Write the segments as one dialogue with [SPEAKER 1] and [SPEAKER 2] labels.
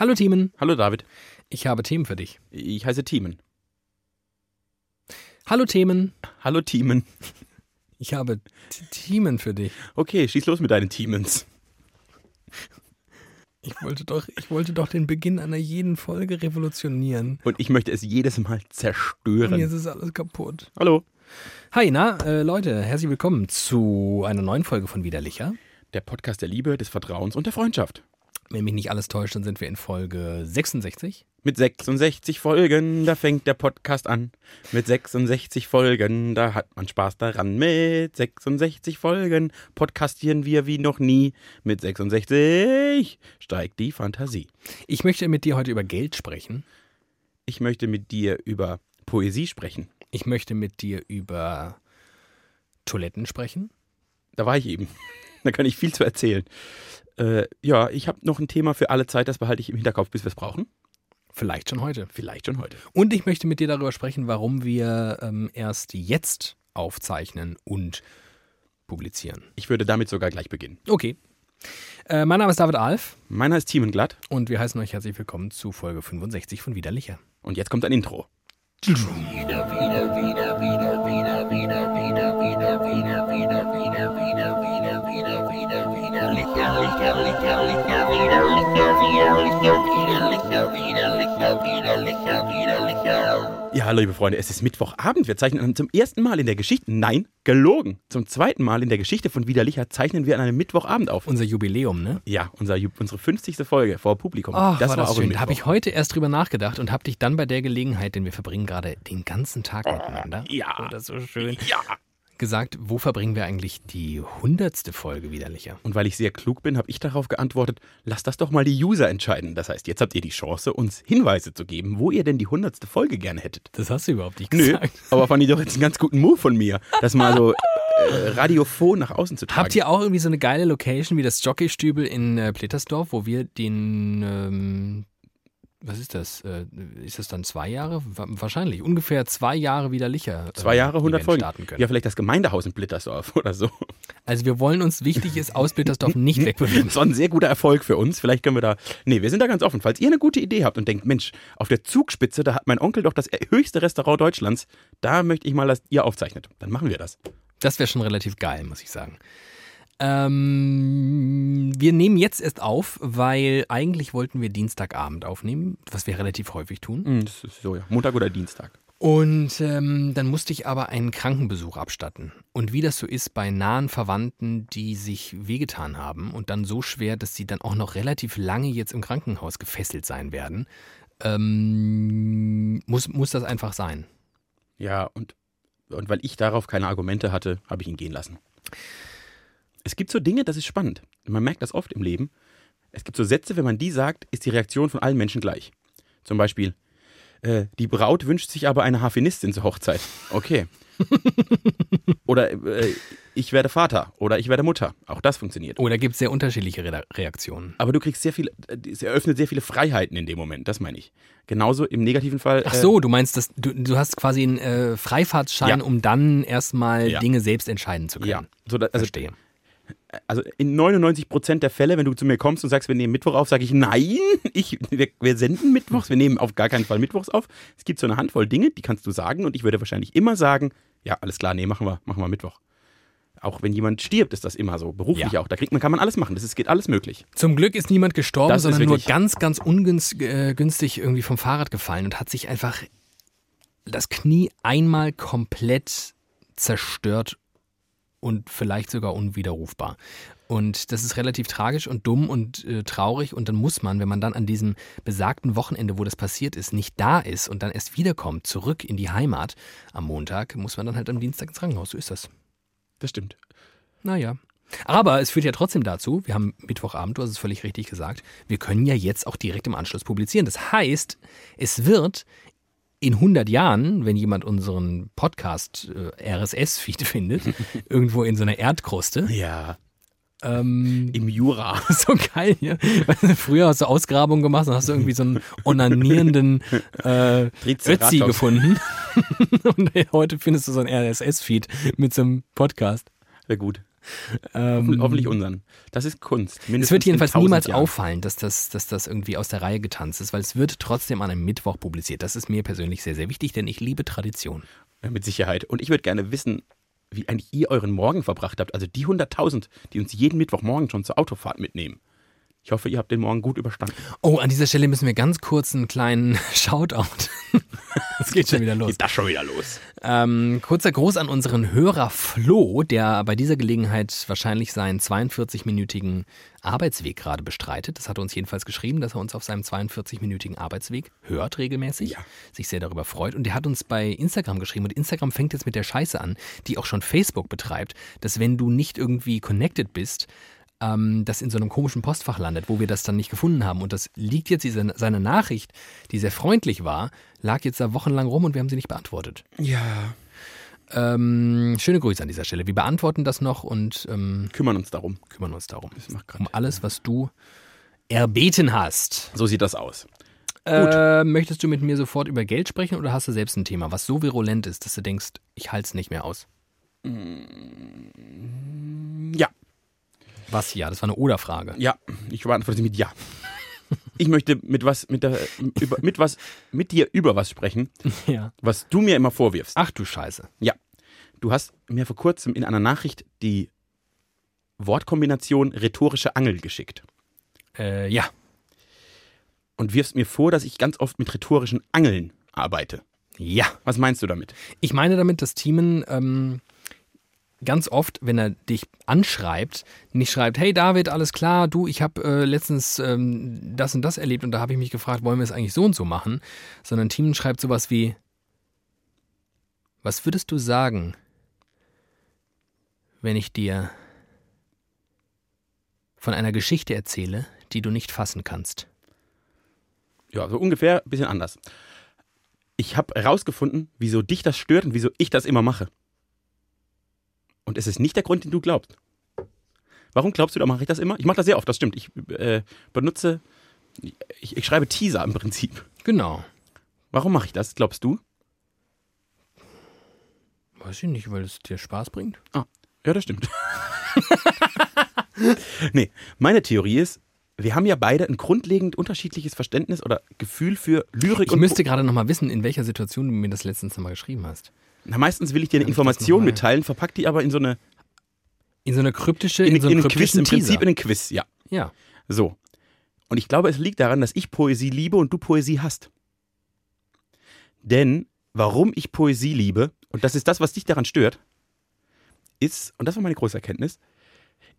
[SPEAKER 1] Hallo Thiemen,
[SPEAKER 2] Hallo David,
[SPEAKER 1] ich habe Themen für dich.
[SPEAKER 2] ich heiße Thiemen.
[SPEAKER 1] Hallo Themen,
[SPEAKER 2] Hallo Thiemen.
[SPEAKER 1] ich habe Themen für dich.
[SPEAKER 2] Okay, schieß los mit deinen Thiemens.
[SPEAKER 1] Ich wollte doch, ich wollte doch den Beginn einer jeden Folge revolutionieren.
[SPEAKER 2] Und ich möchte es jedes Mal
[SPEAKER 1] Und
[SPEAKER 2] zerstören.
[SPEAKER 1] jetzt ist alles kaputt.
[SPEAKER 2] Hallo.
[SPEAKER 1] Hi, na, äh, Leute, herzlich willkommen zu einer neuen Folge von Widerlicher.
[SPEAKER 2] Der Podcast der Liebe, des Vertrauens und der Freundschaft.
[SPEAKER 1] Wenn mich nicht alles täuscht, dann sind wir in Folge 66.
[SPEAKER 2] Mit 66 Folgen, da fängt der Podcast an. Mit 66 Folgen, da hat man Spaß daran. Mit 66 Folgen podcastieren wir wie noch nie. Mit 66 steigt die Fantasie.
[SPEAKER 1] Ich möchte mit dir heute über Geld sprechen.
[SPEAKER 2] Ich möchte mit dir über Poesie sprechen.
[SPEAKER 1] Ich möchte mit dir über Toiletten sprechen.
[SPEAKER 2] Da war ich eben. Da kann ich viel zu erzählen. Äh, ja, ich habe noch ein Thema für alle Zeit, das behalte ich im Hinterkopf, bis wir es brauchen.
[SPEAKER 1] Vielleicht schon heute.
[SPEAKER 2] Vielleicht schon heute.
[SPEAKER 1] Und ich möchte mit dir darüber sprechen, warum wir ähm, erst jetzt aufzeichnen und publizieren.
[SPEAKER 2] Ich würde damit sogar gleich beginnen.
[SPEAKER 1] Okay. Äh, mein Name ist David Alf
[SPEAKER 2] Meiner ist Thiemen Glatt
[SPEAKER 1] und wir heißen euch herzlich willkommen zu Folge 65 von Widerlicher.
[SPEAKER 2] und jetzt kommt ein Intro. Ja, liebe Freunde, es ist Mittwochabend. Wir zeichnen zum ersten Mal in der Geschichte, nein, gelogen, zum zweiten Mal in der Geschichte von Widerlicher zeichnen wir an einem Mittwochabend auf.
[SPEAKER 1] Unser Jubiläum, ne?
[SPEAKER 2] Ja, unser, unsere 50. Folge vor Publikum.
[SPEAKER 1] Ach, war das
[SPEAKER 2] ein
[SPEAKER 1] schön. Habe ich heute erst drüber nachgedacht und habe dich dann bei der Gelegenheit, denn wir verbringen gerade den ganzen Tag miteinander.
[SPEAKER 2] ja.
[SPEAKER 1] Oh, das ist so schön.
[SPEAKER 2] Ja.
[SPEAKER 1] Gesagt, wo verbringen wir eigentlich die hundertste Folge Widerlicher?
[SPEAKER 2] Und weil ich sehr klug bin, habe ich darauf geantwortet, lasst das doch mal die User entscheiden. Das heißt, jetzt habt ihr die Chance, uns Hinweise zu geben, wo ihr denn die hundertste Folge gerne hättet.
[SPEAKER 1] Das hast du überhaupt nicht
[SPEAKER 2] Nö,
[SPEAKER 1] gesagt.
[SPEAKER 2] aber fand ich doch jetzt einen ganz guten Move von mir, das mal so äh, radiophon nach außen zu tragen.
[SPEAKER 1] Habt ihr auch irgendwie so eine geile Location wie das Jockeystübel in äh, Plittersdorf, wo wir den, ähm, was ist das? Äh, ist das dann zwei Jahre? Wa- Wahrscheinlich. Ungefähr zwei Jahre widerlicher. äh,
[SPEAKER 2] Zwei Jahre, 100
[SPEAKER 1] Event
[SPEAKER 2] Folgen.
[SPEAKER 1] starten können.
[SPEAKER 2] Ja, vielleicht das Gemeindehaus in Blittersdorf oder so.
[SPEAKER 1] Also wir wollen uns, wichtig ist, aus Blittersdorf nicht wegbewegen.
[SPEAKER 2] Das war ein sehr guter Erfolg für uns. Vielleicht können wir da. Nee, wir sind da ganz offen. Falls ihr eine gute Idee habt und denkt, Mensch, auf der Zugspitze, da hat mein Onkel doch das höchste Restaurant Deutschlands, da möchte ich mal, dass ihr aufzeichnet. Dann machen wir das.
[SPEAKER 1] Das wäre schon relativ geil, muss ich sagen. Ähm, wir nehmen jetzt erst auf, weil eigentlich wollten wir Dienstagabend aufnehmen, was wir relativ häufig tun.
[SPEAKER 2] Hm, Das ist so, ja. Montag oder Dienstag.
[SPEAKER 1] Und ähm, dann musste ich aber einen Krankenbesuch abstatten. Und wie das so ist bei nahen Verwandten, die sich wehgetan haben und dann so schwer, dass sie dann auch noch relativ lange jetzt im Krankenhaus gefesselt sein werden, ähm, muss, muss das einfach sein.
[SPEAKER 2] Ja, und, und weil ich darauf keine Argumente hatte, habe ich ihn gehen lassen. Es gibt so Dinge, das ist spannend. Man merkt das oft im Leben. Es gibt so Sätze, wenn man die sagt, ist die Reaktion von allen Menschen gleich. Zum Beispiel, äh, die Braut wünscht sich aber eine Harfenistin zur Hochzeit. Okay. oder äh, ich werde Vater oder ich werde Mutter. Auch das funktioniert.
[SPEAKER 1] Oder gibt es sehr unterschiedliche Re Reaktionen?
[SPEAKER 2] Aber du kriegst sehr viel, äh, es eröffnet sehr viele Freiheiten in dem Moment, das meine ich. Genauso im negativen Fall.
[SPEAKER 1] Ach
[SPEAKER 2] äh,
[SPEAKER 1] so, du meinst, dass du, du hast quasi einen äh, Freifahrtschein,
[SPEAKER 2] Ja.
[SPEAKER 1] um dann erstmal
[SPEAKER 2] Ja.
[SPEAKER 1] Dinge selbst entscheiden zu können.
[SPEAKER 2] Ja, so, da, also
[SPEAKER 1] Verstehe.
[SPEAKER 2] Also in 99 Prozent der Fälle, wenn du zu mir kommst und sagst, wir nehmen Mittwoch auf, sage ich, nein, ich, wir, wir senden Mittwochs, wir nehmen auf gar keinen Fall Mittwochs auf. Es gibt so eine Handvoll Dinge, die kannst du sagen und ich würde wahrscheinlich immer sagen, ja, alles klar, nee, machen wir, machen wir Mittwoch. Auch wenn jemand stirbt, ist das immer so, beruflich
[SPEAKER 1] Ja.
[SPEAKER 2] auch. Da kriegt man, kann man alles machen, das ist, geht alles möglich.
[SPEAKER 1] Zum Glück ist niemand gestorben,
[SPEAKER 2] Das
[SPEAKER 1] sondern nur ganz, ganz ungünstig äh, irgendwie vom Fahrrad gefallen und hat sich einfach das Knie einmal komplett zerstört und vielleicht sogar unwiderrufbar. Und das ist relativ tragisch und dumm und äh, traurig. Und dann muss man, wenn man dann an diesem besagten Wochenende, wo das passiert ist, nicht da ist und dann erst wiederkommt, zurück in die Heimat am Montag, muss man dann halt am Dienstag ins Krankenhaus. So ist das.
[SPEAKER 2] Das stimmt.
[SPEAKER 1] Naja. Aber es führt ja trotzdem dazu, wir haben Mittwochabend, du hast es völlig richtig gesagt, wir können ja jetzt auch direkt im Anschluss publizieren. Das heißt, es wird in 100 Jahren, wenn jemand unseren Podcast äh, RSS-Feed findet, irgendwo in so einer Erdkruste,
[SPEAKER 2] Ja,
[SPEAKER 1] ähm,
[SPEAKER 2] im Jura.
[SPEAKER 1] so geil, ja. Früher hast du Ausgrabungen gemacht und hast du irgendwie so einen onanierenden äh. Ötzi gefunden. und heute findest du so einen RSS-Feed mit so einem Podcast.
[SPEAKER 2] Wäre gut.
[SPEAKER 1] Ähm,
[SPEAKER 2] Hoffentlich unseren. Das ist Kunst.
[SPEAKER 1] Es wird jedenfalls
[SPEAKER 2] 1000
[SPEAKER 1] niemals
[SPEAKER 2] Jahren.
[SPEAKER 1] auffallen, dass das, dass das irgendwie aus der Reihe getanzt ist, weil es wird trotzdem an einem Mittwoch publiziert. Das ist mir persönlich sehr, sehr wichtig, denn ich liebe Tradition.
[SPEAKER 2] Ja, mit Sicherheit. Und ich würde gerne wissen, wie eigentlich ihr euren Morgen verbracht habt. Also die 100.000, die uns jeden Mittwochmorgen schon zur Autofahrt mitnehmen. Ich hoffe, ihr habt den Morgen gut überstanden.
[SPEAKER 1] Oh, an dieser Stelle müssen wir ganz kurz einen kleinen Shoutout. Es geht schon wieder los.
[SPEAKER 2] Geht das schon wieder los?
[SPEAKER 1] Ähm, kurzer Gruß an unseren Hörer Flo, der bei dieser Gelegenheit wahrscheinlich seinen 42-minütigen Arbeitsweg gerade bestreitet. Das hat er uns jedenfalls geschrieben, dass er uns auf seinem 42-minütigen Arbeitsweg hört regelmäßig,
[SPEAKER 2] Ja.
[SPEAKER 1] sich sehr darüber freut. Und der hat uns bei Instagram geschrieben. Und Instagram fängt jetzt mit der Scheiße an, die auch schon Facebook betreibt, dass wenn du nicht irgendwie connected bist, ähm, das in so einem komischen Postfach landet, wo wir das dann nicht gefunden haben. Und das liegt jetzt, diese, seine Nachricht, die sehr freundlich war, lag jetzt da wochenlang rum und wir haben sie nicht beantwortet.
[SPEAKER 2] Ja.
[SPEAKER 1] Ähm, schöne Grüße an dieser Stelle. Wir beantworten das noch und ähm,
[SPEAKER 2] Kümmern uns darum.
[SPEAKER 1] kümmern uns darum.
[SPEAKER 2] Das macht
[SPEAKER 1] Um alles, was du erbeten hast.
[SPEAKER 2] So sieht das aus.
[SPEAKER 1] Äh, möchtest du mit mir sofort über Geld sprechen oder hast du selbst ein Thema, was so virulent ist, dass du denkst, ich halte es nicht mehr aus?
[SPEAKER 2] Ja,
[SPEAKER 1] Was ja? Das war eine Oder-Frage.
[SPEAKER 2] ja. Ich beantworte sie mit Ja. Ich möchte mit was, mit, der, über, mit was, mit dir über was sprechen,
[SPEAKER 1] Ja.
[SPEAKER 2] was du mir immer vorwirfst.
[SPEAKER 1] Ach du Scheiße.
[SPEAKER 2] Ja. Du hast mir vor kurzem in einer Nachricht die Wortkombination rhetorische Angel geschickt.
[SPEAKER 1] Äh, ja.
[SPEAKER 2] Und wirfst mir vor, dass ich ganz oft mit rhetorischen Angeln arbeite.
[SPEAKER 1] Ja.
[SPEAKER 2] Was meinst du damit?
[SPEAKER 1] Ich meine damit, dass Thiemen ähm, ganz oft, wenn er dich anschreibt, nicht schreibt, hey David, alles klar, du, ich habe äh, letztens ähm, das und das erlebt und da habe ich mich gefragt, wollen wir es eigentlich so und so machen, sondern Thiemen schreibt sowas wie, was würdest du sagen, wenn ich dir von einer Geschichte erzähle, die du nicht fassen kannst?
[SPEAKER 2] Ja, so ungefähr ein bisschen anders. Ich habe herausgefunden, wieso dich das stört und wieso ich das immer mache. Und es ist nicht der Grund, den du glaubst. Warum glaubst du, da mache ich das immer? Ich mache das sehr oft, das stimmt. Ich äh, benutze, ich, ich schreibe Teaser im Prinzip.
[SPEAKER 1] Genau.
[SPEAKER 2] Warum mache ich das, glaubst du?
[SPEAKER 1] Weiß ich nicht, weil es dir Spaß bringt.
[SPEAKER 2] Ah, ja, das stimmt. nee, meine Theorie ist, wir haben ja beide ein grundlegend unterschiedliches Verständnis oder Gefühl für Lyrik
[SPEAKER 1] Ich
[SPEAKER 2] und
[SPEAKER 1] müsste gerade noch mal wissen, in welcher Situation du mir das letztens noch mal geschrieben hast.
[SPEAKER 2] Na, meistens will ich dir eine
[SPEAKER 1] das
[SPEAKER 2] Information mitteilen, verpack die aber in so eine
[SPEAKER 1] In so eine kryptische,
[SPEAKER 2] in,
[SPEAKER 1] in, so
[SPEAKER 2] in
[SPEAKER 1] einen
[SPEAKER 2] einen Quiz, im Prinzip in einen Quiz, ja.
[SPEAKER 1] ja.
[SPEAKER 2] So. Und ich glaube, es liegt daran, dass ich Poesie liebe und du Poesie hast. Denn warum ich Poesie liebe, und das ist das, was dich daran stört, ist, und das war meine große Erkenntnis,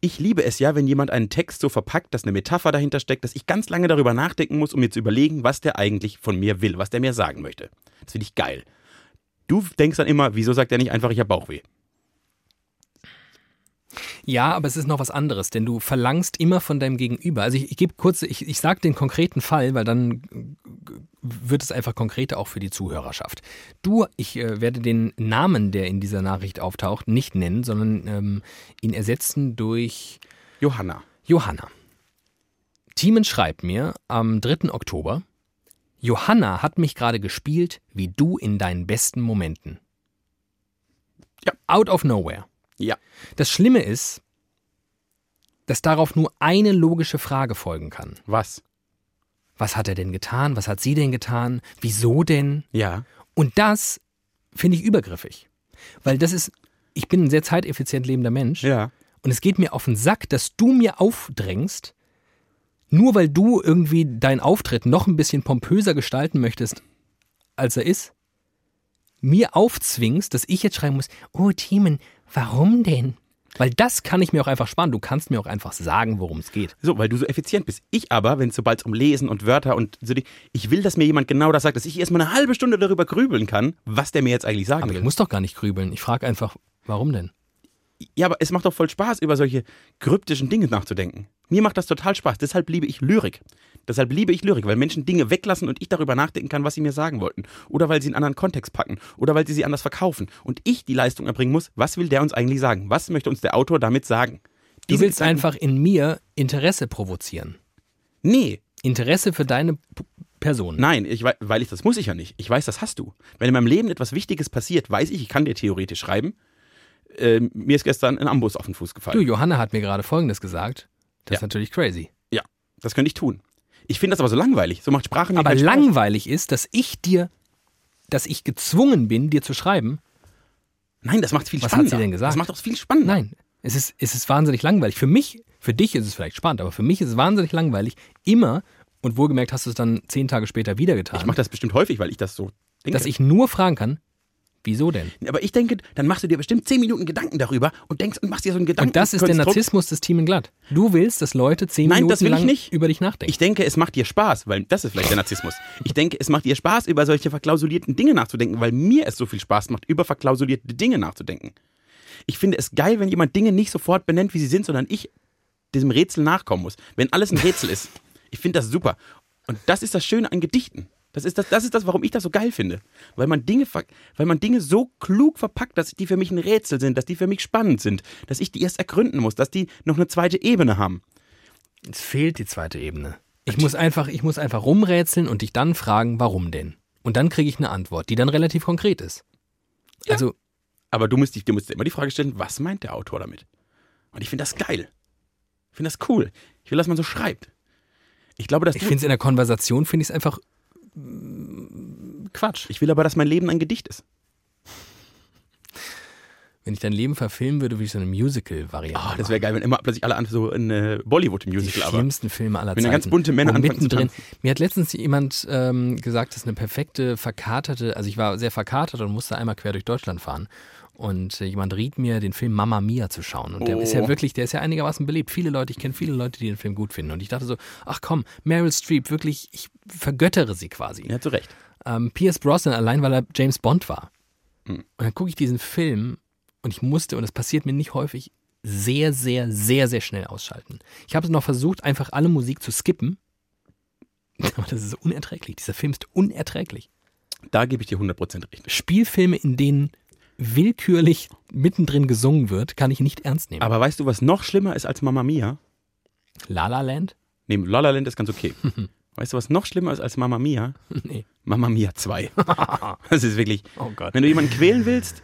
[SPEAKER 2] ich liebe es ja, wenn jemand einen Text so verpackt, dass eine Metapher dahinter steckt, dass ich ganz lange darüber nachdenken muss, um mir zu überlegen, was der eigentlich von mir will, was der mir sagen möchte. Das finde ich geil. Du denkst dann immer, wieso sagt er nicht einfach, ich habe Bauchweh?
[SPEAKER 1] Ja, aber es ist noch was anderes, denn du verlangst immer von deinem Gegenüber. Also ich, ich gebe kurz, ich, ich sage den konkreten Fall, weil dann äh, wird es einfach konkreter auch für die Zuhörerschaft. Du, ich äh, werde den Namen, der in dieser Nachricht auftaucht, nicht nennen, sondern ähm, ihn ersetzen durch
[SPEAKER 2] Johanna.
[SPEAKER 1] Johanna. Thiemen schreibt mir am 3. Oktober, Johanna hat mich gerade gespielt wie du in deinen besten Momenten.
[SPEAKER 2] Ja.
[SPEAKER 1] Out of nowhere.
[SPEAKER 2] Ja.
[SPEAKER 1] Das Schlimme ist, dass darauf nur eine logische Frage folgen kann.
[SPEAKER 2] Was?
[SPEAKER 1] Was hat er denn getan? Was hat sie denn getan? Wieso denn?
[SPEAKER 2] Ja.
[SPEAKER 1] Und das finde ich übergriffig. Weil das ist, ich bin ein sehr zeiteffizient lebender Mensch.
[SPEAKER 2] Ja.
[SPEAKER 1] Und es geht mir auf den Sack, dass du mir aufdrängst, nur weil du irgendwie deinen Auftritt noch ein bisschen pompöser gestalten möchtest, als er ist, mir aufzwingst, dass ich jetzt schreiben muss, oh Thiemen, warum denn? Weil das kann ich mir auch einfach sparen. Du kannst mir auch einfach sagen, worum es geht.
[SPEAKER 2] So, weil du so effizient bist. Ich aber, wenn es sobald es um Lesen und Wörter und so ich will, dass mir jemand genau das sagt, dass ich erstmal eine halbe Stunde darüber grübeln kann, was der mir jetzt eigentlich sagen
[SPEAKER 1] Aber ich
[SPEAKER 2] will.
[SPEAKER 1] muss doch gar nicht grübeln. Ich frage einfach, warum denn?
[SPEAKER 2] Ja, aber es macht doch voll Spaß, über solche kryptischen Dinge nachzudenken. Mir macht das total Spaß. Deshalb liebe ich Lyrik. Deshalb liebe ich Lyrik, weil Menschen Dinge weglassen und ich darüber nachdenken kann, was sie mir sagen wollten. Oder weil sie in einen anderen Kontext packen. Oder weil sie sie anders verkaufen. Und ich die Leistung erbringen muss, was will der uns eigentlich sagen? Was möchte uns der Autor damit sagen?
[SPEAKER 1] Du
[SPEAKER 2] Diese
[SPEAKER 1] willst
[SPEAKER 2] Gedanken-
[SPEAKER 1] einfach in mir Interesse provozieren.
[SPEAKER 2] Nee,
[SPEAKER 1] Interesse für deine Person.
[SPEAKER 2] Nein, ich, wei- weil ich das muss ich ja nicht. Ich weiß, das hast du. Wenn in meinem Leben etwas Wichtiges passiert, weiß ich, ich kann dir theoretisch schreiben. Äh, mir ist gestern ein Ambus auf den Fuß gefallen.
[SPEAKER 1] Du, Johanna hat mir gerade Folgendes gesagt. Das ist
[SPEAKER 2] Ja.
[SPEAKER 1] natürlich crazy.
[SPEAKER 2] Ja, das könnte ich tun. Ich finde das aber so langweilig. So macht Sprache
[SPEAKER 1] Aber
[SPEAKER 2] Spaß.
[SPEAKER 1] langweilig ist, dass ich dir, dass ich gezwungen bin, dir zu schreiben.
[SPEAKER 2] Nein, das macht viel
[SPEAKER 1] Was hat
[SPEAKER 2] spannender.
[SPEAKER 1] sie denn gesagt?
[SPEAKER 2] Das macht doch viel spannender.
[SPEAKER 1] Nein, es ist, es ist wahnsinnig langweilig. Für mich, für dich ist es vielleicht spannend, aber für mich ist es wahnsinnig langweilig, immer, und wohlgemerkt hast du es dann zehn Tage später wieder getan,
[SPEAKER 2] Ich mache das bestimmt häufig, weil ich das so denke.
[SPEAKER 1] dass ich nur fragen kann, wieso denn?
[SPEAKER 2] aber ich denke, dann machst du dir bestimmt zehn Minuten Gedanken darüber und denkst und machst dir so einen Gedanken.
[SPEAKER 1] Und das ist der Narzissmus des Team in Glatt. Du willst, dass Leute zehn
[SPEAKER 2] Nein,
[SPEAKER 1] Minuten
[SPEAKER 2] das will ich
[SPEAKER 1] lang
[SPEAKER 2] nicht.
[SPEAKER 1] über dich nachdenken.
[SPEAKER 2] Ich denke, es macht dir Spaß, weil das ist vielleicht der Narzissmus. Ich denke, es macht dir Spaß, über solche verklausulierten Dinge nachzudenken, weil mir es so viel Spaß macht, über verklausulierte Dinge nachzudenken. Ich finde es geil, wenn jemand Dinge nicht sofort benennt, wie sie sind, sondern ich diesem Rätsel nachkommen muss. Wenn alles ein Rätsel ist. Ich finde das super. Und das ist das Schöne an Gedichten. Das ist das, das ist das, warum ich das so geil finde. Weil man Dinge, weil man Dinge so klug verpackt, dass die für mich ein Rätsel sind, dass die für mich spannend sind, dass ich die erst ergründen muss, dass die noch eine zweite Ebene haben.
[SPEAKER 1] es fehlt die zweite Ebene. Ich muss einfach, ich muss einfach rumrätseln und dich dann fragen, warum denn? Und dann kriege ich eine Antwort, die dann relativ konkret ist. Also,
[SPEAKER 2] Aber du musst, dich, du musst dir immer die Frage stellen, was meint der Autor damit? Und ich finde das geil. Ich finde das cool. Ich will, dass man so schreibt. Ich glaube, dass
[SPEAKER 1] ich finde es in der Konversation, finde ich es einfach Quatsch.
[SPEAKER 2] ich will aber, dass mein Leben ein Gedicht ist.
[SPEAKER 1] Wenn ich dein Leben verfilmen würde, würde ich so eine Musical-Variante
[SPEAKER 2] Ah, das wäre geil, wenn immer plötzlich alle an so ein äh,
[SPEAKER 1] Die
[SPEAKER 2] Bollywood-Musical, aber.
[SPEAKER 1] schlimmsten Filme aller
[SPEAKER 2] Wenn da
[SPEAKER 1] Zeiten.
[SPEAKER 2] ganz bunte Männer anfangen
[SPEAKER 1] mittendrin. Mir hat letztens jemand ähm, gesagt, das ist eine perfekte, verkaterte, also ich war sehr verkatert und musste einmal quer durch Deutschland fahren. Und äh, jemand riet mir, den Film Mamma Mia zu schauen. Und der
[SPEAKER 2] Oh.
[SPEAKER 1] ist ja wirklich, der ist ja einigermaßen belebt. Viele Leute, ich kenne viele Leute, die den Film gut finden. Und ich dachte so, ach komm, Meryl Streep, wirklich, ich vergöttere sie quasi.
[SPEAKER 2] Ja, zu Recht.
[SPEAKER 1] Ähm, Pierce Brosnan, allein weil er James Bond war.
[SPEAKER 2] Hm.
[SPEAKER 1] Und dann gucke ich diesen Film und ich musste, und das passiert mir nicht häufig, sehr, sehr, sehr, sehr schnell ausschalten. Ich habe noch versucht, einfach alle Musik zu skippen. Aber das ist unerträglich. Dieser Film ist unerträglich.
[SPEAKER 2] Da gebe ich dir 100% recht.
[SPEAKER 1] Spielfilme, in denen willkürlich mittendrin gesungen wird, kann ich nicht ernst nehmen.
[SPEAKER 2] Aber weißt du, was noch schlimmer ist als Mamma Mia?
[SPEAKER 1] La La Land?
[SPEAKER 2] Nee, La La Land ist ganz okay. weißt du, was noch schlimmer ist als Mamma Mia?
[SPEAKER 1] Nee.
[SPEAKER 2] Mamma Mia 2. das ist wirklich.
[SPEAKER 1] Oh Gott.
[SPEAKER 2] Wenn du jemanden quälen willst,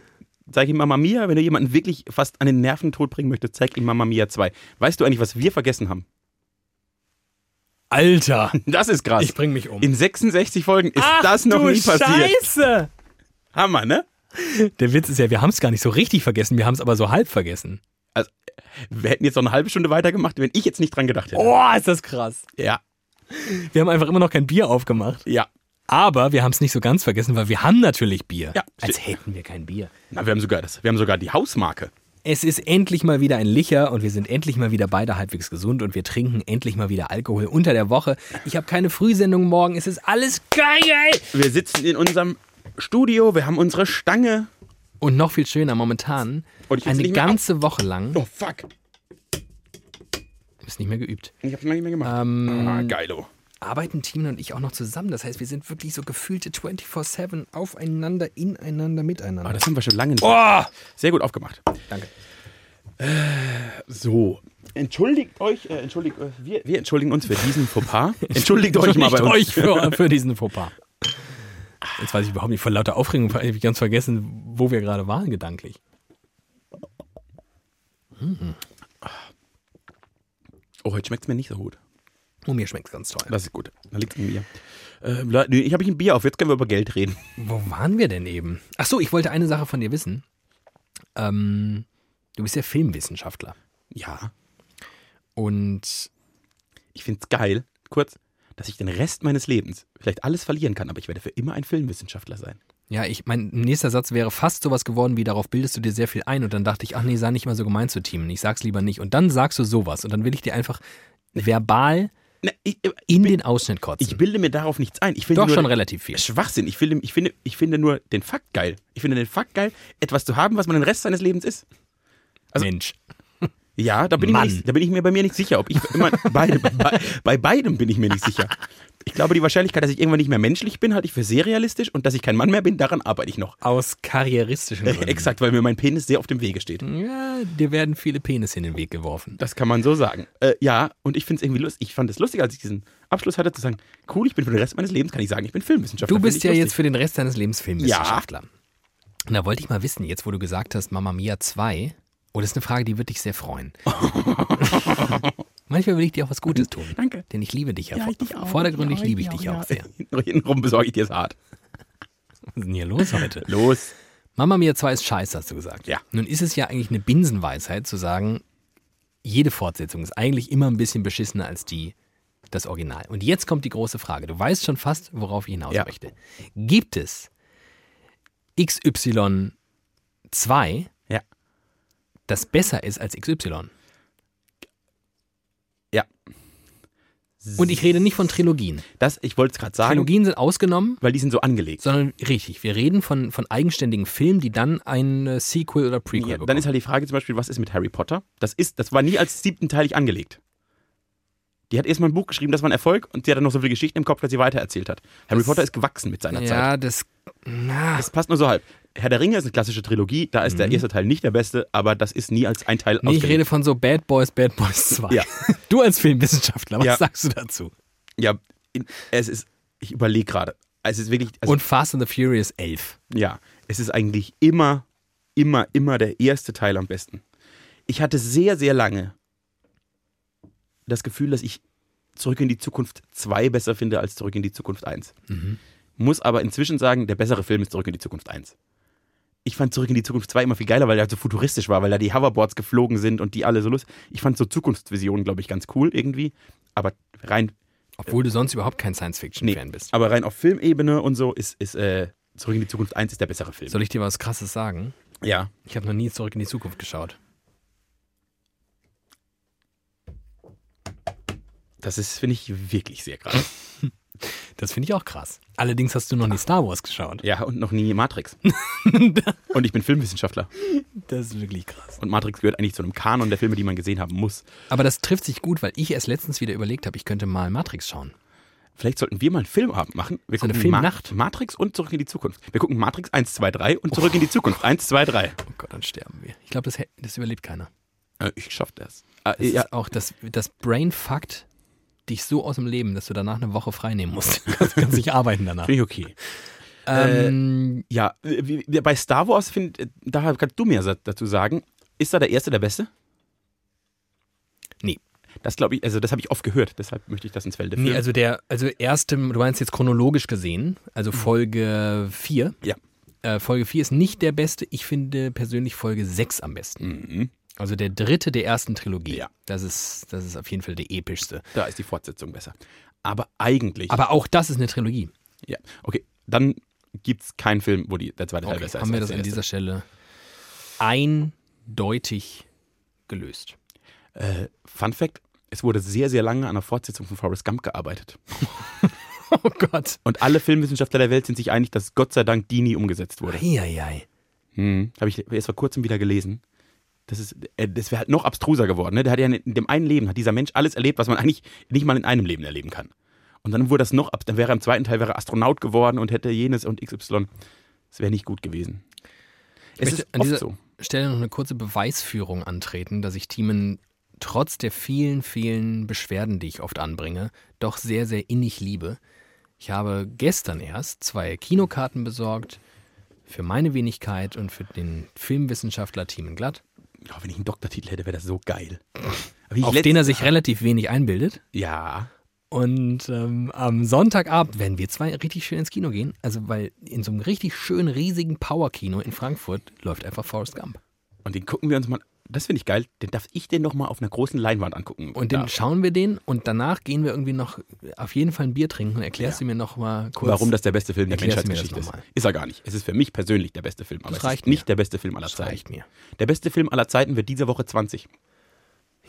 [SPEAKER 2] zeig ihm Mamma Mia. Wenn du jemanden wirklich fast an den Nerventod bringen möchtest, zeig ihm Mamma Mia 2. Weißt du eigentlich, was wir vergessen haben?
[SPEAKER 1] Alter!
[SPEAKER 2] Das ist krass.
[SPEAKER 1] Ich bring mich um.
[SPEAKER 2] In 66 Folgen ist
[SPEAKER 1] Ach,
[SPEAKER 2] das noch nie passiert.
[SPEAKER 1] Scheiße!
[SPEAKER 2] Hammer, ne?
[SPEAKER 1] Der Witz ist ja, wir haben es gar nicht so richtig vergessen, wir haben es aber so halb vergessen.
[SPEAKER 2] Wir hätten jetzt noch eine halbe Stunde weitergemacht, wenn ich jetzt nicht dran gedacht hätte.
[SPEAKER 1] Oh, ist das krass.
[SPEAKER 2] Ja,
[SPEAKER 1] Wir haben einfach immer noch kein Bier aufgemacht.
[SPEAKER 2] ja.
[SPEAKER 1] Aber wir haben es nicht so ganz vergessen, weil wir haben natürlich Bier.
[SPEAKER 2] Ja,
[SPEAKER 1] Als hätten wir kein Bier.
[SPEAKER 2] Na, wir haben sogar das. Wir haben sogar die Hausmarke.
[SPEAKER 1] Es ist endlich mal wieder ein Licher und wir sind endlich mal wieder beide halbwegs gesund und wir trinken endlich mal wieder Alkohol unter der Woche. Ich habe keine Frühsendung morgen. Es ist alles geil.
[SPEAKER 2] Wir sitzen in unserem Studio, wir haben unsere Stange.
[SPEAKER 1] Und noch viel schöner momentan, eine ganze Woche lang,
[SPEAKER 2] Oh, fuck.
[SPEAKER 1] du bist nicht mehr geübt,
[SPEAKER 2] Ich hab's nicht mehr gemacht.
[SPEAKER 1] Ähm,
[SPEAKER 2] ah, geilo.
[SPEAKER 1] arbeiten Timon und ich auch noch zusammen. Das heißt, wir sind wirklich so gefühlte 24-7 aufeinander, ineinander, miteinander.
[SPEAKER 2] Oh, das haben wir schon lange nicht.
[SPEAKER 1] Oh!
[SPEAKER 2] Sehr gut aufgemacht.
[SPEAKER 1] Danke.
[SPEAKER 2] So. Entschuldigt euch, äh, entschuldigt, äh, wir, wir entschuldigen uns für diesen Fauxpas. Entschuldigt euch mal bei uns.
[SPEAKER 1] euch für, für diesen Fauxpas. Jetzt weiß ich überhaupt nicht, vor lauter Aufregung habe ich ganz vergessen, wo wir gerade waren gedanklich.
[SPEAKER 2] Oh, heute schmeckt's mir nicht so gut.
[SPEAKER 1] Oh, mir schmeckt es ganz toll.
[SPEAKER 2] Das ist gut. Da liegt's an mir. Äh, ich habe ich ein Bier auf. Jetzt können wir über Geld reden.
[SPEAKER 1] Wo waren wir denn eben? Ach so, ich wollte eine Sache von dir wissen. Ähm, du bist ja Filmwissenschaftler.
[SPEAKER 2] Ja.
[SPEAKER 1] Und
[SPEAKER 2] Ich find's geil, kurz, dass ich den Rest meines Lebens vielleicht alles verlieren kann, aber ich werde für immer ein Filmwissenschaftler sein.
[SPEAKER 1] ja, ich mein nächster Satz wäre fast sowas geworden wie darauf bildest du dir sehr viel ein und dann dachte ich, ach nee, sei nicht mal so gemein zu Teamen. Ich sag's lieber nicht. Und dann sagst du sowas und dann will ich dir einfach verbal
[SPEAKER 2] Ne, ich,
[SPEAKER 1] in den Ausschnitt kotzen.
[SPEAKER 2] ich bilde mir darauf nichts ein. Ich finde
[SPEAKER 1] Doch
[SPEAKER 2] nur
[SPEAKER 1] schon relativ viel.
[SPEAKER 2] Schwachsinn. Ich finde, ich, finde, ich finde nur den Fakt geil. Ich finde den Fakt geil, etwas zu haben, was man den Rest seines Lebens ist. also-
[SPEAKER 1] Mensch.
[SPEAKER 2] Ja, da bin, ich mir nicht, da bin ich mir bei mir nicht sicher. Ob ich immer beide, bei, bei beidem bin ich mir nicht sicher. Ich glaube, die Wahrscheinlichkeit, dass ich irgendwann nicht mehr menschlich bin, halte ich für sehr realistisch und dass ich kein Mann mehr bin, daran arbeite ich noch.
[SPEAKER 1] Aus karrieristischen Gründen.
[SPEAKER 2] Exakt, weil mir mein Penis sehr auf dem Wege steht.
[SPEAKER 1] Ja, dir werden viele Penisse in den Weg geworfen.
[SPEAKER 2] Das kann man so sagen. Äh, ja, und ich finde es irgendwie lustig. Ich fand es lustig, als ich diesen Abschluss hatte, zu sagen, cool, ich bin für den Rest meines Lebens, kann ich sagen, ich bin Filmwissenschaftler.
[SPEAKER 1] Du bist ja
[SPEAKER 2] ich
[SPEAKER 1] jetzt für den Rest deines Lebens Filmwissenschaftler. Und da wollte ich mal wissen, jetzt wo du gesagt hast, Mama Mia 2, oh, das ist eine Frage, die wird dich sehr freuen. Manchmal will ich dir auch was Gutes tun.
[SPEAKER 2] Danke.
[SPEAKER 1] Denn ich liebe dich ja.
[SPEAKER 2] Ja, ich dich auch.
[SPEAKER 1] Vordergründig
[SPEAKER 2] Ja,
[SPEAKER 1] liebe ich
[SPEAKER 2] ich
[SPEAKER 1] dich
[SPEAKER 2] auch,
[SPEAKER 1] auch
[SPEAKER 2] ja.
[SPEAKER 1] sehr.
[SPEAKER 2] Hintenrum besorge ich dir es hart.
[SPEAKER 1] Was ist denn hier los heute?
[SPEAKER 2] Los.
[SPEAKER 1] Mama Mia 2 ist scheiße, hast du gesagt.
[SPEAKER 2] Ja.
[SPEAKER 1] Nun ist es ja eigentlich eine Binsenweisheit zu sagen, jede Fortsetzung ist eigentlich immer ein bisschen beschissener als die, das Original. Und jetzt kommt die große Frage. Du weißt schon fast, worauf ich hinaus
[SPEAKER 2] Ja.
[SPEAKER 1] möchte. Gibt es XY 2,
[SPEAKER 2] Ja.
[SPEAKER 1] Das besser ist als XY?
[SPEAKER 2] Ja.
[SPEAKER 1] Und ich rede nicht von Trilogien.
[SPEAKER 2] Das, ich wollte es gerade sagen,
[SPEAKER 1] Trilogien sind ausgenommen,
[SPEAKER 2] weil die sind so angelegt.
[SPEAKER 1] sondern richtig. Wir reden von, von eigenständigen Filmen, die dann ein äh, Sequel oder Prequel
[SPEAKER 2] Ja,
[SPEAKER 1] bekommen.
[SPEAKER 2] dann ist halt die Frage zum Beispiel, was ist mit Harry Potter? Das ist, das war nie als siebtenteilig angelegt. Die hat erstmal ein Buch geschrieben, das war ein Erfolg und sie hat dann noch so viele Geschichten im Kopf, dass sie weitererzählt hat. Harry
[SPEAKER 1] Das-
[SPEAKER 2] Potter ist gewachsen mit seiner Zeit.
[SPEAKER 1] ja, das. Na,
[SPEAKER 2] Das passt nur so halb. Herr der Ringe ist eine klassische Trilogie, da ist der erste Teil nicht der beste, aber das ist nie als ein Teil
[SPEAKER 1] Mhm. nee, ich rede von so Bad Boys, Bad Boys 2.
[SPEAKER 2] Ja.
[SPEAKER 1] Du als Filmwissenschaftler, was
[SPEAKER 2] Ja.
[SPEAKER 1] sagst du dazu?
[SPEAKER 2] Ja, es ist, ich überlege gerade. Es ist wirklich, also,
[SPEAKER 1] Und Fast and the Furious 11.
[SPEAKER 2] ja, es ist eigentlich immer, immer, immer der erste Teil am besten. Ich hatte sehr, sehr lange das Gefühl, dass ich Zurück in die Zukunft 2 besser finde als Zurück in die Zukunft 1.
[SPEAKER 1] Mhm.
[SPEAKER 2] Muss aber inzwischen sagen, der bessere Film ist Zurück in die Zukunft 1. Ich fand Zurück in die Zukunft 2 immer viel geiler, weil der halt so futuristisch war, weil da die Hoverboards geflogen sind und die alle so lustig. Ich fand so Zukunftsvisionen, glaube ich, ganz cool irgendwie. Aber rein
[SPEAKER 1] Obwohl du sonst überhaupt kein Science-Fiction-Fan
[SPEAKER 2] Nee,
[SPEAKER 1] bist.
[SPEAKER 2] Aber rein auf Filmebene und so ist, ist äh, Zurück in die Zukunft 1 ist der bessere Film.
[SPEAKER 1] Soll ich dir was Krasses sagen?
[SPEAKER 2] Ja.
[SPEAKER 1] Ich habe noch nie zurück in die Zukunft geschaut.
[SPEAKER 2] Das ist, finde ich, wirklich sehr krass.
[SPEAKER 1] Das finde ich auch krass. Allerdings hast du noch nie Star Wars geschaut.
[SPEAKER 2] Ja, und noch nie Matrix. und ich bin Filmwissenschaftler.
[SPEAKER 1] Das ist wirklich krass.
[SPEAKER 2] Und Matrix gehört eigentlich zu einem Kanon der Filme, die man gesehen haben muss.
[SPEAKER 1] Aber das trifft sich gut, weil ich erst letztens wieder überlegt habe, ich könnte mal Matrix schauen.
[SPEAKER 2] Vielleicht sollten wir mal einen Filmabend machen. Wir
[SPEAKER 1] So eine
[SPEAKER 2] gucken
[SPEAKER 1] Filmnacht?
[SPEAKER 2] Matrix und Zurück in die Zukunft. Wir gucken Matrix 1, 2, 3 und Zurück in die Zukunft 1, 2, 3.
[SPEAKER 1] Oh Gott, dann sterben wir. Ich glaube, das, das überlebt keiner.
[SPEAKER 2] Äh, ich schaff das. Äh,
[SPEAKER 1] Das
[SPEAKER 2] ja,
[SPEAKER 1] ist auch das, das Brain-Fuckt dich so aus dem Leben, dass du danach eine Woche frei nehmen musst. Du kannst, kannst nicht arbeiten danach.
[SPEAKER 2] finde ich okay.
[SPEAKER 1] Ähm,
[SPEAKER 2] Ja, wie, wie, bei Star Wars, find, da kannst du mir dazu sagen, ist da der Erste der Beste?
[SPEAKER 1] Nee.
[SPEAKER 2] Das glaube ich, also das habe ich oft gehört, deshalb möchte ich das ins Felde
[SPEAKER 1] nee,
[SPEAKER 2] führen.
[SPEAKER 1] also der, also erste, du meinst jetzt chronologisch gesehen, also Folge 4.
[SPEAKER 2] Mhm. Ja.
[SPEAKER 1] Äh, Folge 4 ist nicht der beste. Ich finde persönlich Folge 6 am besten.
[SPEAKER 2] Mhm.
[SPEAKER 1] Also der dritte der ersten Trilogie.
[SPEAKER 2] Ja.
[SPEAKER 1] Das ist, das ist auf jeden Fall der epischste.
[SPEAKER 2] Da ist die Fortsetzung besser. Aber eigentlich.
[SPEAKER 1] Aber auch das ist eine Trilogie.
[SPEAKER 2] ja, okay, dann gibt es keinen Film, wo die, der zweite Teil
[SPEAKER 1] Okay,
[SPEAKER 2] besser
[SPEAKER 1] haben
[SPEAKER 2] ist.
[SPEAKER 1] wir
[SPEAKER 2] als
[SPEAKER 1] das an dieser. Stelle eindeutig gelöst.
[SPEAKER 2] Äh, Fun Fact: Es wurde sehr, sehr lange an der Fortsetzung von Forrest Gump gearbeitet.
[SPEAKER 1] Oh Gott.
[SPEAKER 2] Und alle Filmwissenschaftler der Welt sind sich einig, dass Gott sei Dank die nie umgesetzt wurde.
[SPEAKER 1] Eieiei.
[SPEAKER 2] Hm, Habe ich erst vor kurzem wieder gelesen. Das, ist, äh, das wäre halt noch abstruser geworden. Ne? Der hat ja in dem einen Leben, hat dieser Mensch alles erlebt, was man eigentlich nicht mal in einem Leben erleben kann. Und dann wurde das noch ab, dann wäre er im zweiten Teil wäre Astronaut geworden und hätte jenes und XY. Das wäre nicht gut gewesen. Es
[SPEAKER 1] möchte
[SPEAKER 2] ist
[SPEAKER 1] an dieser-
[SPEAKER 2] so.
[SPEAKER 1] Stelle noch eine kurze Beweisführung antreten, dass ich Thiemen trotz der vielen, vielen Beschwerden, die ich oft anbringe, doch sehr, sehr innig liebe. Ich habe gestern erst zwei Kinokarten besorgt für meine Wenigkeit und für den Filmwissenschaftler Thiemen Glatt,
[SPEAKER 2] Oh, wenn ich einen Doktortitel hätte, wäre das so geil.
[SPEAKER 1] Auf den er sich relativ wenig einbildet.
[SPEAKER 2] Ja.
[SPEAKER 1] Und ähm, am Sonntagabend werden wir zwei richtig schön ins Kino gehen. Also, weil in so einem richtig schönen, riesigen Power-Kino in Frankfurt läuft einfach Forrest Gump.
[SPEAKER 2] Und den gucken wir uns mal. Das finde ich geil. Den darf ich den noch mal auf einer großen Leinwand angucken.
[SPEAKER 1] Und dann schauen wir den und danach gehen wir irgendwie noch auf jeden Fall ein Bier trinken und erklärst du mir noch mal kurz.
[SPEAKER 2] Warum das der beste Film der Menschheitsgeschichte ist. Ist er gar nicht. Es ist für mich persönlich der beste Film, aber
[SPEAKER 1] Das
[SPEAKER 2] es
[SPEAKER 1] reicht
[SPEAKER 2] nicht
[SPEAKER 1] mir.
[SPEAKER 2] der beste Film aller
[SPEAKER 1] Das
[SPEAKER 2] Zeiten.
[SPEAKER 1] reicht mir.
[SPEAKER 2] Der beste Film aller Zeiten wird diese Woche 20.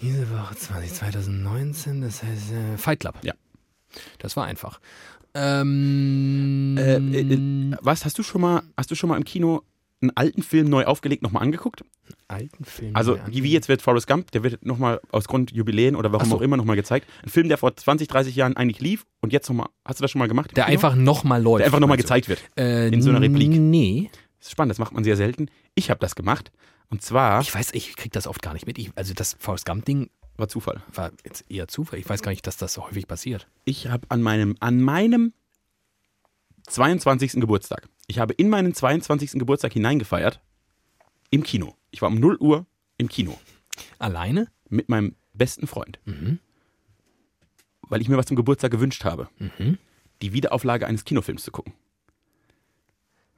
[SPEAKER 1] Diese Woche 20, 2019, das heißt äh, Fight Club.
[SPEAKER 2] Ja.
[SPEAKER 1] Das war einfach. Ähm,
[SPEAKER 2] Äh, äh, äh, was hast du schon mal? Hast du schon mal im Kino einen alten Film neu aufgelegt nochmal angeguckt?
[SPEAKER 1] alten Film.
[SPEAKER 2] Also wie, jetzt wird Forrest Gump, der wird nochmal aus Grund Jubiläen oder warum
[SPEAKER 1] so.
[SPEAKER 2] auch immer nochmal gezeigt. Ein Film, der vor 20, 30 Jahren eigentlich lief und jetzt nochmal. Hast du das schon mal gemacht?
[SPEAKER 1] Der
[SPEAKER 2] Kino?
[SPEAKER 1] einfach nochmal läuft.
[SPEAKER 2] der einfach nochmal gezeigt wird.
[SPEAKER 1] Äh,
[SPEAKER 2] in so einer Replik.
[SPEAKER 1] Nee.
[SPEAKER 2] Das ist spannend, das macht man sehr selten. Ich habe das gemacht und zwar
[SPEAKER 1] Ich weiß, ich krieg das oft gar nicht mit. Ich, also das Forrest Gump-Ding
[SPEAKER 2] war Zufall.
[SPEAKER 1] war jetzt eher Zufall. Ich weiß gar nicht, dass das so häufig passiert.
[SPEAKER 2] Ich habe an meinem an meinem 22. Geburtstag. Ich habe in meinen 22. Geburtstag hineingefeiert im Kino. Ich war um 0 Uhr im Kino
[SPEAKER 1] Alleine?
[SPEAKER 2] mit meinem besten Freund. Weil ich mir was zum Geburtstag gewünscht habe. Die Wiederauflage eines Kinofilms zu gucken.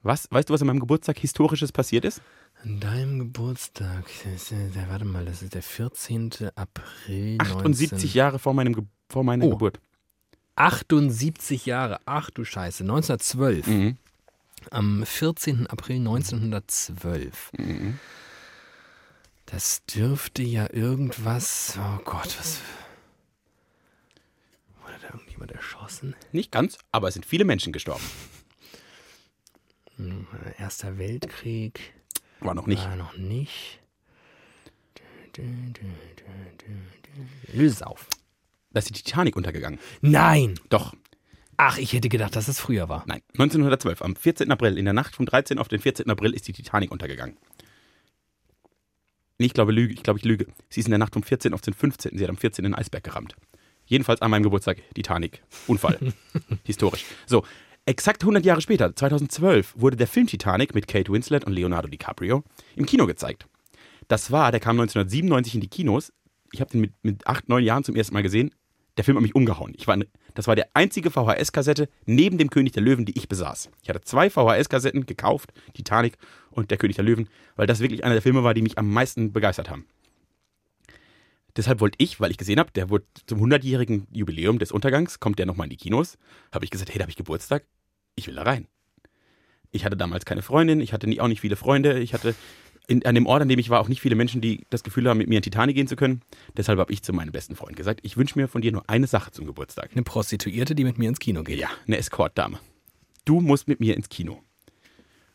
[SPEAKER 2] Was, weißt du, was an meinem Geburtstag Historisches passiert ist?
[SPEAKER 1] An deinem Geburtstag, ist, äh, warte mal, das ist der 14. April
[SPEAKER 2] 78
[SPEAKER 1] 19...
[SPEAKER 2] Jahre vor, meinem, vor meiner
[SPEAKER 1] Oh.
[SPEAKER 2] Geburt.
[SPEAKER 1] 78 Jahre, ach du Scheiße, 1912.
[SPEAKER 2] Mhm.
[SPEAKER 1] Am 14. April 1912.
[SPEAKER 2] Mhm.
[SPEAKER 1] Das dürfte ja irgendwas. Oh Gott, was. Wurde da irgendjemand erschossen?
[SPEAKER 2] Nicht ganz, aber es sind viele Menschen gestorben.
[SPEAKER 1] Erster Weltkrieg.
[SPEAKER 2] War noch nicht.
[SPEAKER 1] War noch nicht. Löse es auf.
[SPEAKER 2] Da ist die Titanic untergegangen.
[SPEAKER 1] Nein!
[SPEAKER 2] Doch,
[SPEAKER 1] Ach, ich hätte gedacht, dass es früher war.
[SPEAKER 2] nein. 1912, am 14. April, in der Nacht vom 13. auf den 14. April ist die Titanic untergegangen. Nee, ich glaube, lüge, ich glaube, ich lüge. Sie ist in der Nacht vom 14. auf den 15. Sie hat am 14. den Eisberg gerammt. Jedenfalls an meinem Geburtstag Titanic. Unfall. Historisch. So, exakt 100 Jahre später, 2012, wurde der Film Titanic mit Kate Winslet und Leonardo DiCaprio im Kino gezeigt. Das war, der kam 1997 in die Kinos. Ich habe den mit, mit acht, neun Jahren zum ersten Mal gesehen. Der Film hat mich umgehauen. Ich war, eine- das war der einzige VHS-Kassette neben dem König der Löwen, die ich besaß. Ich hatte zwei VHS-Kassetten gekauft, Titanic und der König der Löwen, weil das wirklich einer der Filme war, die mich am meisten begeistert haben. Deshalb wollte ich, weil ich gesehen habe, der wurde zum 100-jährigen Jubiläum des Untergangs, kommt der nochmal in die Kinos, habe ich gesagt, hey, da habe ich Geburtstag, ich will da rein. Ich hatte damals keine Freundin, ich hatte auch nicht viele Freunde, ich hatte in, an dem Ort, an dem ich war, auch nicht viele Menschen, die das Gefühl haben, mit mir in Titanic gehen zu können. Deshalb habe ich zu meinem besten Freund gesagt, ich wünsche mir von dir nur eine Sache zum Geburtstag.
[SPEAKER 1] Eine Prostituierte, die mit mir ins Kino geht.
[SPEAKER 2] Ja, eine Escort-Dame. Du musst mit mir ins Kino.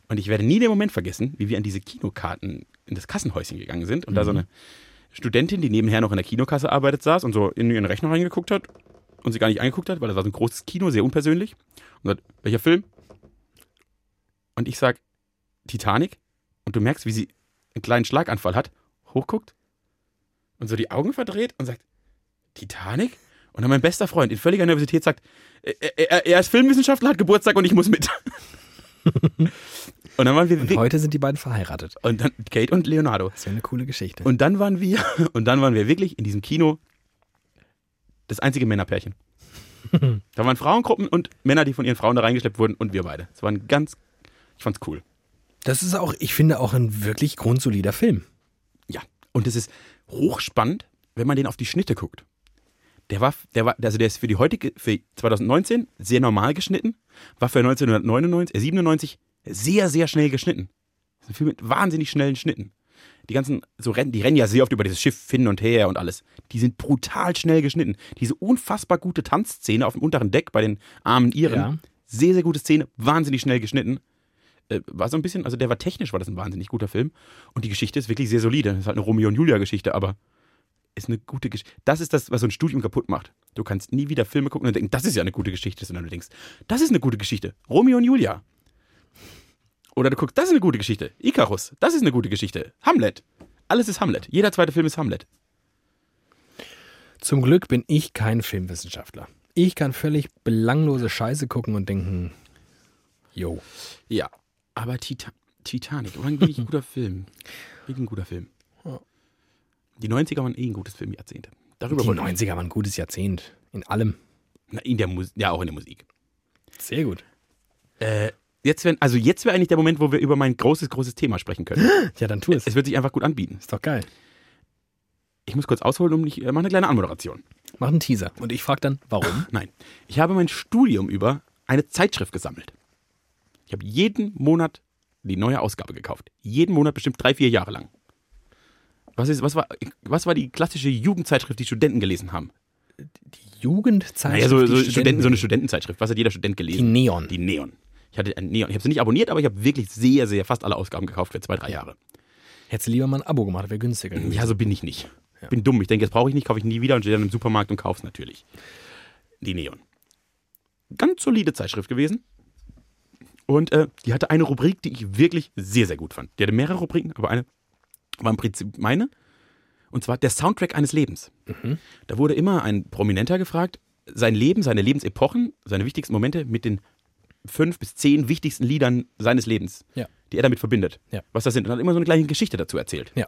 [SPEAKER 2] Und ich werde nie den Moment vergessen, wie wir an diese Kinokarten in das Kassenhäuschen gegangen sind und da so eine Studentin, die nebenher noch in der Kinokasse arbeitet, saß und so in ihren Rechner reingeguckt hat und sie gar nicht angeguckt hat, weil das war so ein großes Kino, sehr unpersönlich. Und sagt, welcher Film? Und ich sag, Titanic. Und du merkst, wie sie einen kleinen Schlaganfall hat, hochguckt und so die Augen verdreht und sagt, Titanic? Und dann mein bester Freund in völliger Nervosität sagt, er, er, er ist Filmwissenschaftler, hat Geburtstag und ich muss mit. und dann waren wir
[SPEAKER 1] Und heute sind die beiden verheiratet.
[SPEAKER 2] und dann Kate und Leonardo.
[SPEAKER 1] Das wäre eine coole Geschichte.
[SPEAKER 2] Und dann waren wir und dann waren wir wirklich in diesem Kino das einzige Männerpärchen. da waren Frauengruppen und Männer, die von ihren Frauen da reingeschleppt wurden und wir beide. Es war ein ganz ich fand's cool.
[SPEAKER 1] Das ist auch, ich finde, auch ein wirklich grundsolider Film.
[SPEAKER 2] Ja, und es ist hochspannend, wenn man den auf die Schnitte guckt. Der war, der war, also der ist für die heutige, für 2019 sehr normal geschnitten, war für 1999, äh, 97 sehr, sehr schnell geschnitten. Das ist ein Film mit wahnsinnig schnellen Schnitten. Die ganzen, so rennen, die rennen ja sehr oft über dieses Schiff hin und her und alles. Die sind brutal schnell geschnitten. Diese unfassbar gute Tanzszene auf dem unteren Deck bei den armen Iren.
[SPEAKER 1] Ja.
[SPEAKER 2] Sehr, sehr gute Szene, wahnsinnig schnell geschnitten. Äh, war so ein bisschen, also der war technisch, war das ein wahnsinnig guter Film. Und die Geschichte ist wirklich sehr solide. Das ist halt eine Romeo und Julia-Geschichte, aber ist eine gute Geschichte. Das ist das, was so ein Studium kaputt macht. Du kannst nie wieder Filme gucken und denken, das ist ja eine gute Geschichte, sondern du denkst, das ist eine gute Geschichte. Romeo und Julia. Oder du guckst, das ist eine gute Geschichte. Icarus, das ist eine gute Geschichte. Hamlet. Alles ist Hamlet. Jeder zweite Film ist Hamlet.
[SPEAKER 1] Zum Glück bin ich kein Filmwissenschaftler. Ich kann völlig belanglose Scheiße gucken und denken, yo.
[SPEAKER 2] Ja. Aber Tita Titanic war ein wirklich guter Film. Wirklich ein guter Film. Die 90er waren eh ein gutes Filmjahrzehnt. Darüber
[SPEAKER 1] Die
[SPEAKER 2] wollte ich-
[SPEAKER 1] 90er waren ein gutes Jahrzehnt. In allem.
[SPEAKER 2] Na, in der Mus ja, auch in der Musik.
[SPEAKER 1] Sehr gut.
[SPEAKER 2] Äh, jetzt wär, also jetzt wäre eigentlich der Moment, wo wir über mein großes, großes Thema sprechen können.
[SPEAKER 1] Ja, dann tu es.
[SPEAKER 2] es wird sich einfach gut anbieten.
[SPEAKER 1] Ist doch geil.
[SPEAKER 2] Ich muss kurz ausholen, um nicht, äh, mach eine kleine Anmoderation.
[SPEAKER 1] Mach einen Teaser. Und ich frage dann, warum?
[SPEAKER 2] Nein. Ich habe mein Studium über eine Zeitschrift gesammelt. Ich habe jeden Monat die neue Ausgabe gekauft. Jeden Monat bestimmt drei, vier Jahre lang. Was, ist, was, war, was war die klassische Jugendzeitschrift, die Studenten gelesen haben?
[SPEAKER 1] Die Jugendzeit.
[SPEAKER 2] Naja, so, so, Studenten, so eine Studentenzeitschrift. Was hat jeder Student
[SPEAKER 1] Die
[SPEAKER 2] gelesen?
[SPEAKER 1] Neon.
[SPEAKER 2] Die Neon. Ich hatte ein Neon. Ich habe sie nicht abonniert, aber ich habe wirklich sehr, sehr fast alle Ausgaben gekauft für zwei, drei Jahre.
[SPEAKER 1] Hättest du lieber mal ein Abo gemacht, wäre günstiger gewesen.
[SPEAKER 2] Ja, so bin ich nicht. Bin dumm. Ich denke, jetzt brauche ich nicht, kaufe ich nie wieder und stehe dann im Supermarkt und kaufe es natürlich. Die Neon. Ganz solide Zeitschrift gewesen. Und äh, die hatte eine Rubrik, die ich wirklich sehr, sehr gut fand. Die hatte mehrere Rubriken, aber eine war im Prinzip meine. Und zwar der Soundtrack eines Lebens. Da wurde immer ein Prominenter gefragt, sein Leben, seine Lebensepochen, seine wichtigsten Momente mit den fünf bis zehn wichtigsten Liedern seines Lebens,
[SPEAKER 1] Ja.
[SPEAKER 2] die er damit verbindet.
[SPEAKER 1] Ja.
[SPEAKER 2] Was das sind. Und hat immer so eine kleine Geschichte dazu erzählt.
[SPEAKER 1] Ja.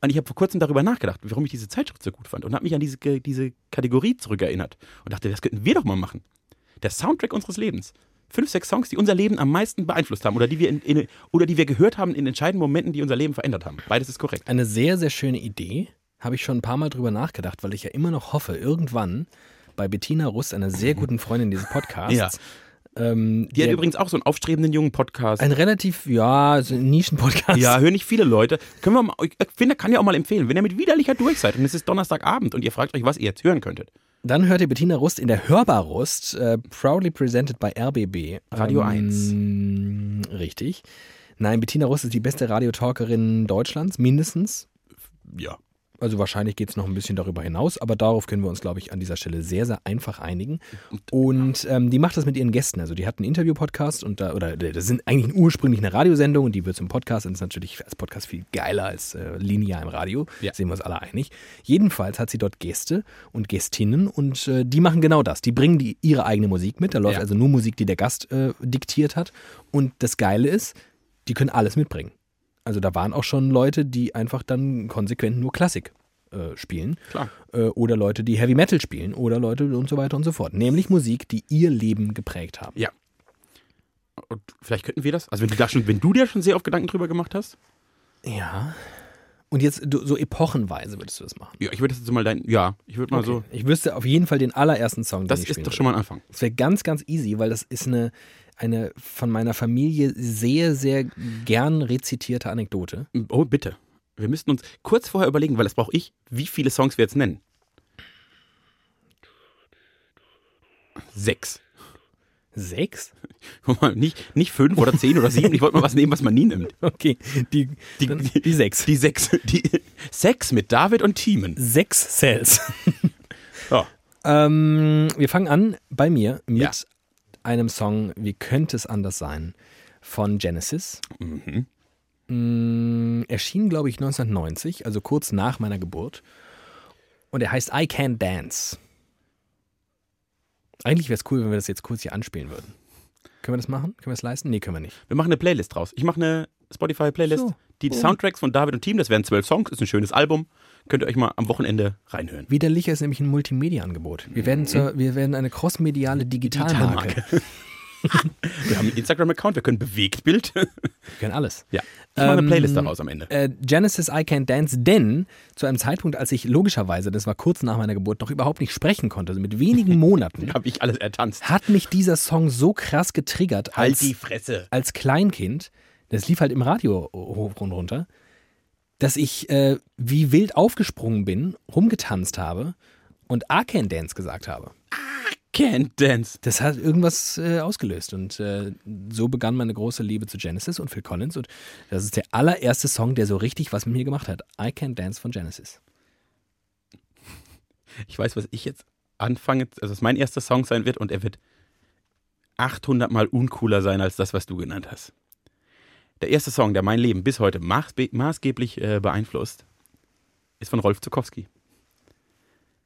[SPEAKER 2] Und ich habe vor kurzem darüber nachgedacht, warum ich diese Zeitschrift so gut fand und habe mich an diese, diese Kategorie zurückerinnert und dachte, das könnten wir doch mal machen. Der Soundtrack unseres Lebens. Fünf, sechs Songs, die unser Leben am meisten beeinflusst haben oder die wir, in, in, oder die wir gehört haben in entscheidenden Momenten, die unser Leben verändert haben. Beides ist korrekt.
[SPEAKER 1] Eine sehr, sehr schöne Idee. Habe ich schon ein paar Mal drüber nachgedacht, weil ich ja immer noch hoffe, irgendwann bei Bettina Rust, einer sehr guten Freundin dieses Podcasts,
[SPEAKER 2] Ja.
[SPEAKER 1] ähm,
[SPEAKER 2] Die hat übrigens auch so einen aufstrebenden jungen Podcast.
[SPEAKER 1] ein relativ, ja, so Nischen-Podcast.
[SPEAKER 2] Ja, hören nicht viele Leute. Können wir mal, ich finde, kann ja auch mal empfehlen, wenn ihr mit widerlicher durch seid und es ist Donnerstagabend und ihr fragt euch, was ihr jetzt hören könntet.
[SPEAKER 1] Dann hört ihr Bettina Rust in der Hörbar-Rust, äh, proudly presented by RBB.
[SPEAKER 2] Radio
[SPEAKER 1] ähm, Richtig. Nein, Bettina Rust ist die beste Radiotalkerin Deutschlands, mindestens.
[SPEAKER 2] Ja.
[SPEAKER 1] Also wahrscheinlich geht es noch ein bisschen darüber hinaus, aber darauf können wir uns, glaube ich, an dieser Stelle sehr, sehr einfach einigen. Und ähm, die macht das mit ihren Gästen. Also die hat einen Interview-Podcast und da, oder äh, das sind eigentlich ursprünglich eine Radiosendung und die wird zum Podcast und ist natürlich als Podcast viel geiler als äh, linear im Radio.
[SPEAKER 2] Ja.
[SPEAKER 1] Sehen wir uns alle einig. Jedenfalls hat sie dort Gäste und Gästinnen und äh, die machen genau das. Die bringen die, ihre eigene Musik mit. Da läuft
[SPEAKER 2] Ja.
[SPEAKER 1] also nur Musik, die der Gast äh, diktiert hat. Und das Geile ist, die können alles mitbringen. Also da waren auch schon Leute, die einfach dann konsequent nur Klassik äh, spielen.
[SPEAKER 2] Klar.
[SPEAKER 1] Äh, oder Leute, die Heavy Metal spielen. Oder Leute und so weiter und so fort. Nämlich Musik, die ihr Leben geprägt haben.
[SPEAKER 2] Ja. Und vielleicht könnten wir das. Also wenn du da schon, wenn du dir schon sehr oft Gedanken drüber gemacht hast.
[SPEAKER 1] Ja. Und jetzt du, so epochenweise würdest du das machen.
[SPEAKER 2] Ja, ich würde das jetzt mal dein. Ja, ich würde mal
[SPEAKER 1] Okay.
[SPEAKER 2] so.
[SPEAKER 1] Ich wüsste auf jeden Fall den allerersten Song, den
[SPEAKER 2] Das ist doch schon mal ein Anfang.
[SPEAKER 1] Das wäre ganz, ganz easy, weil das ist eine, eine von meiner Familie sehr, sehr gern rezitierte Anekdote.
[SPEAKER 2] Oh, bitte. Wir müssten uns kurz vorher überlegen, weil das brauche ich, wie viele Songs wir jetzt nennen. Sechs.
[SPEAKER 1] Sechs?
[SPEAKER 2] Guck mal, Nicht, nicht fünf oder zehn oder sieben. Ich wollte mal was nehmen, was man nie nimmt.
[SPEAKER 1] Okay, die,
[SPEAKER 2] Die-
[SPEAKER 1] dann, die sechs.
[SPEAKER 2] Die sechs. Die Sex mit David und Thiemen.
[SPEAKER 1] Sechs Cells.
[SPEAKER 2] Ja.
[SPEAKER 1] Ähm, wir fangen an bei mir mit
[SPEAKER 2] Ja.
[SPEAKER 1] Einem Song, wie könnte es anders sein, von Genesis.
[SPEAKER 2] Mhm.
[SPEAKER 1] Mm, erschien, glaube ich, 1990, also kurz nach meiner Geburt. Und er heißt I Can Dance. Eigentlich wäre es cool, wenn wir das jetzt kurz hier anspielen würden. Können wir das machen? Können wir das leisten? Nee, können wir nicht.
[SPEAKER 2] Wir machen eine Playlist draus. Ich mache eine Spotify-Playlist.
[SPEAKER 1] So.
[SPEAKER 2] Die
[SPEAKER 1] Boom.
[SPEAKER 2] Soundtracks von David und Team, das wären zwölf Songs, ist ein schönes Album. Könnt ihr euch mal am Wochenende reinhören.
[SPEAKER 1] Widerlicher ist nämlich ein Multimedia-Angebot. Wir werden, zur, wir werden eine crossmediale Digitalmarke.
[SPEAKER 2] Wir haben einen Instagram-Account, wir können Bewegtbild.
[SPEAKER 1] Wir können alles.
[SPEAKER 2] ja. Ich mache eine
[SPEAKER 1] Ähm,
[SPEAKER 2] Playlist daraus am Ende.
[SPEAKER 1] Äh, Genesis I Can't Dance, denn zu einem Zeitpunkt, als ich logischerweise, das war kurz nach meiner Geburt, noch überhaupt nicht sprechen konnte, also mit wenigen Monaten,
[SPEAKER 2] Habe ich alles ertanzt.
[SPEAKER 1] hat mich dieser Song so krass getriggert
[SPEAKER 2] Halt
[SPEAKER 1] als,
[SPEAKER 2] die Fresse.
[SPEAKER 1] als Kleinkind, das lief halt im Radio hoch und runter, dass ich äh, wie wild aufgesprungen bin, rumgetanzt habe und I Can't Dance gesagt habe.
[SPEAKER 2] Can't dance.
[SPEAKER 1] Das hat irgendwas äh, ausgelöst und äh, so begann meine große Liebe zu Genesis und Phil Collins und das ist der allererste Song, der so richtig was mit mir gemacht hat. I Can't Dance von Genesis.
[SPEAKER 2] Ich weiß, was ich jetzt anfange, also was mein erster Song sein wird und er wird 800 Mal uncooler sein als das, was du genannt hast. Der erste Song, der mein Leben bis heute maßgeblich äh, beeinflusst, ist von Rolf Zukowski.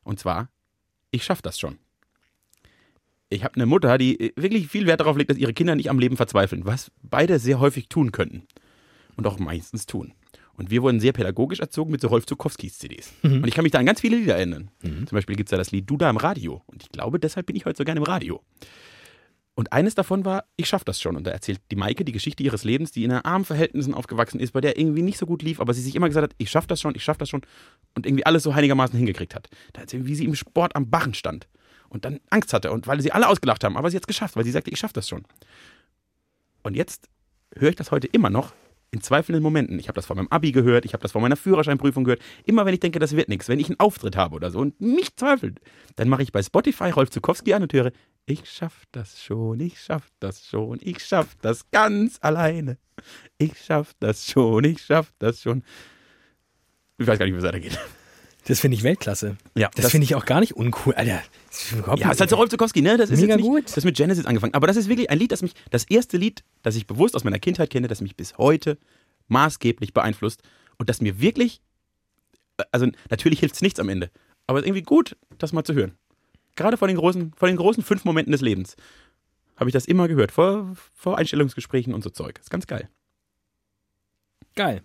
[SPEAKER 2] Und zwar, ich schaff das schon. Ich habe eine Mutter, die äh, wirklich viel Wert darauf legt, dass ihre Kinder nicht am Leben verzweifeln, was beide sehr häufig tun könnten und auch meistens tun. Und wir wurden sehr pädagogisch erzogen mit so Rolf Zukowskis CDs. Und ich kann mich da an ganz viele Lieder erinnern. Zum Beispiel gibt es da das Lied Du da im Radio. Und ich glaube, deshalb bin ich heute so gerne im Radio. Und eines davon war, ich schaff das schon. Und da erzählt die Maike die Geschichte ihres Lebens, die in armen Verhältnissen aufgewachsen ist, bei der irgendwie nicht so gut lief, aber sie sich immer gesagt hat, ich schaff das schon, ich schaff das schon. Und irgendwie alles so einigermaßen hingekriegt hat. Da erzählt, wie sie im Sport am Bachen stand. Und dann Angst hatte. Und weil sie alle ausgelacht haben, aber sie hat es geschafft, weil sie sagte, ich schaff das schon. Und jetzt höre ich das heute immer noch in zweifelnden Momenten. Ich habe das vor meinem Abi gehört, ich habe das vor meiner Führerscheinprüfung gehört. Immer wenn ich denke, das wird nichts, wenn ich einen Auftritt habe oder so und mich zweifelt, dann mache ich bei Spotify Rolf Zukowski an und höre, ich schaff das schon, ich schaff das schon, ich schaff das ganz alleine. Ich schaff das schon, ich schaff das schon. Ich weiß gar nicht, wie es weitergeht.
[SPEAKER 1] Das finde ich Weltklasse.
[SPEAKER 2] Ja,
[SPEAKER 1] Das, finde ich auch gar nicht uncool. Alter, das ist überhaupt
[SPEAKER 2] Ja, ist halt so Rolf Zukowski, ne? Das ist
[SPEAKER 1] Mega
[SPEAKER 2] nicht,
[SPEAKER 1] gut.
[SPEAKER 2] Das ist mit Genesis angefangen. Aber das ist wirklich ein Lied, das mich, das erste Lied, das ich bewusst aus meiner Kindheit kenne, das mich bis heute maßgeblich beeinflusst und das mir wirklich, also natürlich hilft es nichts am Ende, aber es ist irgendwie gut, das mal zu hören. Gerade von den großen, von den großen fünf Momenten des Lebens. habe ich das immer gehört, vor, vor Einstellungsgesprächen und so Zeug. ist ganz geil.
[SPEAKER 1] Geil.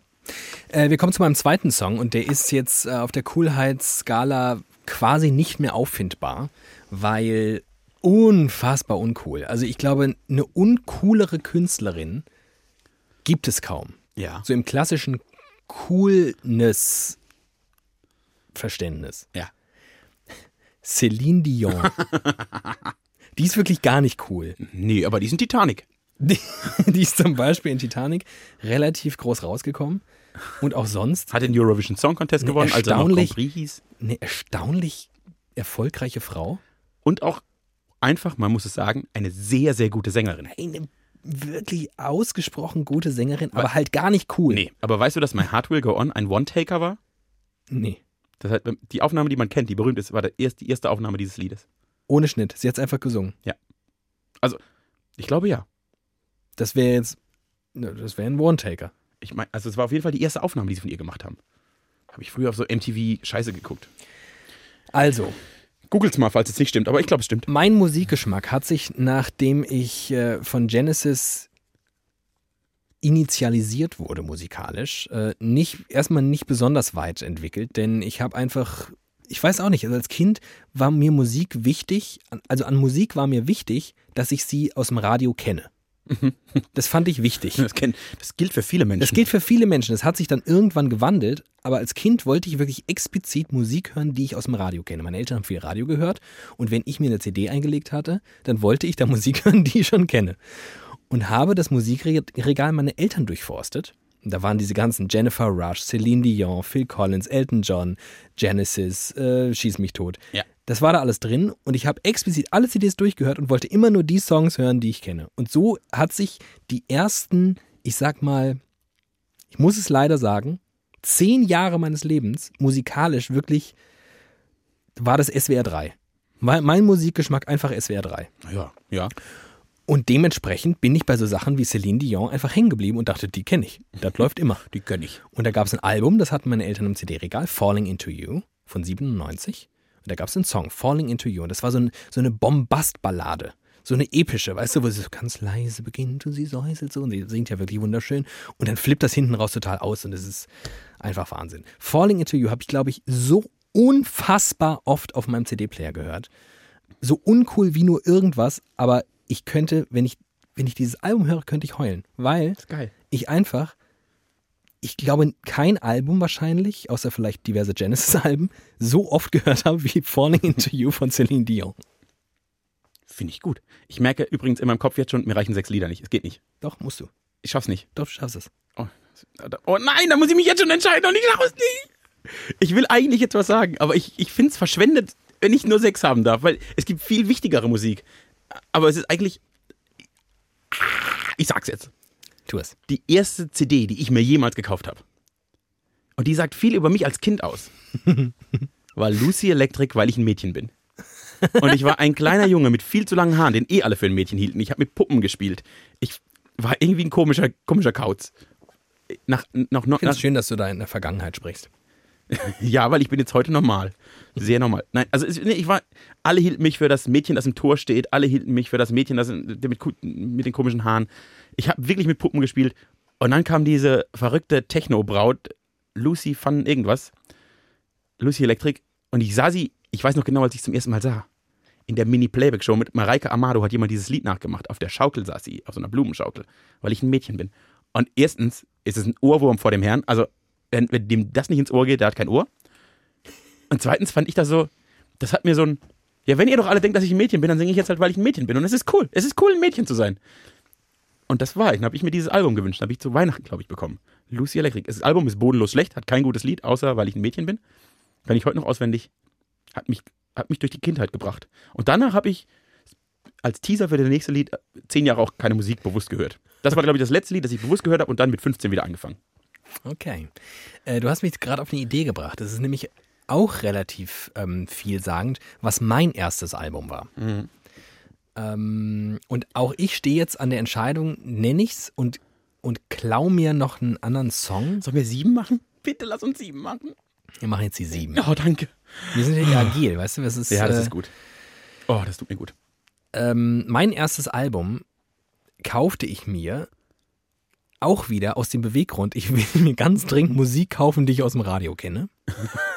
[SPEAKER 1] Äh, wir kommen zu meinem zweiten Song und der ist jetzt äh, auf der Coolheitsskala quasi nicht mehr auffindbar, weil unfassbar uncool. Also ich glaube, eine uncoolere Künstlerin gibt es kaum.
[SPEAKER 2] Ja.
[SPEAKER 1] So im klassischen Coolness-Verständnis.
[SPEAKER 2] Ja.
[SPEAKER 1] Celine Dion. die ist wirklich gar nicht cool.
[SPEAKER 2] Nee, aber die sind Titanic.
[SPEAKER 1] Die, die ist zum Beispiel in Titanic relativ groß rausgekommen. Und auch sonst
[SPEAKER 2] Hat den Eurovision Song Contest gewonnen, als er noch. Grand Prix hieß.
[SPEAKER 1] eine erstaunlich erfolgreiche Frau.
[SPEAKER 2] Und auch einfach, man muss es sagen, eine sehr, sehr gute Sängerin.
[SPEAKER 1] Eine wirklich ausgesprochen gute Sängerin, aber halt gar nicht cool.
[SPEAKER 2] Nee, aber weißt du, dass My Heart Will Go On ein One-Taker war?
[SPEAKER 1] Nee.
[SPEAKER 2] Das heißt, die Aufnahme, die man kennt, die berühmt ist, war die erste Aufnahme dieses Liedes.
[SPEAKER 1] Ohne Schnitt. Sie hat es einfach gesungen.
[SPEAKER 2] Ich glaube ja.
[SPEAKER 1] Das wäre jetzt, ne, das wäre ein One-Taker.
[SPEAKER 2] Ich meine, also es war auf jeden Fall die erste Aufnahme, die sie von ihr gemacht haben. Habe ich früher auf so MTV Scheiße geguckt.
[SPEAKER 1] Also,
[SPEAKER 2] Googles mal, falls es nicht stimmt, aber ich glaube, es stimmt.
[SPEAKER 1] mein Musikgeschmack hat sich, nachdem ich äh, von Genesis initialisiert wurde musikalisch, äh, nicht erstmal nicht besonders weit entwickelt, denn ich habe einfach, ich weiß auch nicht, also als Kind war mir Musik wichtig, also an Musik war mir wichtig, dass ich sie aus dem Radio kenne. Das fand ich wichtig.
[SPEAKER 2] Das, kenn, das gilt für viele Menschen.
[SPEAKER 1] Das gilt für viele Menschen. Das hat sich dann irgendwann gewandelt. Aber als Kind wollte ich wirklich explizit Musik hören, die ich aus dem Radio kenne. Meine Eltern haben viel Radio gehört. Und wenn ich mir eine CD eingelegt hatte, dann wollte ich da Musik hören, die ich schon kenne. Und habe das Musikregal meiner Eltern durchforstet. Da waren diese ganzen Jennifer Rush, Celine Dion, Phil Collins, Elton John, Genesis, äh, Schieß mich tot.
[SPEAKER 2] Ja.
[SPEAKER 1] Das war da alles drin und ich habe explizit alle CDs durchgehört und wollte immer nur die Songs hören, die ich kenne. Und so hat sich die ersten, ich sag mal, ich muss es leider sagen, zehn Jahre meines Lebens musikalisch wirklich war das SWR 3. Mein, mein Musikgeschmack einfach SWR 3.
[SPEAKER 2] Ja, ja.
[SPEAKER 1] Und dementsprechend bin ich bei so Sachen wie Celine Dion einfach hängen geblieben und dachte, die kenne ich. Das läuft immer.
[SPEAKER 2] Die gönn ich.
[SPEAKER 1] Und da gab es ein Album, das hatten meine Eltern im CD-Regal, Falling Into You von 97. Und da gab es einen Song, Falling Into You. Und das war so, ein, so eine Bombastballade. So eine epische, weißt du, wo sie so ganz leise beginnt und sie säuselt so und sie singt ja wirklich wunderschön. Und dann flippt das hinten raus total aus und es ist einfach Wahnsinn. Falling Into You habe ich, glaube ich, so unfassbar oft auf meinem CD-Player gehört. So uncool wie nur irgendwas, aber ich könnte, wenn ich, wenn ich dieses Album höre, könnte ich heulen. Weil ich einfach, ich glaube, kein Album wahrscheinlich, außer vielleicht diverse Genesis-Alben, so oft gehört habe wie Falling Into You von Celine Dion.
[SPEAKER 2] Finde ich gut. Ich merke übrigens in meinem Kopf jetzt schon, mir reichen sechs Lieder nicht. Es geht nicht.
[SPEAKER 1] Doch, musst du.
[SPEAKER 2] Ich schaff's nicht.
[SPEAKER 1] Doch, du schaffst es.
[SPEAKER 2] Oh, oh nein, da muss ich mich jetzt schon entscheiden und ich schaff's nicht. Ich will eigentlich jetzt was sagen, aber ich, ich finde es verschwendet, wenn ich nur sechs haben darf, weil es gibt viel wichtigere Musik. Aber es ist eigentlich. Ich sag's jetzt.
[SPEAKER 1] Tu es.
[SPEAKER 2] Die erste CD, die ich mir jemals gekauft habe. Und die sagt viel über mich als Kind aus. War Lucy Electric, weil ich ein Mädchen bin. Und ich war ein kleiner Junge mit viel zu langen Haaren, den eh alle für ein Mädchen hielten. Ich habe mit Puppen gespielt. Ich war irgendwie ein komischer, komischer Kauz. Nach, noch, noch,
[SPEAKER 1] Ich finde
[SPEAKER 2] nach,
[SPEAKER 1] es schön, dass du da in der Vergangenheit sprichst.
[SPEAKER 2] ja, weil ich bin jetzt heute normal. Sehr normal. Nein, also es, nee, ich war, alle hielten mich für das Mädchen, das im Tor steht. Alle hielten mich für das Mädchen, das mit, mit den komischen Haaren. Ich habe wirklich mit Puppen gespielt. Und dann kam diese verrückte Techno-Braut, Lucy van irgendwas. Lucy Electric. Und ich sah sie, ich weiß noch genau, als ich zum ersten Mal sah. In der Mini-Playback-Show mit Mareike Amado hat jemand dieses Lied nachgemacht. Auf der Schaukel saß sie, auf so einer Blumenschaukel, weil ich ein Mädchen bin. Und erstens ist es ein Ohrwurm vor dem Herrn. Also, wenn, wenn dem das nicht ins Ohr geht, der hat kein Ohr. Und zweitens fand ich das so, das hat mir so ein, ja, wenn ihr doch alle denkt, dass ich ein Mädchen bin, dann singe ich jetzt halt, weil ich ein Mädchen bin. Und es ist cool. Es ist cool, ein Mädchen zu sein. Und das war ich. Dann habe ich mir dieses Album gewünscht. Habe ich zu Weihnachten, glaube ich, bekommen. Lucy Electric. Das Album ist bodenlos schlecht, hat kein gutes Lied, außer weil ich ein Mädchen bin. Kann ich heute noch auswendig. Hat mich, hat mich durch die Kindheit gebracht. Und danach habe ich als Teaser für das nächste Lied zehn Jahre auch keine Musik bewusst gehört. Das war, glaube ich, das letzte Lied, das ich bewusst gehört habe und dann mit 15 wieder angefangen.
[SPEAKER 1] Okay. Äh, du hast mich gerade auf eine Idee gebracht. Das ist nämlich auch relativ ähm, vielsagend, was mein erstes Album war. Ähm, und auch ich stehe jetzt an der Entscheidung, nenne ich's und, und klau mir noch einen anderen Song.
[SPEAKER 2] Sollen wir sieben machen? Bitte lass uns sieben machen.
[SPEAKER 1] Wir machen jetzt die sieben.
[SPEAKER 2] Oh, danke.
[SPEAKER 1] Wir sind ja agil, weißt du? Das ist,
[SPEAKER 2] Ja, das
[SPEAKER 1] äh,
[SPEAKER 2] ist gut. Oh, das tut mir gut.
[SPEAKER 1] ähm, mein erstes Album kaufte ich mir auch wieder aus dem Beweggrund, ich will mir ganz dringend Musik kaufen, die ich aus dem Radio kenne.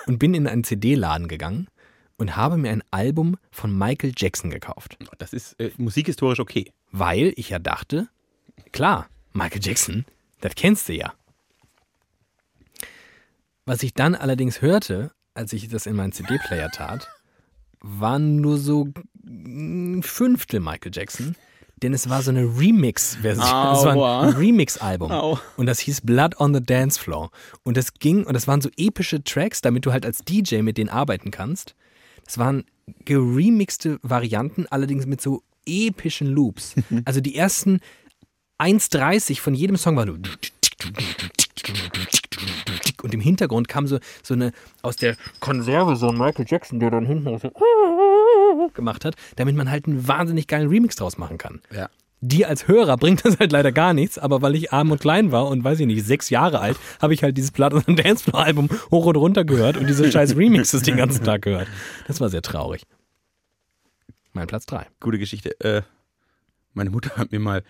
[SPEAKER 1] Und bin in einen CD-Laden gegangen und habe mir ein Album von Michael Jackson gekauft.
[SPEAKER 2] Das ist äh, musikhistorisch okay.
[SPEAKER 1] Weil ich ja dachte, klar, Michael Jackson, das kennst du ja. Was ich dann allerdings hörte, als ich das in meinen CD-Player tat, waren nur so ein Fünftel Michael Jackson. Denn es war so eine Remix-Version. Es war ein Remix-Album. Und das hieß Blood on the Dance Floor. Und das ging, und das waren so epische Tracks, damit du halt als DJ mit denen arbeiten kannst. Das waren geremixte Varianten, allerdings mit so epischen Loops. Also die ersten 1,30 von jedem Song war nur. Und im Hintergrund kam so, so eine aus der Konserve so ein Michael Jackson, der dann hinten auch so gemacht hat, damit man halt einen wahnsinnig geilen Remix draus machen kann.
[SPEAKER 2] Ja.
[SPEAKER 1] Dir als Hörer bringt das halt leider gar nichts, aber weil ich arm und klein war und weiß ich nicht, sechs Jahre alt, habe ich halt dieses Platt und Dancefloor Album hoch und runter gehört und diese scheiß Remixes den ganzen Tag gehört. Das war sehr traurig. Mein Platz drei.
[SPEAKER 2] Gute Geschichte. Äh, meine Mutter hat mir mal,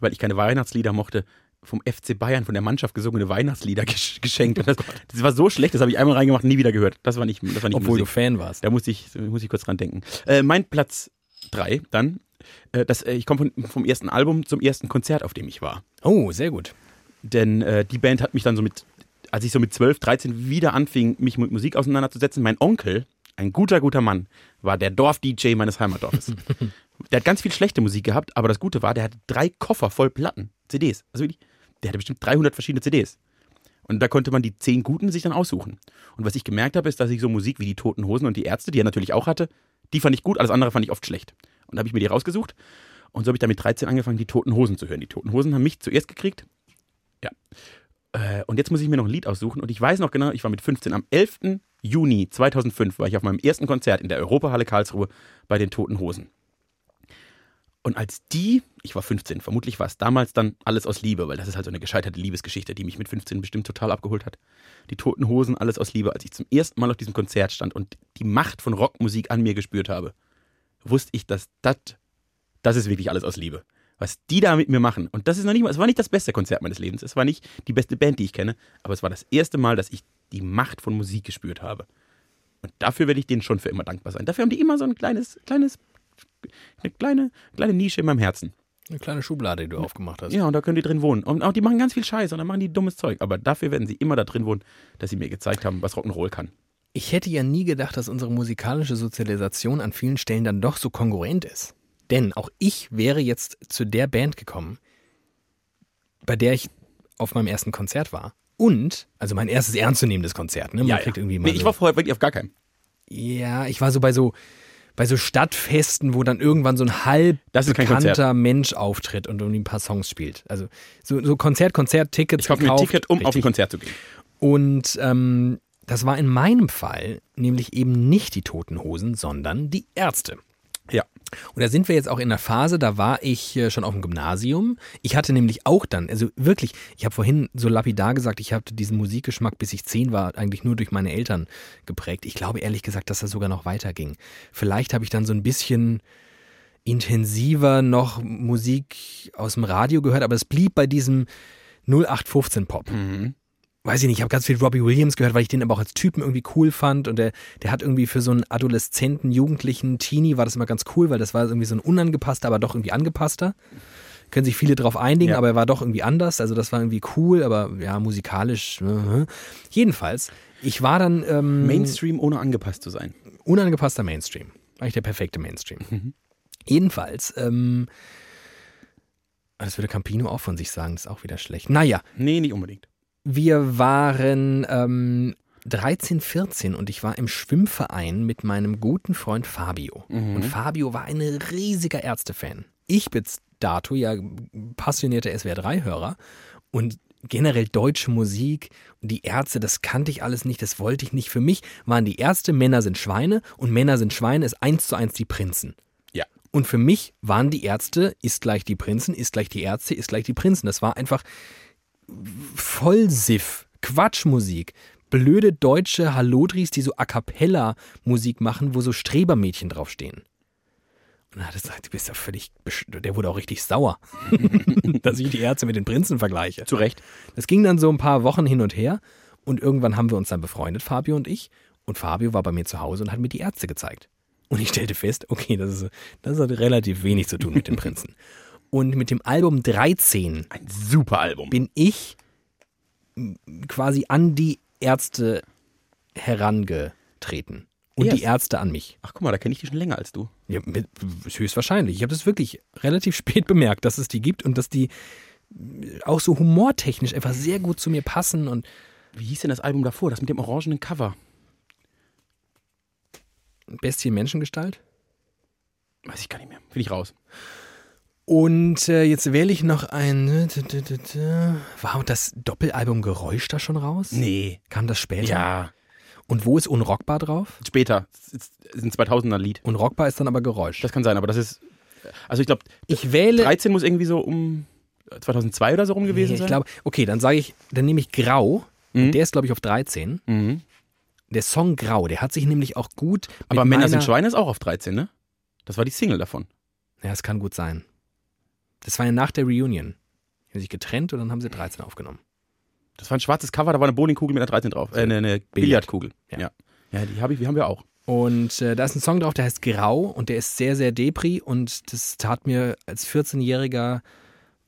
[SPEAKER 2] weil ich keine Weihnachtslieder mochte, vom FC Bayern, von der Mannschaft gesungene Weihnachtslieder gesch geschenkt. Und das, das war so schlecht, das habe ich einmal reingemacht nie wieder gehört. Das war nicht, das war nicht
[SPEAKER 1] Obwohl
[SPEAKER 2] Musik.
[SPEAKER 1] du Fan warst.
[SPEAKER 2] Da muss ich, muss ich kurz dran denken. Äh, mein Platz drei dann. Äh, das, äh, ich komme vom, vom ersten Album zum ersten Konzert, auf dem ich war.
[SPEAKER 1] Oh, sehr gut.
[SPEAKER 2] Denn äh, die Band hat mich dann so mit, als ich so mit 12, 13 wieder anfing, mich mit Musik auseinanderzusetzen, mein Onkel, ein guter, guter Mann, war der Dorf-DJ meines Heimatdorfes. der hat ganz viel schlechte Musik gehabt, aber das Gute war, der hatte drei Koffer voll Platten, CDs. Also wirklich, der hatte bestimmt 300 verschiedene CDs. Und da konnte man die zehn guten sich dann aussuchen. Und was ich gemerkt habe, ist, dass ich so Musik wie die Toten Hosen und die Ärzte, die er natürlich auch hatte, die fand ich gut, alles andere fand ich oft schlecht. Und da habe ich mir die rausgesucht. Und so habe ich dann mit 13 angefangen, die Toten Hosen zu hören. Die Toten Hosen haben mich zuerst gekriegt. Ja. Äh, Und jetzt muss ich mir noch ein Lied aussuchen. Und ich weiß noch genau, ich war mit 15. Am 11. Juni 2005 war ich auf meinem ersten Konzert in der Europahalle Karlsruhe bei den Toten Hosen. Und als die, ich war 15, vermutlich war es damals dann alles aus Liebe, weil das ist halt so eine gescheiterte Liebesgeschichte, die mich mit 15 bestimmt total abgeholt hat. Die Toten Hosen, alles aus Liebe. Als ich zum ersten Mal auf diesem Konzert stand und die Macht von Rockmusik an mir gespürt habe, wusste ich, dass das, das ist wirklich alles aus Liebe. Was die da mit mir machen. Und das ist noch nicht mal, es war nicht das beste Konzert meines Lebens. Es war nicht die beste Band, die ich kenne, aber es war das erste Mal, dass ich die Macht von Musik gespürt habe. Und dafür werde ich denen schon für immer dankbar sein. Dafür haben die immer so ein kleines, kleines, eine kleine, kleine Nische in meinem Herzen.
[SPEAKER 1] Eine kleine Schublade, die du aufgemacht hast.
[SPEAKER 2] Ja, und da können die drin wohnen. Und auch die machen ganz viel Scheiß und dann machen die dummes Zeug. Aber dafür werden sie immer da drin wohnen, dass sie mir gezeigt haben, was Rock'n'Roll kann.
[SPEAKER 1] Ich hätte ja nie gedacht, dass unsere musikalische Sozialisation an vielen Stellen dann doch so kongruent ist. Denn auch ich wäre jetzt zu der Band gekommen, bei der ich auf meinem ersten Konzert war. Und, also mein erstes ernstzunehmendes Konzert, ne? Man kriegt irgendwie mal
[SPEAKER 2] nee, ich war vorher wirklich auf gar keinem.
[SPEAKER 1] Ja, ich war so bei so bei so Stadtfesten, wo dann irgendwann so ein halb bekannter. Mensch auftritt und irgendwie ein paar Songs spielt. Also so, so Konzert, Konzert, Tickets
[SPEAKER 2] Ich kaufe mir ein. Ticket, um auf ein
[SPEAKER 1] Richtig.
[SPEAKER 2] Konzert zu gehen.
[SPEAKER 1] Und ähm, das war in meinem Fall nämlich eben nicht die Toten Hosen, sondern die Ärzte. Und da sind wir jetzt auch in der Phase, da war ich äh, schon auf dem Gymnasium. Ich hatte nämlich auch dann, also wirklich, ich habe vorhin so lapidar gesagt, ich hatte diesen Musikgeschmack, bis ich zehn war, eigentlich nur durch meine Eltern geprägt. Ich glaube ehrlich gesagt, dass das sogar noch weiterging. Vielleicht habe ich dann so ein bisschen intensiver noch Musik aus dem Radio gehört, aber es blieb bei diesem 0815 Pop
[SPEAKER 2] Mhm.
[SPEAKER 1] Weiß ich nicht, ich habe ganz viel Robbie Williams gehört, weil ich den aber auch als Typen irgendwie cool fand und der, der hat irgendwie für so einen Adoleszenten, Jugendlichen, Teenie war das immer ganz cool, weil das war irgendwie so ein unangepasster, aber doch irgendwie angepasster. Können sich viele drauf einigen,
[SPEAKER 2] Ja.
[SPEAKER 1] aber er war doch irgendwie anders, also das war irgendwie cool, aber ja, musikalisch. äh, Jedenfalls, ich war dann ähm,
[SPEAKER 2] Mainstream ohne angepasst zu sein.
[SPEAKER 1] unangepasster Mainstream. Eigentlich der perfekte Mainstream. Jedenfalls, ähm, das würde Campino auch von sich sagen, das ist auch wieder schlecht. Naja,
[SPEAKER 2] Nee, nicht unbedingt.
[SPEAKER 1] Wir waren ähm, 13, 14 und ich war im Schwimmverein mit meinem guten Freund Fabio. Und Fabio war ein riesiger Ärztefan. Ich bis dato ja passionierter SWR3-Hörer und generell deutsche Musik und die Ärzte, das kannte ich alles nicht, das wollte ich nicht. Für mich waren die Ärzte, Männer sind Schweine und Männer sind Schweine ist eins zu eins die Prinzen.
[SPEAKER 2] Ja.
[SPEAKER 1] Und für mich waren die Ärzte, ist gleich die Prinzen, ist gleich die Ärzte, ist gleich die Prinzen. Das war einfach Vollsiff, Quatschmusik, blöde deutsche Hallodris, die so A cappella Musik machen, wo so Strebermädchen draufstehen. Und dann hat er gesagt, du bist ja völlig, der wurde auch richtig sauer, dass ich die Ärzte mit den Prinzen vergleiche.
[SPEAKER 2] Zu Recht.
[SPEAKER 1] Das ging dann so ein paar Wochen hin und her und irgendwann haben wir uns dann befreundet, Fabio und ich. Und Fabio war bei mir zu Hause und hat mir die Ärzte gezeigt. Und ich stellte fest, okay, das, ist, das hat relativ wenig zu tun mit den Prinzen. Und mit dem Album 13
[SPEAKER 2] Ein super Album.
[SPEAKER 1] bin ich m, quasi an die Ärzte herangetreten. Und
[SPEAKER 2] Erst?
[SPEAKER 1] die Ärzte an mich.
[SPEAKER 2] Ach guck mal, da kenne ich die schon länger als du.
[SPEAKER 1] Ja, mit, höchstwahrscheinlich. Ich habe das wirklich relativ spät bemerkt, dass es die gibt und dass die auch so humortechnisch einfach sehr gut zu mir passen und
[SPEAKER 2] Wie hieß denn das Album davor? Das mit dem orangenen Cover.
[SPEAKER 1] Bestien Menschengestalt.
[SPEAKER 2] Weiß ich gar nicht mehr. Finde ich raus.
[SPEAKER 1] Und äh, jetzt wähle ich noch ein. War das Doppelalbum Geräusch da schon raus?
[SPEAKER 2] Nee.
[SPEAKER 1] Kam das später?
[SPEAKER 2] Ja.
[SPEAKER 1] Und wo ist Unrockbar drauf?
[SPEAKER 2] Später. Das ist ein 2000er Lied.
[SPEAKER 1] Unrockbar ist dann aber Geräusch.
[SPEAKER 2] Das kann sein, aber das ist. Also ich glaube,
[SPEAKER 1] ich wähle.
[SPEAKER 2] 13 muss irgendwie so um 2002 oder so rum gewesen
[SPEAKER 1] Nee, ich
[SPEAKER 2] sein.
[SPEAKER 1] glaube, okay, dann sage ich, dann nehme ich Grau.
[SPEAKER 2] Mhm.
[SPEAKER 1] Der ist, glaube ich, auf 13.
[SPEAKER 2] Mhm.
[SPEAKER 1] Der Song Grau, der hat sich nämlich auch gut.
[SPEAKER 2] Aber Männer sind Schweine ist auch auf 13, ne? Das war die Single davon.
[SPEAKER 1] Ja, es kann gut sein. Das war ja nach der Reunion. Die haben sich getrennt und dann haben sie 13 aufgenommen.
[SPEAKER 2] Das war ein schwarzes Cover, da war eine Bowlingkugel mit einer 13 drauf. Äh, eine, eine Billardkugel.
[SPEAKER 1] Ja.
[SPEAKER 2] Ja. Ja, die, hab ich, die haben wir auch.
[SPEAKER 1] Und äh, da ist ein Song drauf, der heißt Grau und der ist sehr, sehr depri und das tat mir als 14-jähriger,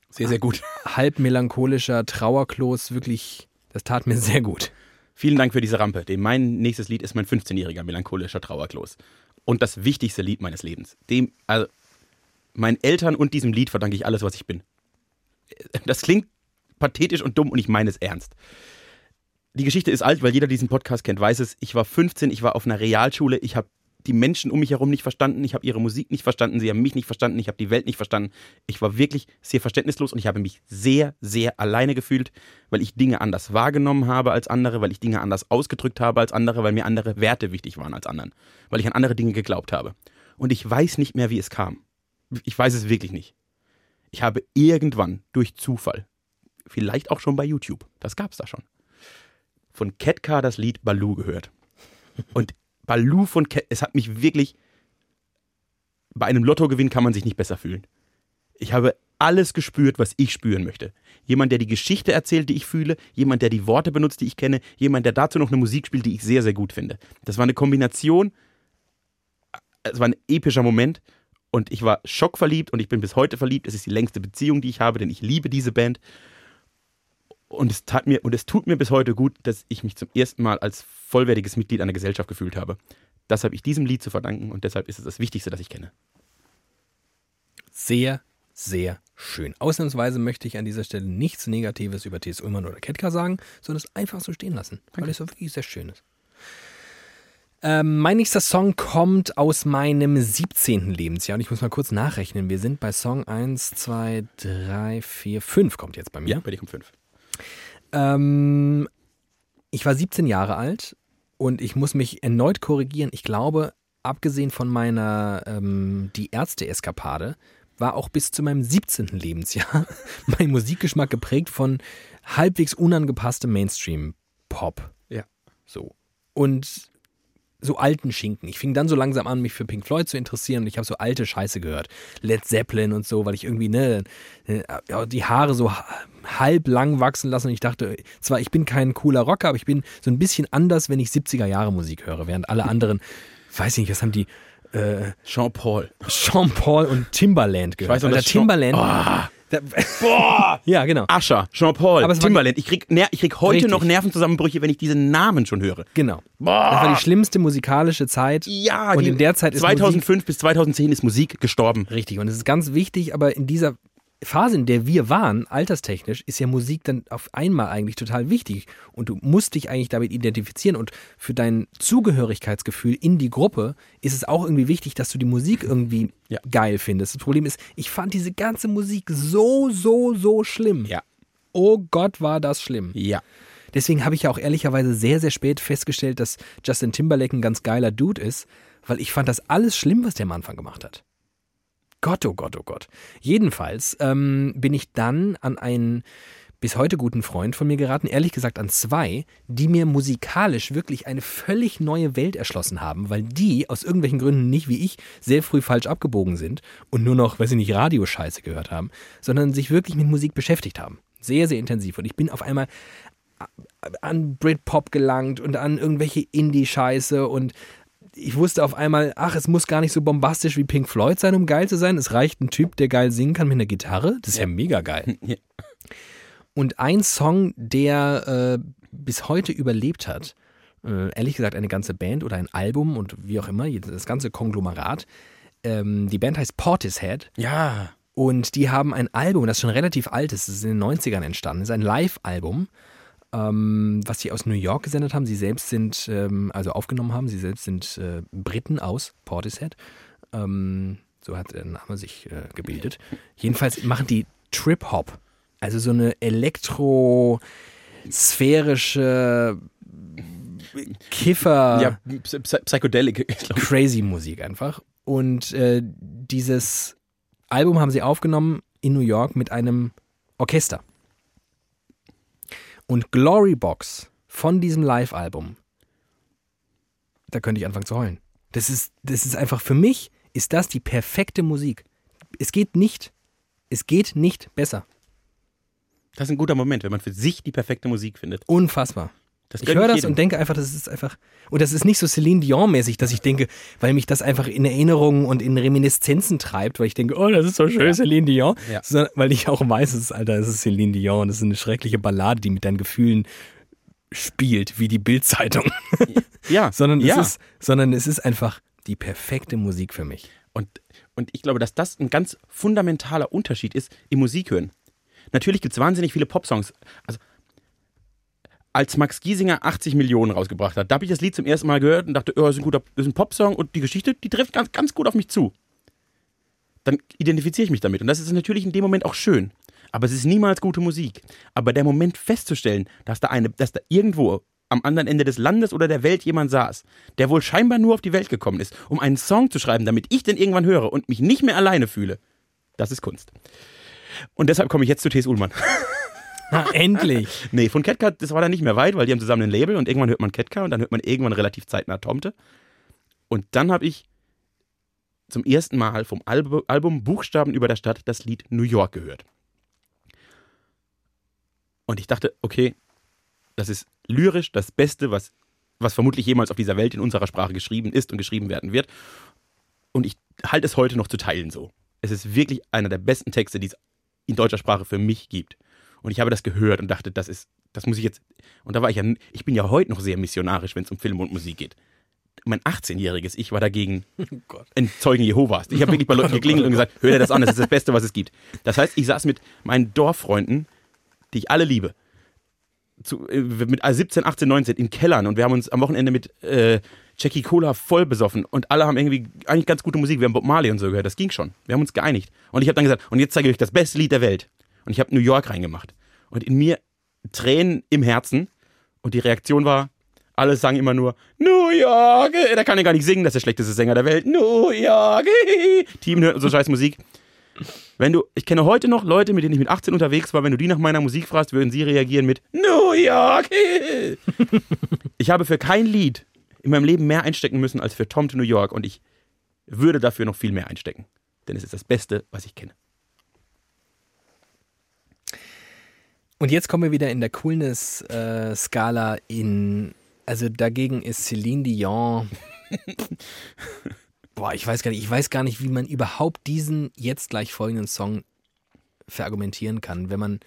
[SPEAKER 2] Sehr, sehr gut.
[SPEAKER 1] halb melancholischer Trauerklos wirklich, das tat mir sehr gut.
[SPEAKER 2] Vielen Dank für diese Rampe. Denn mein nächstes Lied ist mein 15-jähriger melancholischer Trauerklos. Und das wichtigste Lied meines Lebens. Dem, also, meinen Eltern und diesem Lied verdanke ich alles, was ich bin. Das klingt pathetisch und dumm und ich meine es ernst. Die Geschichte ist alt, weil jeder diesen Podcast kennt, weiß es. Ich war 15, ich war auf einer Realschule, ich habe die Menschen um mich herum nicht verstanden, ich habe ihre Musik nicht verstanden, sie haben mich nicht verstanden, ich habe die Welt nicht verstanden. Ich war wirklich sehr verständnislos und ich habe mich sehr, sehr alleine gefühlt, weil ich Dinge anders wahrgenommen habe als andere, weil ich Dinge anders ausgedrückt habe als andere, weil mir andere Werte wichtig waren als anderen, weil ich an andere Dinge geglaubt habe. Und ich weiß nicht mehr, wie es kam. Ich weiß es wirklich nicht. Ich habe irgendwann durch Zufall, vielleicht auch schon bei YouTube, das gab es da schon, von Ketka das Lied Baloo gehört. Und Baloo von Ket, es hat mich wirklich, bei einem Lottogewinn kann man sich nicht besser fühlen. Ich habe alles gespürt, was ich spüren möchte. Jemand, der die Geschichte erzählt, die ich fühle, jemand, der die Worte benutzt, die ich kenne, jemand, der dazu noch eine Musik spielt, die ich sehr, sehr gut finde. Das war eine Kombination, es war ein epischer Moment und ich war schockverliebt und ich bin bis heute verliebt. Es ist die längste Beziehung, die ich habe, denn ich liebe diese Band. Und es tat mir und es tut mir bis heute gut, dass ich mich zum ersten Mal als vollwertiges Mitglied einer Gesellschaft gefühlt habe. Das habe ich diesem Lied zu verdanken und deshalb ist es das Wichtigste, das ich kenne.
[SPEAKER 1] Sehr, sehr schön. Ausnahmsweise möchte ich an dieser Stelle nichts Negatives über T.S. Ullmann oder Ketka sagen, sondern es einfach so stehen lassen, weil es so wirklich sehr schön ist. Ähm, mein nächster Song kommt aus meinem 17. Lebensjahr und ich muss mal kurz nachrechnen. Wir sind bei Song 1, 2, 3, 4, 5 kommt jetzt bei mir.
[SPEAKER 2] Ja, bei dir kommt fünf.
[SPEAKER 1] Ähm, ich war 17 Jahre alt und ich muss mich erneut korrigieren. Ich glaube, abgesehen von meiner ähm, Die Ärzte-Eskapade, war auch bis zu meinem 17. Lebensjahr mein Musikgeschmack geprägt von halbwegs unangepasstem Mainstream-Pop.
[SPEAKER 2] Ja.
[SPEAKER 1] So. Und so alten Schinken. Ich fing dann so langsam an, mich für Pink Floyd zu interessieren und ich habe so alte Scheiße gehört. Led Zeppelin und so, weil ich irgendwie, ne, äh, die Haare so ha- halb lang wachsen lassen und ich dachte, zwar ich bin kein cooler Rocker, aber ich bin so ein bisschen anders, wenn ich 70er Jahre Musik höre, während alle anderen, weiß ich nicht, was haben die, äh,
[SPEAKER 2] Jean-Paul.
[SPEAKER 1] Sean Paul und Timbaland gehört.
[SPEAKER 2] weiß noch,
[SPEAKER 1] Alter, Timbaland. Da,
[SPEAKER 2] Boah!
[SPEAKER 1] ja, genau.
[SPEAKER 2] Ascher, Jean-Paul, Timbaland. Ich krieg, ich krieg heute
[SPEAKER 1] Richtig.
[SPEAKER 2] noch Nervenzusammenbrüche, wenn ich diese Namen schon höre.
[SPEAKER 1] Genau.
[SPEAKER 2] Boah!
[SPEAKER 1] Das war die schlimmste musikalische Zeit.
[SPEAKER 2] Ja,
[SPEAKER 1] und
[SPEAKER 2] die-
[SPEAKER 1] in der Zeit ist Musik
[SPEAKER 2] 2005 bis 2010 ist Musik gestorben.
[SPEAKER 1] Richtig, und es ist ganz wichtig, aber in dieser Phase, in der wir waren, alterstechnisch, ist ja Musik dann auf einmal eigentlich total wichtig. Und du musst dich eigentlich damit identifizieren. Und für dein Zugehörigkeitsgefühl in die Gruppe ist es auch irgendwie wichtig, dass du die Musik irgendwie
[SPEAKER 2] Ja.
[SPEAKER 1] geil findest. Das Problem ist, ich fand diese ganze Musik so, so, so schlimm.
[SPEAKER 2] Ja.
[SPEAKER 1] Oh Gott, war das schlimm.
[SPEAKER 2] Ja.
[SPEAKER 1] Deswegen habe ich ja auch ehrlicherweise sehr, sehr spät festgestellt, dass Justin Timberlake ein ganz geiler Dude ist, weil ich fand das alles schlimm, was der am Anfang gemacht hat. Gott, oh Gott, oh Gott. Jedenfalls ähm, bin ich dann an ein bis heute guten Freund von mir geraten, ehrlich gesagt an zwei, die mir musikalisch wirklich eine völlig neue Welt erschlossen haben, weil die aus irgendwelchen Gründen nicht wie ich sehr früh falsch abgebogen sind und nur noch, weiß ich nicht, Radioscheiße gehört haben, sondern sich wirklich mit Musik beschäftigt haben. Sehr, sehr intensiv. Und ich bin auf einmal an Britpop gelangt und an irgendwelche Indie-Scheiße und ich wusste auf einmal, ach, es muss gar nicht so bombastisch wie Pink Floyd sein, um geil zu sein. Es reicht ein Typ, der geil singen kann mit einer Gitarre. Das ist ja, mega geil. Ja. Und ein Song, der äh, bis heute überlebt hat, äh, ehrlich gesagt eine ganze Band oder ein Album und wie auch immer, das ganze Konglomerat. Ähm, die Band heißt Portishead.
[SPEAKER 2] Ja.
[SPEAKER 1] Und die haben ein Album, das schon relativ alt ist, das ist in den 90ern entstanden, das ist ein Live-Album ähm, was sie aus New York gesendet haben. Sie selbst sind, ähm, also aufgenommen haben, sie selbst sind äh, Briten aus Portishead. Ähm, so hat der Name sich äh, gebildet. Jedenfalls machen die Trip-Hop, also so eine elektrosphärische Kiffer.
[SPEAKER 2] Ja, Psychedelic.
[SPEAKER 1] Crazy Musik einfach. Und äh, dieses Album haben sie aufgenommen in New York mit einem Orchester. Und Glorybox von diesem Live-Album, da könnte ich anfangen zu heulen. Das ist, das ist einfach für mich, ist das die perfekte Musik. Es geht nicht, es geht nicht besser.
[SPEAKER 2] Das ist ein guter Moment, wenn man für sich die perfekte Musik findet.
[SPEAKER 1] Unfassbar. Ich höre das jedem. und denke einfach, das ist einfach. Und das ist nicht so Celine Dion-mäßig, dass ich denke, weil mich das einfach in Erinnerungen und in Reminiszenzen treibt, weil ich denke, oh, das ist so schön, ja. Celine Dion. Ja. Sondern, weil ich auch weiß, es ist, Alter, es ist Celine Dion. Das ist eine schreckliche Ballade, die mit deinen Gefühlen spielt, wie die Bildzeitung.
[SPEAKER 2] Ja.
[SPEAKER 1] sondern,
[SPEAKER 2] ja.
[SPEAKER 1] Es ist, sondern es ist einfach die perfekte Musik für mich.
[SPEAKER 2] Und, und ich glaube, dass das ein ganz fundamentaler Unterschied ist im Musikhören. Natürlich gibt es wahnsinnig viele Popsongs. Also als Max Giesinger 80 Millionen rausgebracht hat. Da habe ich das Lied zum ersten Mal gehört und dachte, oh, das ist ein guter, das ist ein Popsong und die Geschichte, die trifft ganz, ganz gut auf mich zu. Dann identifiziere ich mich damit. Und das ist natürlich in dem Moment auch schön. Aber es ist niemals gute Musik. Aber der Moment festzustellen, dass da eine, dass da irgendwo am anderen Ende des Landes oder der Welt jemand saß, der wohl scheinbar nur auf die Welt gekommen ist, um einen Song zu schreiben, damit ich den irgendwann höre und mich nicht mehr alleine fühle, das ist Kunst. Und deshalb komme ich jetzt zu T.S. Ullmann.
[SPEAKER 1] Na, endlich.
[SPEAKER 2] nee, von Catcar, das war dann nicht mehr weit, weil die haben zusammen ein Label und irgendwann hört man Catcar und dann hört man irgendwann relativ zeitnah Tomte. Und dann habe ich zum ersten Mal vom Album, Album Buchstaben über der Stadt das Lied New York gehört. Und ich dachte, okay, das ist lyrisch das Beste, was, was vermutlich jemals auf dieser Welt in unserer Sprache geschrieben ist und geschrieben werden wird. Und ich halte es heute noch zu teilen so. Es ist wirklich einer der besten Texte, die es in deutscher Sprache für mich gibt. Und ich habe das gehört und dachte, das ist, das muss ich jetzt. Und da war ich ja, ich bin ja heute noch sehr missionarisch, wenn es um Film und Musik geht. Mein 18-jähriges Ich war dagegen oh ein Zeugen Jehovas. Ich habe wirklich bei Leuten geklingelt und gesagt, hör dir das an, das ist das Beste, was es gibt. Das heißt, ich saß mit meinen Dorffreunden, die ich alle liebe, zu, äh, mit 17, 18, 19 in Kellern und wir haben uns am Wochenende mit äh, Jackie Cola voll besoffen und alle haben irgendwie eigentlich ganz gute Musik. Wir haben Bob Marley und so gehört. Das ging schon. Wir haben uns geeinigt. Und ich habe dann gesagt, und jetzt zeige ich euch das beste Lied der Welt. Und ich habe New York reingemacht. Und in mir Tränen im Herzen. Und die Reaktion war, alle sagen immer nur, New York, der kann ja gar nicht singen, das ist der schlechteste Sänger der Welt. New York, Team hört so scheiß Musik. Wenn du, ich kenne heute noch Leute, mit denen ich mit 18 unterwegs war, wenn du die nach meiner Musik fragst, würden sie reagieren mit New York. ich habe für kein Lied in meinem Leben mehr einstecken müssen als für Tom to New York und ich würde dafür noch viel mehr einstecken. Denn es ist das Beste, was ich kenne.
[SPEAKER 1] Und jetzt kommen wir wieder in der Coolness-Skala in. Also dagegen ist Celine Dion. boah, ich weiß gar nicht, ich weiß gar nicht, wie man überhaupt diesen jetzt gleich folgenden Song verargumentieren kann, wenn man,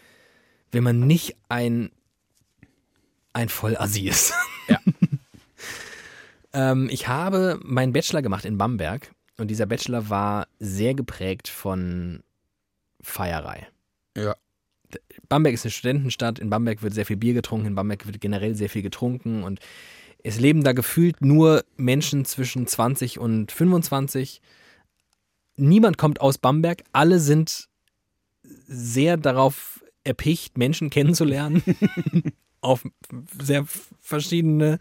[SPEAKER 1] wenn man nicht ein, ein Vollassi ist.
[SPEAKER 2] Ja.
[SPEAKER 1] ähm, ich habe meinen Bachelor gemacht in Bamberg und dieser Bachelor war sehr geprägt von Feierei.
[SPEAKER 2] Ja.
[SPEAKER 1] Bamberg ist eine Studentenstadt, in Bamberg wird sehr viel Bier getrunken, in Bamberg wird generell sehr viel getrunken und es leben da gefühlt nur Menschen zwischen 20 und 25. Niemand kommt aus Bamberg, alle sind sehr darauf erpicht, Menschen kennenzulernen, auf sehr verschiedene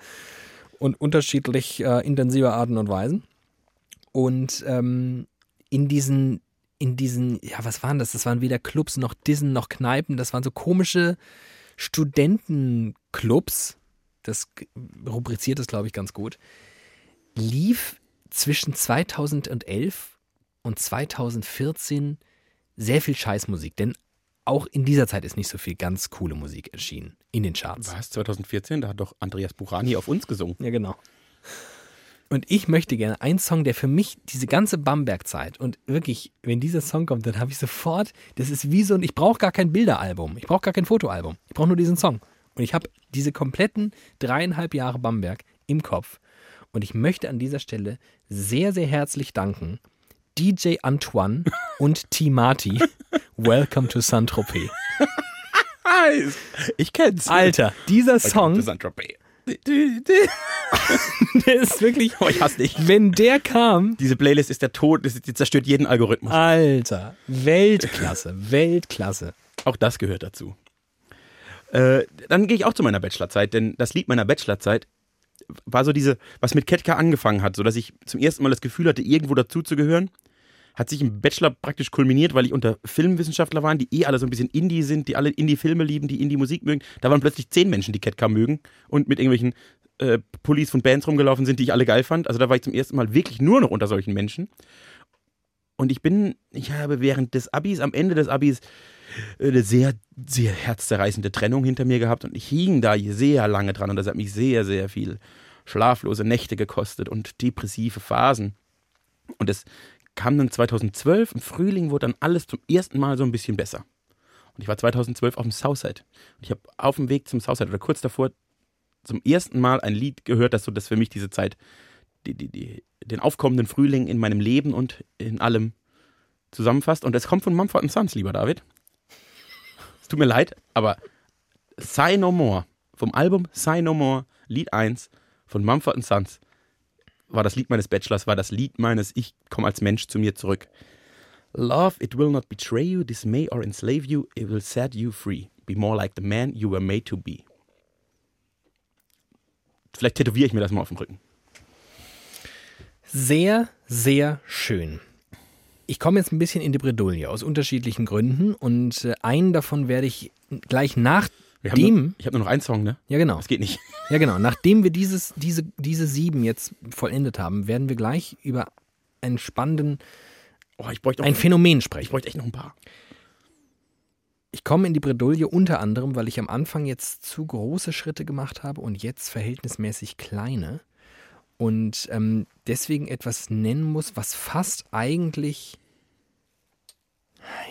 [SPEAKER 1] und unterschiedlich äh, intensive Arten und Weisen. Und ähm, in diesen in diesen, ja, was waren das? Das waren weder Clubs noch Dissen noch Kneipen. Das waren so komische Studentenclubs. Das rubriziert es, glaube ich, ganz gut. Lief zwischen 2011 und 2014 sehr viel Scheißmusik, denn auch in dieser Zeit ist nicht so viel ganz coole Musik erschienen in den Charts.
[SPEAKER 2] Was? 2014? Da hat doch Andreas Burani auf uns gesungen.
[SPEAKER 1] Ja, genau. Und ich möchte gerne einen Song, der für mich diese ganze Bamberg-Zeit und wirklich, wenn dieser Song kommt, dann habe ich sofort, das ist wie so ein, ich brauche gar kein Bilderalbum, ich brauche gar kein Fotoalbum, ich brauche nur diesen Song. Und ich habe diese kompletten dreieinhalb Jahre Bamberg im Kopf. Und ich möchte an dieser Stelle sehr, sehr herzlich danken DJ Antoine und Timati. Welcome to Saint-Tropez.
[SPEAKER 2] Ich kenn's.
[SPEAKER 1] Alter, dieser
[SPEAKER 2] Welcome
[SPEAKER 1] Song,
[SPEAKER 2] to Saint-Tropez.
[SPEAKER 1] der ist wirklich,
[SPEAKER 2] Oh, ich hasse dich.
[SPEAKER 1] wenn der kam,
[SPEAKER 2] Diese Playlist ist der Tod, das- die zerstört jeden Algorithmus.
[SPEAKER 1] Alter, Weltklasse, Weltklasse.
[SPEAKER 2] Auch das gehört dazu. Äh, dann gehe ich auch zu meiner Bachelorzeit, denn das Lied meiner Bachelorzeit war so diese, was mit Ketka angefangen hat, so dass ich zum ersten Mal das Gefühl hatte, irgendwo dazuzugehören. Hat sich im Bachelor praktisch kulminiert, weil ich unter Filmwissenschaftler waren, die eh alle so ein bisschen Indie sind, die alle Indie-Filme lieben, die Indie-Musik mögen. Da waren plötzlich zehn Menschen, die Ketka mögen und mit irgendwelchen äh, Pullis von Bands rumgelaufen sind, die ich alle geil fand. Also da war ich zum ersten Mal wirklich nur noch unter solchen Menschen. Und ich bin, ich habe während des Abis, am Ende des Abis, äh, eine sehr, sehr herzzerreißende Trennung hinter mir gehabt und ich hing da sehr lange dran und das hat mich sehr, sehr viel schlaflose Nächte gekostet und depressive Phasen. Und es kam dann 2012, im Frühling wurde dann alles zum ersten Mal so ein bisschen besser. Und ich war 2012 auf dem Southside. Und ich habe auf dem Weg zum Southside oder kurz davor zum ersten Mal ein Lied gehört, das so das für mich diese Zeit, die, die, die, den aufkommenden Frühling in meinem Leben und in allem zusammenfasst. Und es kommt von Mumford Sons, lieber David. Es tut mir leid, aber Say No More vom Album Say No More, Lied 1 von Mumford Sons, war das Lied meines Bachelors, war das Lied meines Ich komme als Mensch zu mir zurück. Love, it will not betray you, dismay or enslave you, it will set you free. Be more like the man you were made to be. Vielleicht tätowiere ich mir das mal auf den Rücken.
[SPEAKER 1] Sehr, sehr schön. Ich komme jetzt ein bisschen in die Bredouille aus unterschiedlichen Gründen und äh, einen davon werde ich gleich nach
[SPEAKER 2] Wir haben
[SPEAKER 1] dem,
[SPEAKER 2] nur, ich habe nur noch einen Song, ne?
[SPEAKER 1] ja genau,
[SPEAKER 2] Das geht nicht.
[SPEAKER 1] ja genau, nachdem wir dieses, diese, diese sieben jetzt vollendet haben, werden wir gleich über einen spannenden,
[SPEAKER 2] Oh, ich bräuchte noch,
[SPEAKER 1] ein Phänomen
[SPEAKER 2] ich
[SPEAKER 1] sprechen.
[SPEAKER 2] bräuchte echt noch ein paar.
[SPEAKER 1] Ich komme in die Bredouille unter anderem, weil ich am Anfang jetzt zu große Schritte gemacht habe und jetzt verhältnismäßig kleine und ähm, deswegen etwas nennen muss, was fast eigentlich,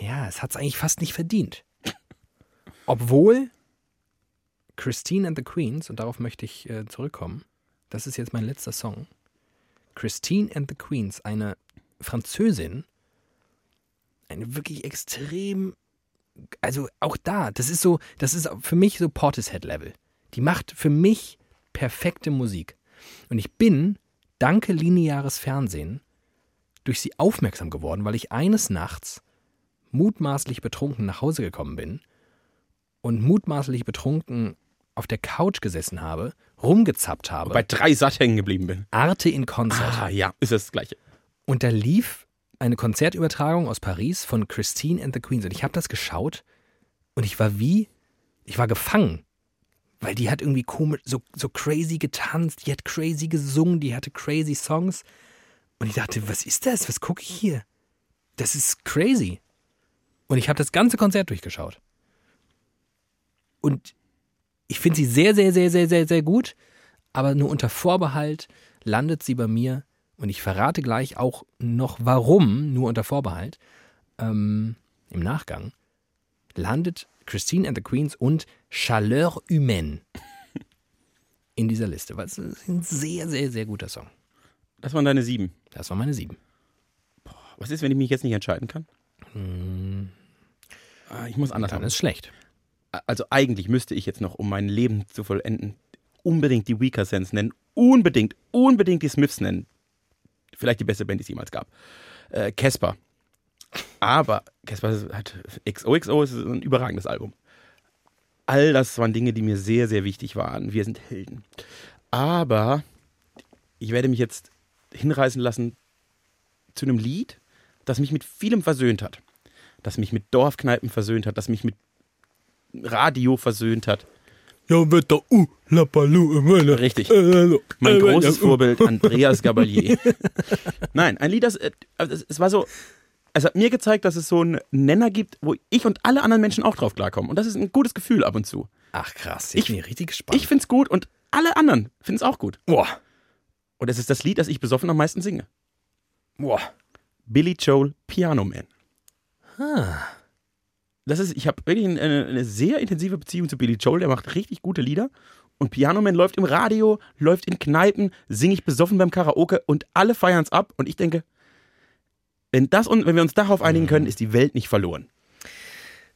[SPEAKER 1] ja, es hat es eigentlich fast nicht verdient. Obwohl Christine and the Queens, und darauf möchte ich äh, zurückkommen, das ist jetzt mein letzter Song. Christine and the Queens, eine Französin, eine wirklich extrem also auch da, das ist so, das ist für mich so Portishead-Level. Die macht für mich perfekte Musik. Und ich bin, danke lineares Fernsehen, durch sie aufmerksam geworden, weil ich eines Nachts mutmaßlich betrunken nach Hause gekommen bin und mutmaßlich betrunken auf der Couch gesessen habe, rumgezappt habe,
[SPEAKER 2] Bei drei satt hängen geblieben bin.
[SPEAKER 1] Arte in Konzert.
[SPEAKER 2] Ah, ja, ist das Gleiche.
[SPEAKER 1] Und da lief eine Konzertübertragung aus Paris von Christine and the Queens. Und ich habe das geschaut und ich war wie, ich war gefangen. Weil die hat irgendwie komisch, so, so crazy getanzt, die hat crazy gesungen, die hatte crazy Songs. Und ich dachte, was ist das? Was gucke ich hier? Das ist crazy. Und ich habe das ganze Konzert durchgeschaut. Und ich finde sie sehr, sehr, sehr, sehr, sehr, sehr gut. Aber nur unter Vorbehalt landet sie bei mir und ich verrate gleich auch noch warum, nur unter Vorbehalt, ähm, im Nachgang, landet Christine and the Queens und Chaleur Humaine in dieser Liste. Weil es ist ein sehr, sehr, sehr guter Song.
[SPEAKER 2] Das waren deine sieben.
[SPEAKER 1] Das war meine sieben.
[SPEAKER 2] Was ist, wenn ich mich jetzt nicht entscheiden kann? Ah, Ich muss anders
[SPEAKER 1] Dann
[SPEAKER 2] machen.
[SPEAKER 1] ist schlecht.
[SPEAKER 2] Also eigentlich müsste ich jetzt noch, um mein Leben zu vollenden, unbedingt die Weaker Sense nennen. Unbedingt, unbedingt die Smiths nennen. Vielleicht die beste Band, die es jemals gab. Äh, Casper. Aber Casper hat XOXO ist ein überragendes Album. All das waren Dinge, die mir sehr, sehr wichtig waren. Wir sind Helden. Aber ich werde mich jetzt hinreißen lassen zu einem Lied, das mich mit vielem versöhnt hat. Das mich mit Dorfkneipen versöhnt hat, das mich mit Radio versöhnt hat.
[SPEAKER 1] Ja, Wetter, uh, Lappalu, meine.
[SPEAKER 2] Richtig.
[SPEAKER 1] Äh,
[SPEAKER 2] Mein
[SPEAKER 1] äh,
[SPEAKER 2] großes
[SPEAKER 1] äh,
[SPEAKER 2] Vorbild, Andreas Gabalier. Nein, ein Lied, das, äh, also es war so, es hat mir gezeigt, dass es so einen Nenner gibt, wo ich und alle anderen Menschen auch drauf klarkommen. Und das ist ein gutes Gefühl ab und zu.
[SPEAKER 1] Ach krass, ich bin richtig gespannt.
[SPEAKER 2] Ich find's gut und alle anderen finden es auch gut.
[SPEAKER 1] boah,
[SPEAKER 2] Und es ist das Lied, das ich besoffen am meisten singe.
[SPEAKER 1] boah.
[SPEAKER 2] Billy Joel, Piano Man.
[SPEAKER 1] Ah.
[SPEAKER 2] Das ist, ich habe wirklich eine, eine sehr intensive Beziehung zu Billy Joel, der macht richtig gute Lieder. Und Piano Man läuft im Radio, läuft in Kneipen, singe ich besoffen beim Karaoke und alle feiern es ab. Und ich denke, wenn, das, und wenn wir uns darauf einigen können, ist die Welt nicht verloren.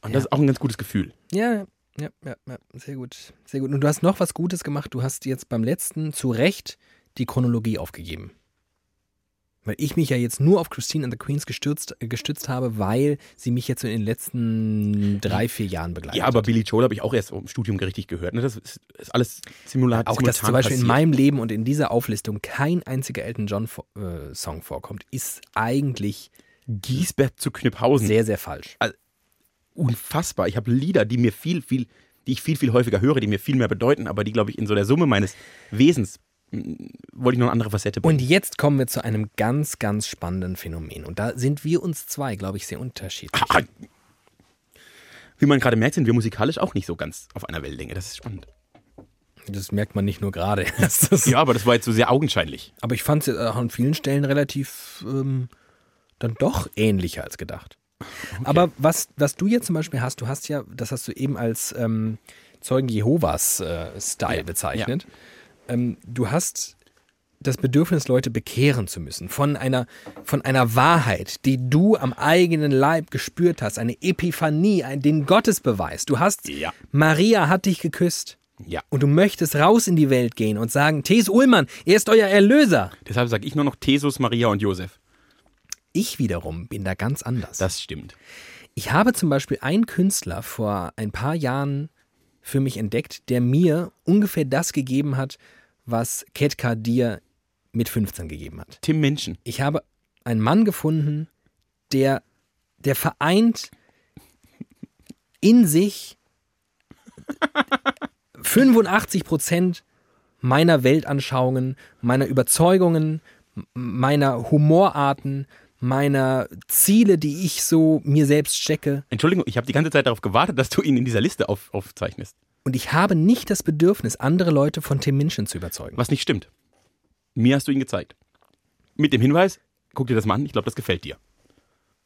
[SPEAKER 2] Und das
[SPEAKER 1] Ja.
[SPEAKER 2] ist auch ein ganz gutes Gefühl.
[SPEAKER 1] Ja, ja, ja, ja, sehr gut. Sehr gut. Und du hast noch was Gutes gemacht. Du hast jetzt beim letzten zu Recht die Chronologie aufgegeben. Weil ich mich ja jetzt nur auf Christine and the Queens gestürzt, äh, gestützt habe, weil sie mich jetzt so in den letzten drei, vier Jahren begleitet
[SPEAKER 2] Ja, aber. Billy Joel habe ich auch erst im Studium richtig gehört. Ne? Das ist, ist alles Simulat
[SPEAKER 1] Auch dass zum Beispiel in
[SPEAKER 2] passiert.
[SPEAKER 1] meinem Leben und in dieser Auflistung kein einziger Elton John-Song vorkommt, ist eigentlich
[SPEAKER 2] Giesbert zu Knüpphausen.
[SPEAKER 1] sehr, sehr falsch.
[SPEAKER 2] unfassbar. Ich habe Lieder, die mir viel, viel, die ich viel, viel häufiger höre, die mir viel mehr bedeuten, aber die, glaube ich, in so der Summe meines Wesens wollte ich noch eine andere Facette bringen.
[SPEAKER 1] Und jetzt kommen wir zu einem ganz, ganz spannenden Phänomen. Und da sind wir uns zwei, glaube ich, sehr unterschiedlich.
[SPEAKER 2] Ah, Wie man gerade merkt, sind wir musikalisch auch nicht so ganz auf einer Wellenlänge. Das ist spannend.
[SPEAKER 1] Das merkt man nicht nur gerade.
[SPEAKER 2] Ja, aber das war jetzt so sehr augenscheinlich.
[SPEAKER 1] Aber ich fand es auch an vielen Stellen relativ ähm, dann doch ähnlicher als gedacht. Aber was, was du jetzt zum Beispiel hast, du hast ja, das hast du eben als ähm, Zeugen Jehovas äh, Style
[SPEAKER 2] Ja,
[SPEAKER 1] bezeichnet. Ähm, du hast das Bedürfnis, Leute bekehren zu müssen. Von einer, von einer Wahrheit, die du am eigenen Leib gespürt hast. Eine Epiphanie, ein, den Gottesbeweis. Du hast,
[SPEAKER 2] Ja.
[SPEAKER 1] Maria hat dich geküsst.
[SPEAKER 2] Ja.
[SPEAKER 1] Und du möchtest raus in die Welt gehen und sagen, Thes Ullmann, er ist euer Erlöser.
[SPEAKER 2] Deshalb sage ich nur noch Jesus, Maria und Josef.
[SPEAKER 1] Ich wiederum bin da ganz anders.
[SPEAKER 2] Das stimmt.
[SPEAKER 1] Ich habe zum Beispiel einen Künstler vor ein paar Jahren für mich entdeckt, der mir ungefähr das gegeben hat, was Ketka dir mit 15 gegeben hat.
[SPEAKER 2] Tim Menschen.
[SPEAKER 1] Ich habe einen Mann gefunden, der, der vereint in sich 85 Prozent meiner Weltanschauungen, meiner Überzeugungen, meiner Humorarten, meiner Ziele, die ich so mir selbst stecke.
[SPEAKER 2] Entschuldigung, ich habe die ganze Zeit darauf gewartet, dass du ihn in dieser Liste auf, aufzeichnest.
[SPEAKER 1] Und ich habe nicht das Bedürfnis, andere Leute von Tim Minchin zu überzeugen.
[SPEAKER 2] Was nicht stimmt. Mir hast du ihn gezeigt. Mit dem Hinweis, guck dir das mal an, ich glaube, das gefällt dir.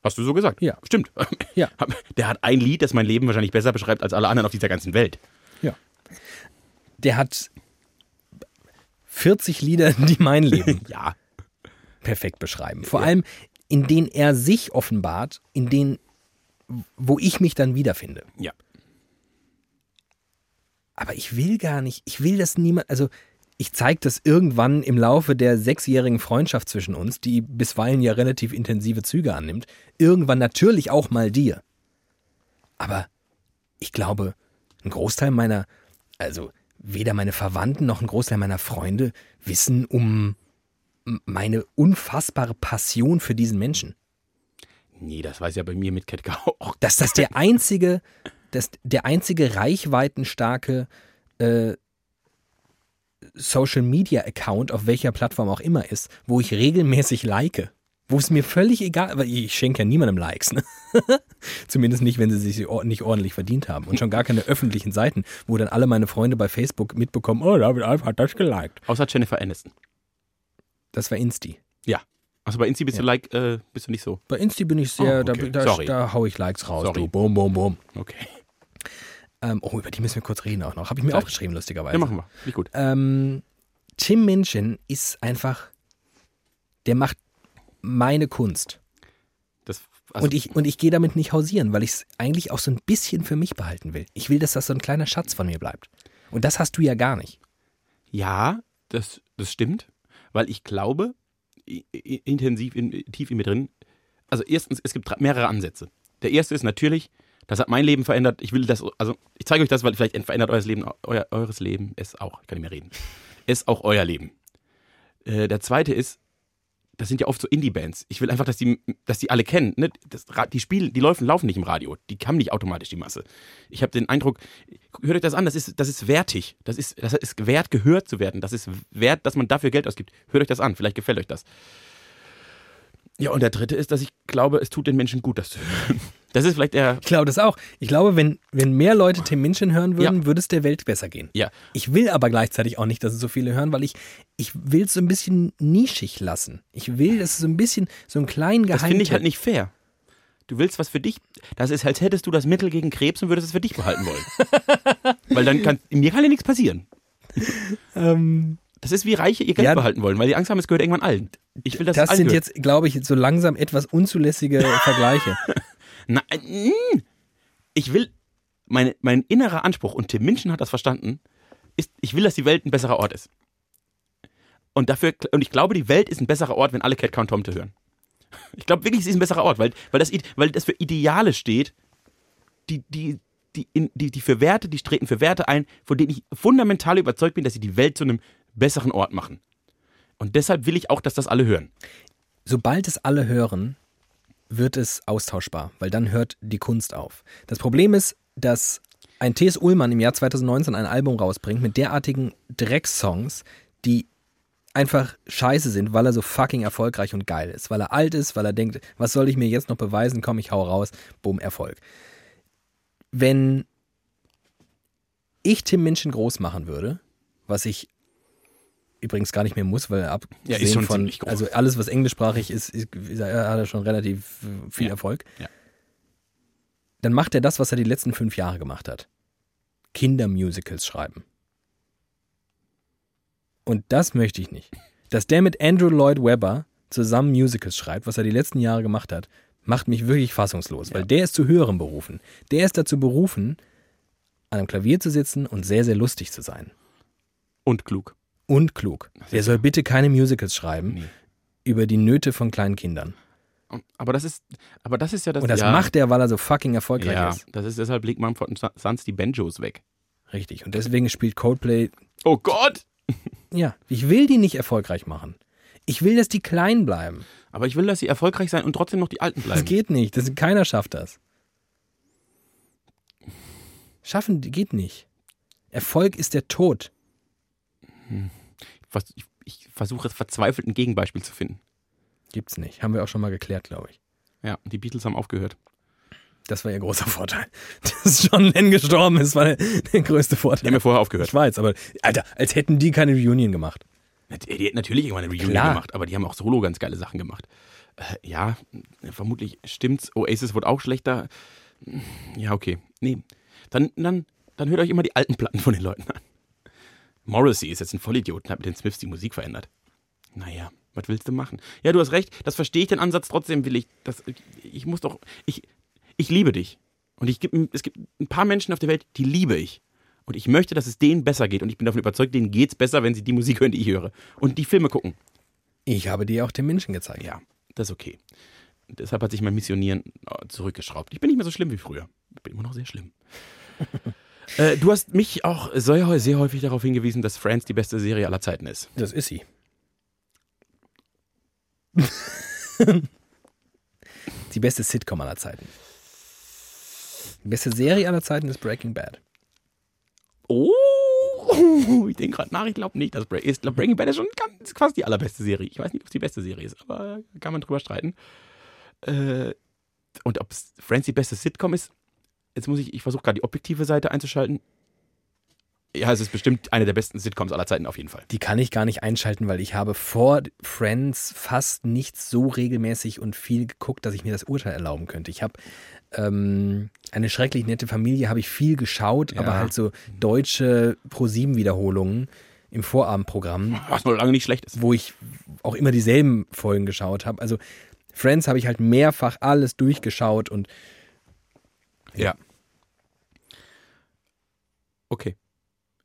[SPEAKER 2] Hast du so gesagt?
[SPEAKER 1] Ja.
[SPEAKER 2] Stimmt.
[SPEAKER 1] Ja.
[SPEAKER 2] Der hat ein Lied, das mein Leben wahrscheinlich besser beschreibt als alle anderen auf dieser ganzen Welt.
[SPEAKER 1] Ja. Der hat 40 Lieder, die mein Leben
[SPEAKER 2] Ja.
[SPEAKER 1] perfekt beschreiben. Vor allem, in denen er sich offenbart, in denen, wo ich mich dann wiederfinde.
[SPEAKER 2] Ja.
[SPEAKER 1] Aber ich will gar nicht, ich will das niemand, also ich zeige das irgendwann im Laufe der sechsjährigen Freundschaft zwischen uns, die bisweilen ja relativ intensive Züge annimmt, irgendwann natürlich auch mal dir. Aber ich glaube, ein Großteil meiner, also weder meine Verwandten noch ein Großteil meiner Freunde wissen um meine unfassbare Passion für diesen Menschen.
[SPEAKER 2] Nee, das weiß ja bei mir mit Ketka auch.
[SPEAKER 1] dass das der einzige, dass der einzige reichweitenstarke äh, Social Media Account auf welcher Plattform auch immer ist, wo ich regelmäßig like. Wo es mir völlig egal, weil ich schenke ja niemandem Likes, ne? Zumindest nicht, wenn sie sich nicht ordentlich verdient haben. Und schon gar keine öffentlichen Seiten, wo dann alle meine Freunde bei Facebook mitbekommen, oh, David Alf hat das geliked.
[SPEAKER 2] Außer Jennifer Aniston.
[SPEAKER 1] Das war Insti.
[SPEAKER 2] Ja. Also bei Insti bist du like, äh, bist du nicht so.
[SPEAKER 1] Bei Insti bin ich sehr,
[SPEAKER 2] Oh, okay.
[SPEAKER 1] da, da, da hau ich Likes raus.
[SPEAKER 2] Sorry.
[SPEAKER 1] Du. Bum, bum, bum.
[SPEAKER 2] Okay.
[SPEAKER 1] Ähm, oh, über die müssen wir kurz reden auch noch. Habe ich mir
[SPEAKER 2] Sag.
[SPEAKER 1] aufgeschrieben, lustigerweise.
[SPEAKER 2] Ja, machen wir. Nicht gut.
[SPEAKER 1] Ähm, Tim Minchin ist einfach, der macht meine Kunst.
[SPEAKER 2] Das, also,
[SPEAKER 1] und ich, und ich gehe damit nicht hausieren, weil ich es eigentlich auch so ein bisschen für mich behalten will. Ich will, dass das so ein kleiner Schatz von mir bleibt. Und das hast du ja gar nicht.
[SPEAKER 2] ja, das, das stimmt, weil ich glaube, intensiv, in, tief in mir drin, also erstens, es gibt mehrere Ansätze. Der erste ist natürlich, das hat mein Leben verändert. Ich will das, also ich zeige euch das, weil vielleicht verändert eures Leben, euer, eures Leben es auch. Ich kann nicht mehr reden. Es auch euer Leben. Äh, der zweite ist, das sind ja oft so Indie-Bands. Ich will einfach, dass die, dass die alle kennen. Ne? Das, die spielen, die laufen, laufen nicht im Radio. Die haben nicht automatisch die Masse. Ich habe den Eindruck, hört euch das an, das ist, das ist wertig. Das ist, das ist wert, gehört zu werden. Das ist wert, dass man dafür Geld ausgibt. Hört euch das an, vielleicht gefällt euch das. Ja, und der dritte ist, dass ich glaube, es tut den Menschen gut, das zu hören. Das ist vielleicht eher.
[SPEAKER 1] Ich glaube das auch. Ich glaube, wenn, wenn mehr Leute Tim Minchin hören würden, ja. würde es der Welt besser gehen.
[SPEAKER 2] Ja.
[SPEAKER 1] Ich will aber gleichzeitig auch nicht, dass es so viele hören, weil ich, ich will es so ein bisschen nischig lassen. Ich will, dass es so ein bisschen so einen kleinen Geheim.
[SPEAKER 2] Das finde ich halt nicht fair. Du willst was für dich. Das ist, als hättest du das Mittel gegen Krebs und würdest es für dich behalten wollen. weil dann kann. Mir kann ja nichts passieren. Ähm. Das ist wie Reiche ihr Geld ja, behalten wollen, weil die Angst haben, es gehört irgendwann allen.
[SPEAKER 1] Ich will, dass das sind gehört. jetzt, glaube ich, so langsam etwas unzulässige Vergleiche.
[SPEAKER 2] Nein, mm. ich will, meine, mein innerer Anspruch, und Tim Minchin hat das verstanden, ist, ich will, dass die Welt ein besserer Ort ist. Und dafür, und ich glaube, die Welt ist ein besserer Ort, wenn alle Cat Count Tomte hören. Ich glaube wirklich, es ist ein besserer Ort, weil, weil, das, weil das für Ideale steht, die, die, die, in, die, die für Werte, die treten für Werte ein, von denen ich fundamental überzeugt bin, dass sie die Welt zu einem besseren Ort machen. Und deshalb will ich auch, dass das alle hören.
[SPEAKER 1] Sobald es alle hören, wird es austauschbar, weil dann hört die Kunst auf. Das Problem ist, dass ein T.S. Ullmann im Jahr 2019 ein Album rausbringt mit derartigen Drecksongs, die einfach scheiße sind, weil er so fucking erfolgreich und geil ist. Weil er alt ist, weil er denkt, was soll ich mir jetzt noch beweisen? Komm, ich hau raus. Boom, Erfolg. Wenn ich Tim Minchin groß machen würde, was ich übrigens gar nicht mehr muss, weil abgesehen ja, ist schon von, also alles, was englischsprachig ist, ist, ist, hat er schon relativ viel ja. Erfolg. Ja. Dann macht er das, was er die letzten fünf Jahre gemacht hat. Kindermusicals schreiben. Und das möchte ich nicht. Dass der mit Andrew Lloyd Webber zusammen Musicals schreibt, was er die letzten Jahre gemacht hat, macht mich wirklich fassungslos, weil der ist zu höherem berufen. Der ist dazu berufen, an einem Klavier zu sitzen und sehr, sehr lustig zu sein.
[SPEAKER 2] Und klug
[SPEAKER 1] und klug. Der soll bitte keine Musicals schreiben nee. über die Nöte von kleinen Kindern.
[SPEAKER 2] Aber das ist, aber das ist ja das.
[SPEAKER 1] Und das
[SPEAKER 2] ja,
[SPEAKER 1] macht er, weil er so fucking erfolgreich
[SPEAKER 2] ja,
[SPEAKER 1] ist.
[SPEAKER 2] Das ist deshalb legt man von Sons die Banjos weg.
[SPEAKER 1] Richtig. Und deswegen spielt Coldplay.
[SPEAKER 2] Oh Gott!
[SPEAKER 1] Ja, ich will die nicht erfolgreich machen. Ich will, dass die klein bleiben.
[SPEAKER 2] Aber ich will, dass sie erfolgreich sein und trotzdem noch die Alten bleiben.
[SPEAKER 1] Das geht nicht. Das, keiner schafft das. Schaffen geht nicht. Erfolg ist der Tod.
[SPEAKER 2] Ich, ich versuche verzweifelt ein Gegenbeispiel zu finden.
[SPEAKER 1] Gibt's nicht. Haben wir auch schon mal geklärt, glaube ich.
[SPEAKER 2] Ja, die Beatles haben aufgehört.
[SPEAKER 1] Das war ihr großer Vorteil. Dass John Lennon gestorben ist, war der, größte Vorteil.
[SPEAKER 2] Die haben ja vorher aufgehört.
[SPEAKER 1] Ich weiß, aber Alter, als hätten die keine Reunion gemacht.
[SPEAKER 2] Die, die hätten natürlich irgendwann eine Reunion Klar. gemacht, aber die haben auch solo ganz geile Sachen gemacht. Äh, ja, vermutlich stimmt's. Oasis wurde auch schlechter. Ja, okay. Nee. Dann, dann, dann hört euch immer die alten Platten von den Leuten an. Morrissey ist jetzt ein Vollidiot und hat mit den Smiths die Musik verändert. Naja, was willst du machen? Ja, du hast recht, das verstehe ich den Ansatz, trotzdem will ich, das, ich muss doch, ich, ich liebe dich. Und ich, es gibt ein paar Menschen auf der Welt, die liebe ich. Und ich möchte, dass es denen besser geht. Und ich bin davon überzeugt, denen geht es besser, wenn sie die Musik hören, die ich höre. Und die Filme gucken.
[SPEAKER 1] Ich habe dir auch den Menschen gezeigt.
[SPEAKER 2] Ja, das ist okay. Deshalb hat sich mein Missionieren äh, zurückgeschraubt. Ich bin nicht mehr so schlimm wie früher. Ich bin immer noch sehr schlimm. Äh, du hast mich auch sehr, sehr häufig darauf hingewiesen, dass Friends die beste Serie aller Zeiten ist.
[SPEAKER 1] Das ist sie. die beste Sitcom aller Zeiten. Die beste Serie aller Zeiten ist Breaking Bad.
[SPEAKER 2] Oh, ich denke gerade nach, ich glaube nicht, dass Breaking, glaub, Breaking Bad ist schon ganz, fast die allerbeste Serie. Ich weiß nicht, ob es die beste Serie ist, aber kann man drüber streiten. Äh, und ob Friends die beste Sitcom ist, jetzt muss ich, ich versuche gerade die objektive Seite einzuschalten. Ja, es ist bestimmt eine der besten Sitcoms aller Zeiten auf jeden Fall.
[SPEAKER 1] Die kann ich gar nicht einschalten, weil ich habe vor Friends fast nicht so regelmäßig und viel geguckt, dass ich mir das Urteil erlauben könnte. Ich habe ähm, eine schrecklich nette Familie, habe ich viel geschaut, ja. aber halt so deutsche Pro-7-Wiederholungen im Vorabendprogramm.
[SPEAKER 2] Was wohl lange nicht schlecht ist.
[SPEAKER 1] Wo ich auch immer dieselben Folgen geschaut habe. Also Friends habe ich halt mehrfach alles durchgeschaut und
[SPEAKER 2] ja. Okay.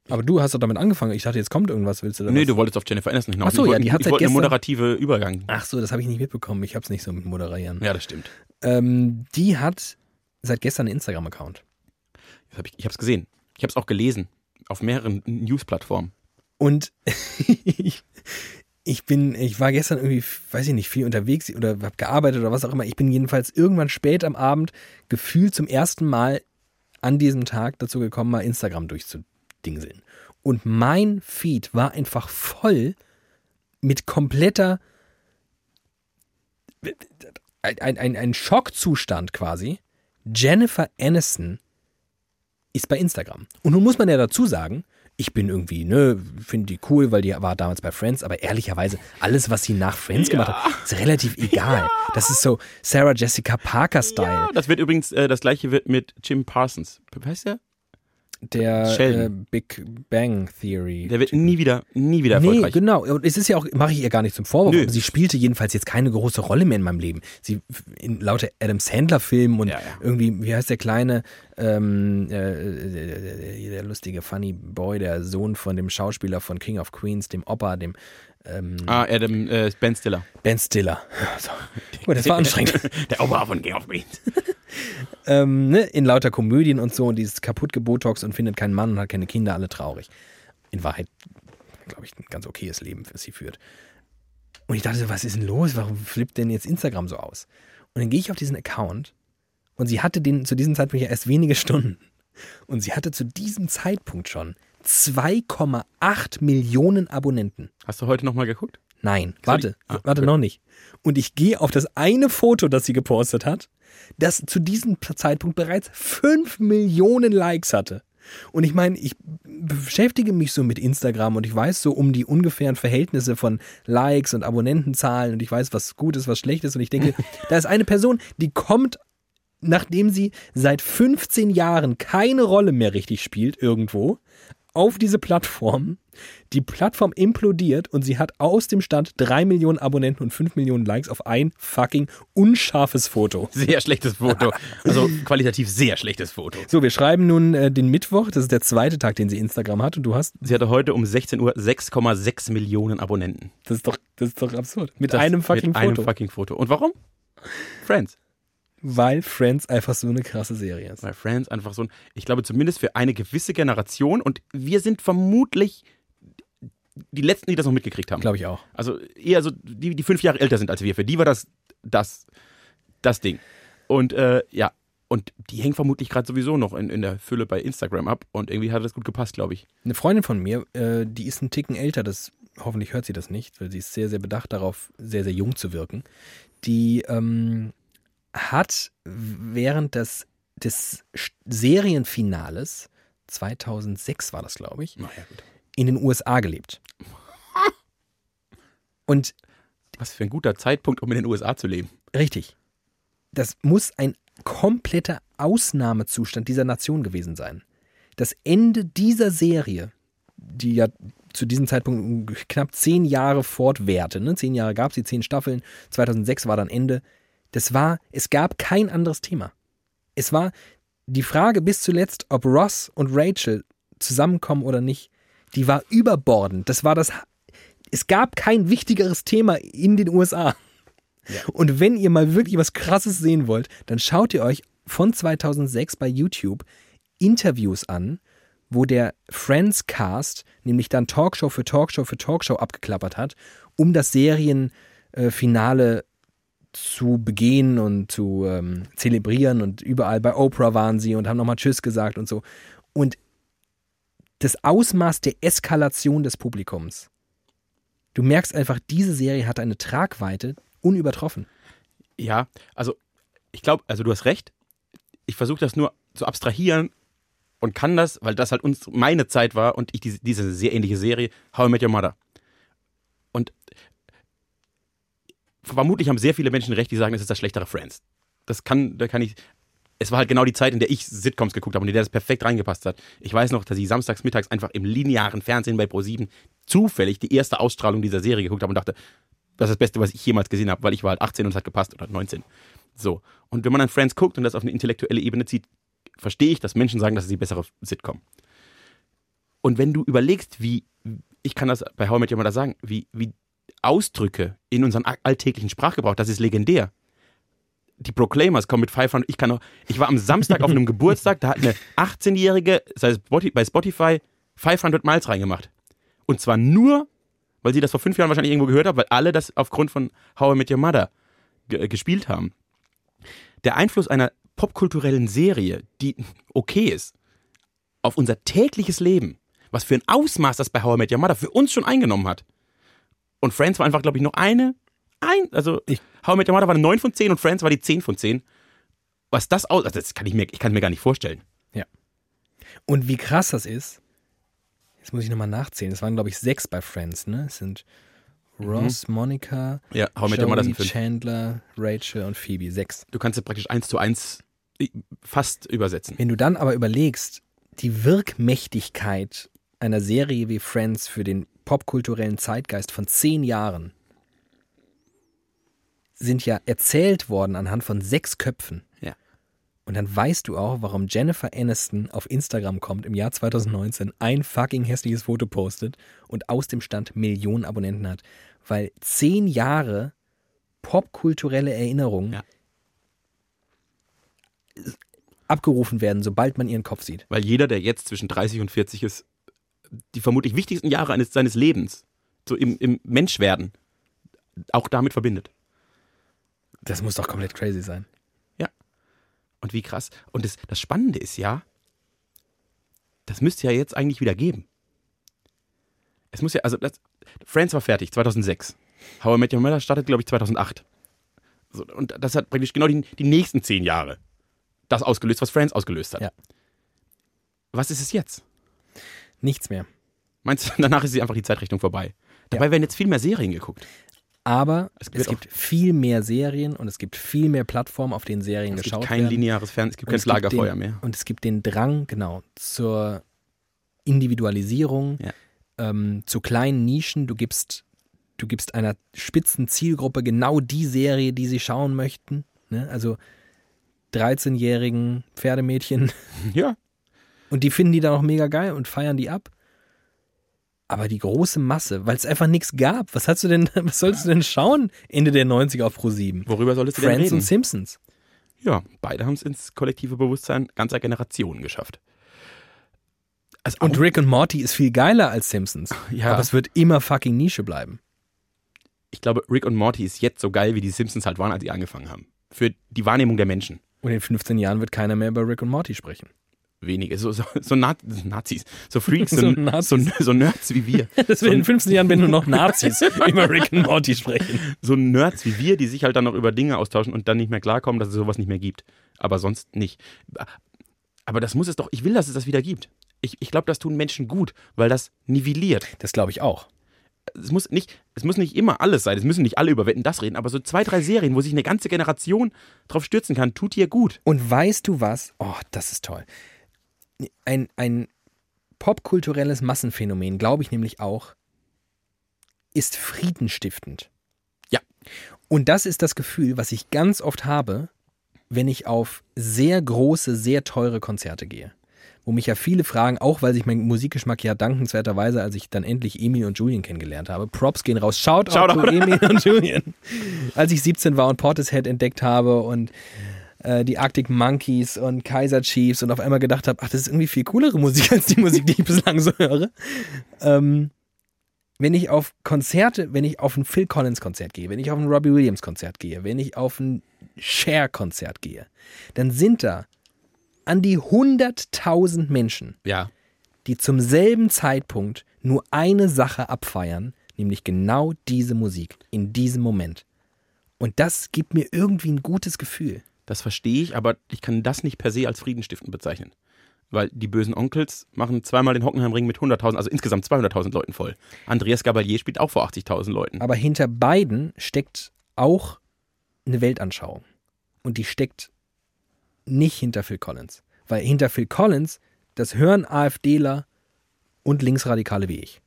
[SPEAKER 1] Aber du hast doch damit angefangen. Ich dachte, jetzt kommt irgendwas. Willst du da
[SPEAKER 2] Nee, was? du wolltest auf Jennifer Aniston hinaus.
[SPEAKER 1] Ach so, ja, die hat
[SPEAKER 2] ich
[SPEAKER 1] wollte
[SPEAKER 2] eine moderative Übergang.
[SPEAKER 1] Ach so, das habe ich nicht mitbekommen. Ich habe es nicht so mit Moderieren.
[SPEAKER 2] Ja, das stimmt.
[SPEAKER 1] Ähm, die hat seit gestern einen Instagram-Account.
[SPEAKER 2] Hab ich ich habe es gesehen. Ich habe es auch gelesen. Auf mehreren News-Plattformen.
[SPEAKER 1] Und ich, ich bin, ich war gestern irgendwie, weiß ich nicht, viel unterwegs oder habe gearbeitet oder was auch immer. Ich bin jedenfalls irgendwann spät am Abend gefühlt zum ersten Mal an diesem Tag dazu gekommen, mal Instagram durchzudingseln. Und mein Feed war einfach voll mit kompletter ein, ein, ein Schockzustand quasi. Jennifer Aniston ist bei Instagram. Und nun muss man ja dazu sagen, ich bin irgendwie, ne, finde die cool, weil die war damals bei Friends, aber ehrlicherweise, alles, was sie nach Friends ja. gemacht hat, ist relativ egal. Ja. Das ist so Sarah Jessica Parker-Style. Ja,
[SPEAKER 2] das wird übrigens, äh, das gleiche wird mit Jim Parsons. Weißt du?
[SPEAKER 1] Der äh, Big Bang Theory.
[SPEAKER 2] Der wird nie wieder, nie wieder erfolgreich. Nee,
[SPEAKER 1] genau. Und es ist ja auch, mache ich ihr gar nicht zum Vorwurf. Nö. Sie spielte jedenfalls jetzt keine große Rolle mehr in meinem Leben. Sie in lauter Adam Sandler Filmen und ja, ja. irgendwie, wie heißt der kleine, ähm, äh, äh, der lustige Funny Boy, der Sohn von dem Schauspieler von King of Queens, dem Opa, dem
[SPEAKER 2] ähm, ah, Adam, äh, Ben Stiller.
[SPEAKER 1] Ben Stiller. So. Oh, das war anstrengend.
[SPEAKER 2] der Opa von King of Queens
[SPEAKER 1] ähm, ne, in lauter Komödien und so und dieses kaputt gebotox und findet keinen Mann und hat keine Kinder, alle traurig. In Wahrheit, glaube ich, ein ganz okayes Leben, was sie führt. Und ich dachte so, was ist denn los? Warum flippt denn jetzt Instagram so aus? Und dann gehe ich auf diesen Account und sie hatte den zu diesem Zeitpunkt ja erst wenige Stunden. Und sie hatte zu diesem Zeitpunkt schon 2,8 Millionen Abonnenten.
[SPEAKER 2] Hast du heute nochmal geguckt?
[SPEAKER 1] Nein, warte, ah, warte okay. noch nicht. Und ich gehe auf das eine Foto, das sie gepostet hat das zu diesem Zeitpunkt bereits 5 Millionen Likes hatte. Und ich meine, ich beschäftige mich so mit Instagram und ich weiß so um die ungefähren Verhältnisse von Likes und Abonnentenzahlen und ich weiß, was gut ist, was schlecht ist. Und ich denke, da ist eine Person, die kommt, nachdem sie seit 15 Jahren keine Rolle mehr richtig spielt irgendwo, auf diese Plattform. Die Plattform implodiert und sie hat aus dem Stand 3 Millionen Abonnenten und 5 Millionen Likes auf ein fucking unscharfes Foto.
[SPEAKER 2] Sehr schlechtes Foto. Also qualitativ sehr schlechtes Foto.
[SPEAKER 1] So, wir schreiben nun äh, den Mittwoch. Das ist der zweite Tag, den sie Instagram hat und du hast.
[SPEAKER 2] Sie hatte heute um 16 Uhr 6,6 Millionen Abonnenten.
[SPEAKER 1] Das ist doch, das ist doch absurd. Mit das einem fucking
[SPEAKER 2] mit
[SPEAKER 1] Foto.
[SPEAKER 2] Mit einem fucking Foto. Und warum? Friends.
[SPEAKER 1] Weil Friends einfach so eine krasse Serie ist.
[SPEAKER 2] Weil Friends einfach so ein, ich glaube zumindest für eine gewisse Generation und wir sind vermutlich die Letzten, die das noch mitgekriegt haben.
[SPEAKER 1] Glaube ich auch.
[SPEAKER 2] Also eher so, die, die fünf Jahre älter sind als wir. Für die war das das, das Ding. Und äh, ja, und die hängen vermutlich gerade sowieso noch in, in der Fülle bei Instagram ab und irgendwie hat das gut gepasst, glaube ich.
[SPEAKER 1] Eine Freundin von mir, äh, die ist einen Ticken älter, das hoffentlich hört sie das nicht, weil sie ist sehr, sehr bedacht darauf, sehr, sehr jung zu wirken. Die ähm, hat während des, des Serienfinales, 2006 war das, glaube ich,
[SPEAKER 2] ja,
[SPEAKER 1] in den USA gelebt. Und
[SPEAKER 2] was für ein guter Zeitpunkt, um in den USA zu leben.
[SPEAKER 1] Richtig. Das muss ein kompletter Ausnahmezustand dieser Nation gewesen sein. Das Ende dieser Serie, die ja zu diesem Zeitpunkt knapp zehn Jahre fortwährte, ne? zehn Jahre gab sie, zehn Staffeln, 2006 war dann Ende, das war, es gab kein anderes Thema. Es war die Frage bis zuletzt, ob Ross und Rachel zusammenkommen oder nicht, die war überbordend. Das war das, es gab kein wichtigeres Thema in den USA. Ja. Und wenn ihr mal wirklich was Krasses sehen wollt, dann schaut ihr euch von 2006 bei YouTube Interviews an, wo der Friends Cast nämlich dann Talkshow für Talkshow für Talkshow abgeklappert hat, um das Serienfinale zu begehen und zu ähm, zelebrieren und überall bei Oprah waren sie und haben nochmal Tschüss gesagt und so. Und das Ausmaß der Eskalation des Publikums. Du merkst einfach, diese Serie hat eine Tragweite unübertroffen.
[SPEAKER 2] Ja, also ich glaube, also du hast recht. Ich versuche das nur zu abstrahieren und kann das, weil das halt uns meine Zeit war und ich diese, diese sehr ähnliche Serie, How I Met Your Mother. Und vermutlich haben sehr viele Menschen recht, die sagen, es ist das schlechtere Friends. Das kann, da kann ich. Es war halt genau die Zeit, in der ich Sitcoms geguckt habe und in der das perfekt reingepasst hat. Ich weiß noch, dass ich samstags mittags einfach im linearen Fernsehen bei Pro7 zufällig die erste Ausstrahlung dieser Serie geguckt habe und dachte, das ist das Beste, was ich jemals gesehen habe, weil ich war halt 18 und es hat gepasst oder 19. So. Und wenn man dann Friends guckt und das auf eine intellektuelle Ebene zieht, verstehe ich, dass Menschen sagen, das ist die bessere Sitcom. Und wenn du überlegst, wie, ich kann das bei How I Met Your Mother sagen, wie, wie Ausdrücke in unseren alltäglichen Sprachgebrauch, das ist legendär. Die Proclaimers kommen mit 500. Ich kann noch, ich war am Samstag auf einem Geburtstag, da hat eine 18-Jährige bei Spotify 500 Miles reingemacht. Und zwar nur weil sie das vor fünf Jahren wahrscheinlich irgendwo gehört hat, weil alle das aufgrund von How I Met Your Mother ge gespielt haben. Der Einfluss einer popkulturellen Serie, die okay ist, auf unser tägliches Leben, was für ein Ausmaß das bei How I Met Your Mother für uns schon eingenommen hat. Und Friends war einfach, glaube ich, noch eine, ein, also
[SPEAKER 1] Ich-
[SPEAKER 2] How I Met Your Mother war eine 9 von 10 und Friends war die 10 von 10. Was das aus, also das kann ich mir, ich kann mir gar nicht vorstellen.
[SPEAKER 1] Und wie krass das ist, jetzt muss ich nochmal nachzählen. Es waren, glaube ich, sechs bei Friends, ne? Es sind Ross, Monica,
[SPEAKER 2] Ja, How I Met Your Mother
[SPEAKER 1] Joey. Chandler, Rachel und Phoebe. Sechs.
[SPEAKER 2] Du kannst ja praktisch eins zu eins fast übersetzen.
[SPEAKER 1] Wenn du dann aber überlegst, die Wirkmächtigkeit einer Serie wie Friends für den popkulturellen Zeitgeist von zehn Jahren sind ja erzählt worden anhand von sechs Köpfen.
[SPEAKER 2] Ja.
[SPEAKER 1] Und dann weißt du auch, warum Jennifer Aniston auf Instagram kommt im Jahr 2019, ein fucking hässliches Foto postet und aus dem Stand Millionen Abonnenten hat. Weil zehn Jahre popkulturelle Erinnerungen
[SPEAKER 2] Ja.
[SPEAKER 1] abgerufen werden, sobald man ihren Kopf sieht.
[SPEAKER 2] Weil jeder, der jetzt zwischen 30 und 40 ist, die vermutlich wichtigsten Jahre eines, seines Lebens, so im, im Menschwerden, auch damit verbindet.
[SPEAKER 1] Das muss doch komplett crazy sein.
[SPEAKER 2] Und wie krass. Und das, das Spannende ist ja, das müsste ja jetzt eigentlich wieder geben. Es muss ja, also das, Friends war fertig, 2006. How I Met Your Mother startet, glaube ich, 2008. So, und das hat praktisch genau die, die nächsten zehn Jahre das ausgelöst, was Friends ausgelöst hat.
[SPEAKER 1] Ja.
[SPEAKER 2] Was ist es jetzt?
[SPEAKER 1] Nichts mehr.
[SPEAKER 2] Meinst du, danach ist sie einfach die Zeitrechnung vorbei? Dabei werden jetzt viel mehr Serien geguckt.
[SPEAKER 1] Aber
[SPEAKER 2] Es
[SPEAKER 1] es, gibt viel mehr Serien und es gibt viel mehr Plattformen, auf denen Serien
[SPEAKER 2] Es
[SPEAKER 1] geschaut
[SPEAKER 2] gibt kein
[SPEAKER 1] werden.
[SPEAKER 2] lineares Fernsehen, es gibt
[SPEAKER 1] Und
[SPEAKER 2] kein
[SPEAKER 1] es gibt
[SPEAKER 2] Lagerfeuer
[SPEAKER 1] den,
[SPEAKER 2] mehr.
[SPEAKER 1] Und es gibt den Drang, genau, zur Individualisierung,
[SPEAKER 2] Ja.
[SPEAKER 1] ähm, zu kleinen Nischen. Du gibst, du gibst einer spitzen Zielgruppe genau die Serie, die sie schauen möchten. Ne? Also 13-jährigen Pferdemädchen.
[SPEAKER 2] Ja,
[SPEAKER 1] Und die finden die dann auch mega geil und feiern die ab. Aber die große Masse, weil es einfach nichts gab. Was hast du denn, was solltest du denn schauen Ende der 90er auf Pro 7?
[SPEAKER 2] worüber solltest du denn
[SPEAKER 1] Friends
[SPEAKER 2] reden?
[SPEAKER 1] und Simpsons.
[SPEAKER 2] Ja, beide haben es ins kollektive Bewusstsein ganzer Generationen geschafft. Also
[SPEAKER 1] Und Rick und Morty ist viel geiler als Simpsons.
[SPEAKER 2] Ja.
[SPEAKER 1] Aber es wird immer fucking Nische bleiben.
[SPEAKER 2] ich glaube, Rick und Morty ist jetzt so geil, wie die Simpsons halt waren, als sie angefangen haben. Für die Wahrnehmung der Menschen.
[SPEAKER 1] Und in 15 Jahren wird keiner mehr über Rick und Morty sprechen.
[SPEAKER 2] Wenige, so, so, so Na Nazis, so Freaks, so,
[SPEAKER 1] So
[SPEAKER 2] so,
[SPEAKER 1] Nazis.
[SPEAKER 2] so, Nerds wie wir.
[SPEAKER 1] Das wird in 15 Jahren, wenn nur noch Nazis über Rick und Morty sprechen.
[SPEAKER 2] So Nerds wie wir, die sich halt dann noch über Dinge austauschen und dann nicht mehr klarkommen, dass es sowas nicht mehr gibt. Aber sonst nicht. Aber das muss es doch, ich will, dass es das wieder gibt. Ich, ich glaube, das tun Menschen gut, weil das nivelliert.
[SPEAKER 1] Das glaube ich auch.
[SPEAKER 2] es muss nicht, es muss nicht immer alles sein, es müssen nicht alle über Wetten das reden, aber so zwei, drei Serien, wo sich eine ganze Generation drauf stürzen kann, tut dir gut.
[SPEAKER 1] Und weißt du was? Oh, das ist toll. Ein, ein popkulturelles Massenphänomen, glaube ich nämlich auch, ist friedenstiftend.
[SPEAKER 2] Ja.
[SPEAKER 1] Und das ist das Gefühl, was ich ganz oft habe, wenn ich auf sehr große, sehr teure Konzerte gehe. Wo mich ja viele fragen, auch weil sich mein Musikgeschmack ja dankenswerterweise, als ich dann endlich Emil und Julian kennengelernt habe, Props gehen raus. Schaut
[SPEAKER 2] Shoutout.
[SPEAKER 1] zu Emil und Julian. Als ich 17 war und Portishead entdeckt habe und äh, die Arctic Monkeys und Kaiser Chiefs und auf einmal gedacht habe, ach, das ist irgendwie viel coolere Musik als die Musik, die ich bislang so höre. Ähm, wenn ich auf Konzerte, wenn ich auf ein Phil Collins Konzert gehe, wenn ich auf ein Robbie Williams Konzert gehe, wenn ich auf ein Cher Konzert gehe, dann sind da an die 100.000 Menschen,
[SPEAKER 2] Ja.
[SPEAKER 1] die zum selben Zeitpunkt nur eine Sache abfeiern, nämlich genau diese Musik in diesem Moment. Und das gibt mir irgendwie ein gutes Gefühl.
[SPEAKER 2] Das verstehe ich, aber ich kann das nicht per se als Friedenstiftend bezeichnen. Weil die bösen Onkels machen zweimal den Hockenheimring mit 100.000, also insgesamt 200.000 Leuten voll. Andreas Gabalier spielt auch vor 80.000 Leuten.
[SPEAKER 1] Aber hinter beiden steckt auch eine Weltanschauung. Und die steckt nicht hinter Phil Collins. Weil hinter Phil Collins, das hören AfDler und Linksradikale wie ich.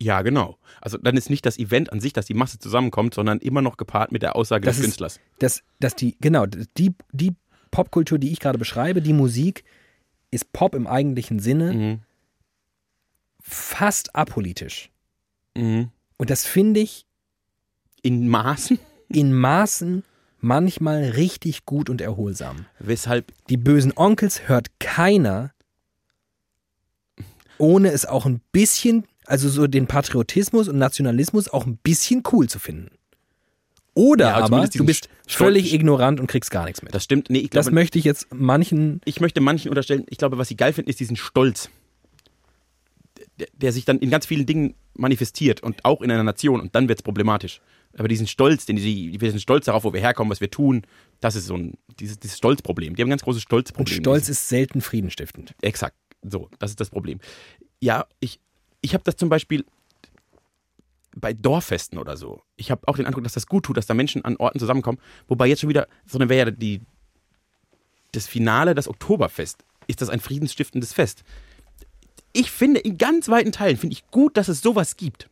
[SPEAKER 2] Ja, genau. Also dann ist nicht das Event an sich, dass die Masse zusammenkommt, sondern immer noch gepaart mit der Aussage
[SPEAKER 1] Das
[SPEAKER 2] des
[SPEAKER 1] ist-
[SPEAKER 2] Künstlers.
[SPEAKER 1] Dass, dass die, genau, die, die Popkultur, die ich gerade beschreibe, die Musik, ist Pop im eigentlichen Sinne
[SPEAKER 2] Mhm.
[SPEAKER 1] fast apolitisch.
[SPEAKER 2] Mhm.
[SPEAKER 1] Und das finde ich
[SPEAKER 2] In Maßen,
[SPEAKER 1] in Maßen manchmal richtig gut und erholsam.
[SPEAKER 2] weshalb
[SPEAKER 1] Die bösen Onkels hört keiner, ohne es auch ein bisschen also so den Patriotismus und Nationalismus auch ein bisschen cool zu finden. Oder
[SPEAKER 2] Ja,
[SPEAKER 1] aber du bist völlig ignorant und kriegst gar nichts mit.
[SPEAKER 2] Das stimmt. Nee, ich
[SPEAKER 1] Das
[SPEAKER 2] glaube,
[SPEAKER 1] möchte ich jetzt manchen.
[SPEAKER 2] ich möchte manchen unterstellen, ich glaube, was sie geil finden, ist diesen Stolz, der, der sich dann in ganz vielen Dingen manifestiert und auch in einer Nation und dann wird es problematisch. Aber diesen Stolz, den sie, wir sind stolz darauf, wo wir herkommen, was wir tun, das ist so ein, dieses, dieses Stolzproblem. Die haben ein ganz großes
[SPEAKER 1] Und
[SPEAKER 2] Stolzproblem.
[SPEAKER 1] Stolz ist selten friedenstiftend.
[SPEAKER 2] Exakt. So, das ist das Problem. Ja, ich, ich habe das zum Beispiel bei Dorffesten oder so. Ich habe auch den Eindruck, dass das gut tut, dass da Menschen an Orten zusammenkommen. Wobei jetzt schon wieder, sondern wäre ja die, das Finale, das Oktoberfest, ist das ein friedensstiftendes Fest. Ich finde, in ganz weiten Teilen finde ich gut, dass es sowas gibt.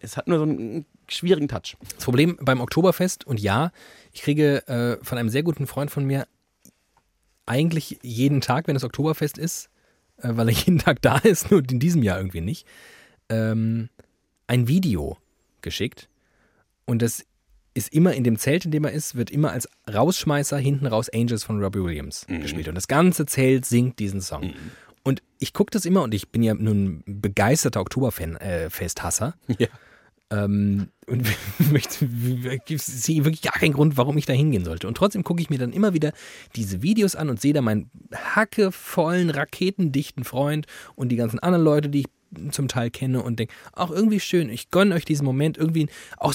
[SPEAKER 2] Es hat nur so einen schwierigen Touch.
[SPEAKER 1] Das Problem beim Oktoberfest, und ja, ich kriege äh, von einem sehr guten Freund von mir eigentlich jeden Tag, wenn das Oktoberfest ist, weil er jeden Tag da ist, nur in diesem Jahr irgendwie nicht, ähm, ein Video geschickt. Und das ist immer in dem Zelt, in dem er ist, wird immer als Rausschmeißer hinten raus Angels von Robbie Williams gespielt. Und das ganze Zelt singt diesen Song. Und ich gucke das immer und ich bin ja nun ein begeisterter Oktoberfest-Hasser.
[SPEAKER 2] Ja.
[SPEAKER 1] Ähm, und ich sehe wirklich gar keinen Grund, warum ich da hingehen sollte. Und trotzdem gucke ich mir dann immer wieder diese Videos an und sehe da meinen hackevollen, raketendichten Freund und die ganzen anderen Leute, die ich zum Teil kenne und denke, auch irgendwie schön, ich gönne euch diesen Moment irgendwie auch.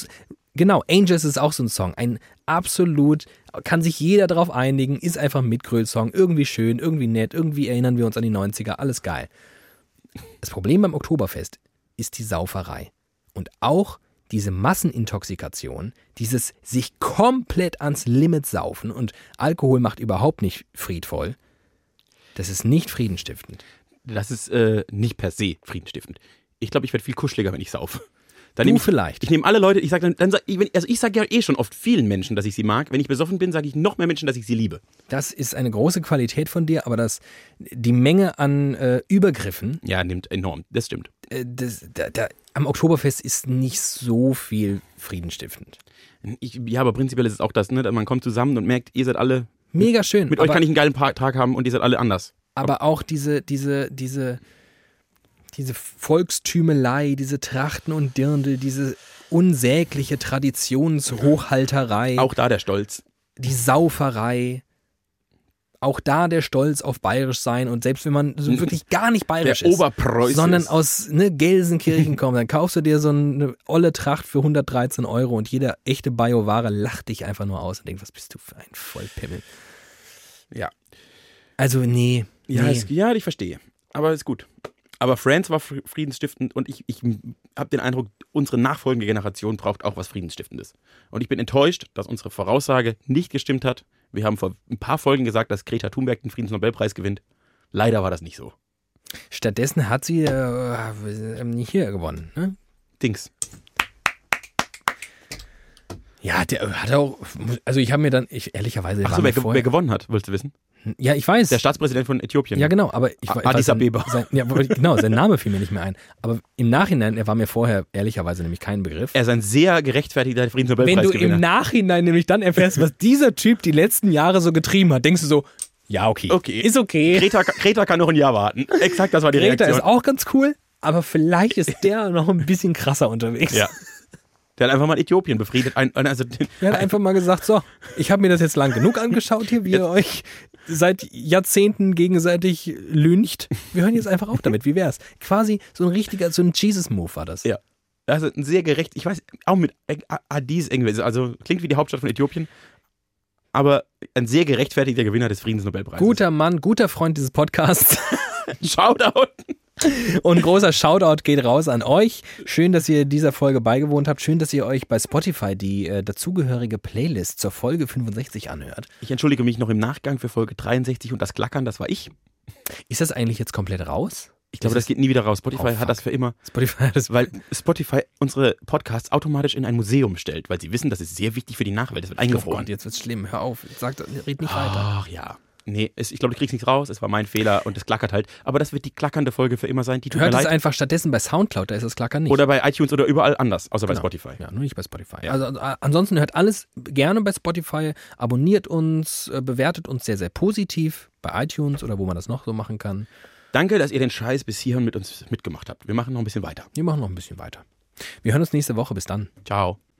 [SPEAKER 1] Genau, Angels ist auch so ein Song. Ein absolut, kann sich jeder drauf einigen, ist einfach ein Mitgröl-Song. Irgendwie schön, irgendwie nett, irgendwie erinnern wir uns an die 90er, alles geil. Das Problem beim Oktoberfest ist die Sauferei. Und auch diese Massenintoxikation, dieses sich komplett ans Limit saufen und Alkohol macht überhaupt nicht friedvoll, das ist nicht friedenstiftend.
[SPEAKER 2] Das ist äh, nicht per se friedenstiftend. Ich glaube, ich werde viel kuscheliger, wenn ich saufe. Dann
[SPEAKER 1] Du
[SPEAKER 2] ich,
[SPEAKER 1] vielleicht.
[SPEAKER 2] Ich nehme alle Leute, ich sage dann, dann sag, ich, wenn- also ich sage ja eh schon oft vielen Menschen, dass ich sie mag. Wenn ich besoffen bin, sage ich noch mehr Menschen, dass ich sie liebe.
[SPEAKER 1] Das ist eine große Qualität von dir, aber das, die Menge an äh, Übergriffen
[SPEAKER 2] Ja, nimmt enorm. Das stimmt.
[SPEAKER 1] Äh, das, da, da, am Oktoberfest ist nicht so viel friedenstiftend.
[SPEAKER 2] Ich, ja, aber prinzipiell ist es auch das, ne? Man kommt zusammen und merkt, ihr seid alle,
[SPEAKER 1] Mega schön.
[SPEAKER 2] mit euch kann ich einen geilen Tag haben und ihr seid alle anders.
[SPEAKER 1] aber auch diese, diese, diese, diese Volkstümelei, diese Trachten und Dirndl, diese unsägliche Traditionshochhalterei,
[SPEAKER 2] Auch da der Stolz.
[SPEAKER 1] die Sauferei. Auch da der Stolz auf bayerisch sein und selbst wenn man so wirklich gar nicht bayerisch
[SPEAKER 2] Der
[SPEAKER 1] ist,
[SPEAKER 2] Oberpreuß
[SPEAKER 1] sondern
[SPEAKER 2] ist.
[SPEAKER 1] aus ne, Gelsenkirchen kommt, dann kaufst du dir so eine olle Tracht für 113 Euro und jeder echte Bioware lacht dich einfach nur aus und denkt, was bist du für ein Vollpimmel.
[SPEAKER 2] Ja.
[SPEAKER 1] Also nee,
[SPEAKER 2] Ja,
[SPEAKER 1] nee.
[SPEAKER 2] es, ja, ich verstehe. Aber ist gut. Aber Friends war fr- friedensstiftend und ich, ich habe den Eindruck, unsere nachfolgende Generation braucht auch was Friedensstiftendes. Und ich bin enttäuscht, dass unsere Voraussage nicht gestimmt hat. Wir haben vor ein paar Folgen gesagt, dass Greta Thunberg den Friedensnobelpreis gewinnt. Leider war das nicht so.
[SPEAKER 1] Stattdessen hat sie äh, nicht hier gewonnen. Ne?
[SPEAKER 2] Dings.
[SPEAKER 1] Ja, der hat auch. Also ich habe mir dann, ich ehrlicherweise.
[SPEAKER 2] Achso, wer,
[SPEAKER 1] vorher,
[SPEAKER 2] wer gewonnen hat, willst du wissen?
[SPEAKER 1] Ja, ich weiß.
[SPEAKER 2] Der Staatspräsident von Äthiopien.
[SPEAKER 1] ja, genau, aber ich
[SPEAKER 2] Addis Abeba.
[SPEAKER 1] Sein, ja, genau, sein Name fiel mir nicht mehr ein. Aber im Nachhinein, er war mir vorher ehrlicherweise nämlich kein Begriff.
[SPEAKER 2] Er ist ein sehr gerechtfertigter
[SPEAKER 1] Wenn du im Nachhinein nämlich dann erfährst, was dieser Typ die letzten Jahre so getrieben hat, denkst du so, ja, okay.
[SPEAKER 2] Okay.
[SPEAKER 1] Ist okay.
[SPEAKER 2] Greta, Greta kann noch ein Jahr warten. Exakt, das war die
[SPEAKER 1] Greta
[SPEAKER 2] Reaktion.
[SPEAKER 1] ist auch ganz cool, aber vielleicht ist der noch ein bisschen krasser unterwegs.
[SPEAKER 2] ja. Der hat einfach mal Äthiopien befriedet. Ein, also den,
[SPEAKER 1] Er hat einfach mal gesagt, so, ich habe mir das jetzt lang genug angeschaut hier, wie ihr euch seit Jahrzehnten gegenseitig lüncht. Wir hören jetzt einfach auf damit. Wie wär's? Quasi so ein richtiger, so ein Jesus-Move war das.
[SPEAKER 2] Ja. Also ein sehr gerecht, ich weiß, auch mit Addis irgendwie, also klingt wie die Hauptstadt von Äthiopien, aber ein sehr gerechtfertigter Gewinner des Friedensnobelpreises.
[SPEAKER 1] Guter Mann, guter Freund dieses Podcasts.
[SPEAKER 2] Shoutout.
[SPEAKER 1] Und großer Shoutout geht raus an euch. Schön, dass ihr dieser Folge beigewohnt habt. Schön, dass ihr euch bei Spotify die äh, dazugehörige Playlist zur Folge 65 anhört.
[SPEAKER 2] Ich entschuldige mich noch im Nachgang für Folge 63 und das Klackern, das war ich.
[SPEAKER 1] Ist das eigentlich jetzt komplett raus?
[SPEAKER 2] Ich glaube,
[SPEAKER 1] Ist
[SPEAKER 2] das geht nie wieder raus. Spotify
[SPEAKER 1] Oh,
[SPEAKER 2] hat das für immer,
[SPEAKER 1] Spotify hat das,
[SPEAKER 2] weil Spotify unsere Podcasts automatisch in ein Museum stellt, weil sie wissen, das ist sehr wichtig für die Nachwelt. Das wird
[SPEAKER 1] Oh
[SPEAKER 2] eingefroren.
[SPEAKER 1] Gott, jetzt wird's schlimm. Hör auf. Sag, red nicht weiter.
[SPEAKER 2] Ach ja. Nee, es, ich glaube, du kriegst nichts raus. Es war mein Fehler und es klackert halt. Aber das wird die klackernde Folge für immer sein. Die tut
[SPEAKER 1] Hört
[SPEAKER 2] mir
[SPEAKER 1] es
[SPEAKER 2] leid.
[SPEAKER 1] einfach stattdessen bei Soundcloud, da ist das Klackern nicht.
[SPEAKER 2] Oder bei iTunes oder überall anders, außer bei
[SPEAKER 1] Genau.
[SPEAKER 2] Spotify.
[SPEAKER 1] Ja, nur nicht bei Spotify.
[SPEAKER 2] Ja.
[SPEAKER 1] Also äh, ansonsten hört alles gerne bei Spotify, abonniert uns, äh, bewertet uns sehr, sehr positiv bei iTunes oder wo man das noch so machen kann.
[SPEAKER 2] Danke, dass ihr den Scheiß bis hierhin mit uns mitgemacht habt. Wir machen noch ein bisschen weiter.
[SPEAKER 1] Wir machen noch ein bisschen weiter. Wir hören uns nächste Woche. Bis dann.
[SPEAKER 2] Ciao.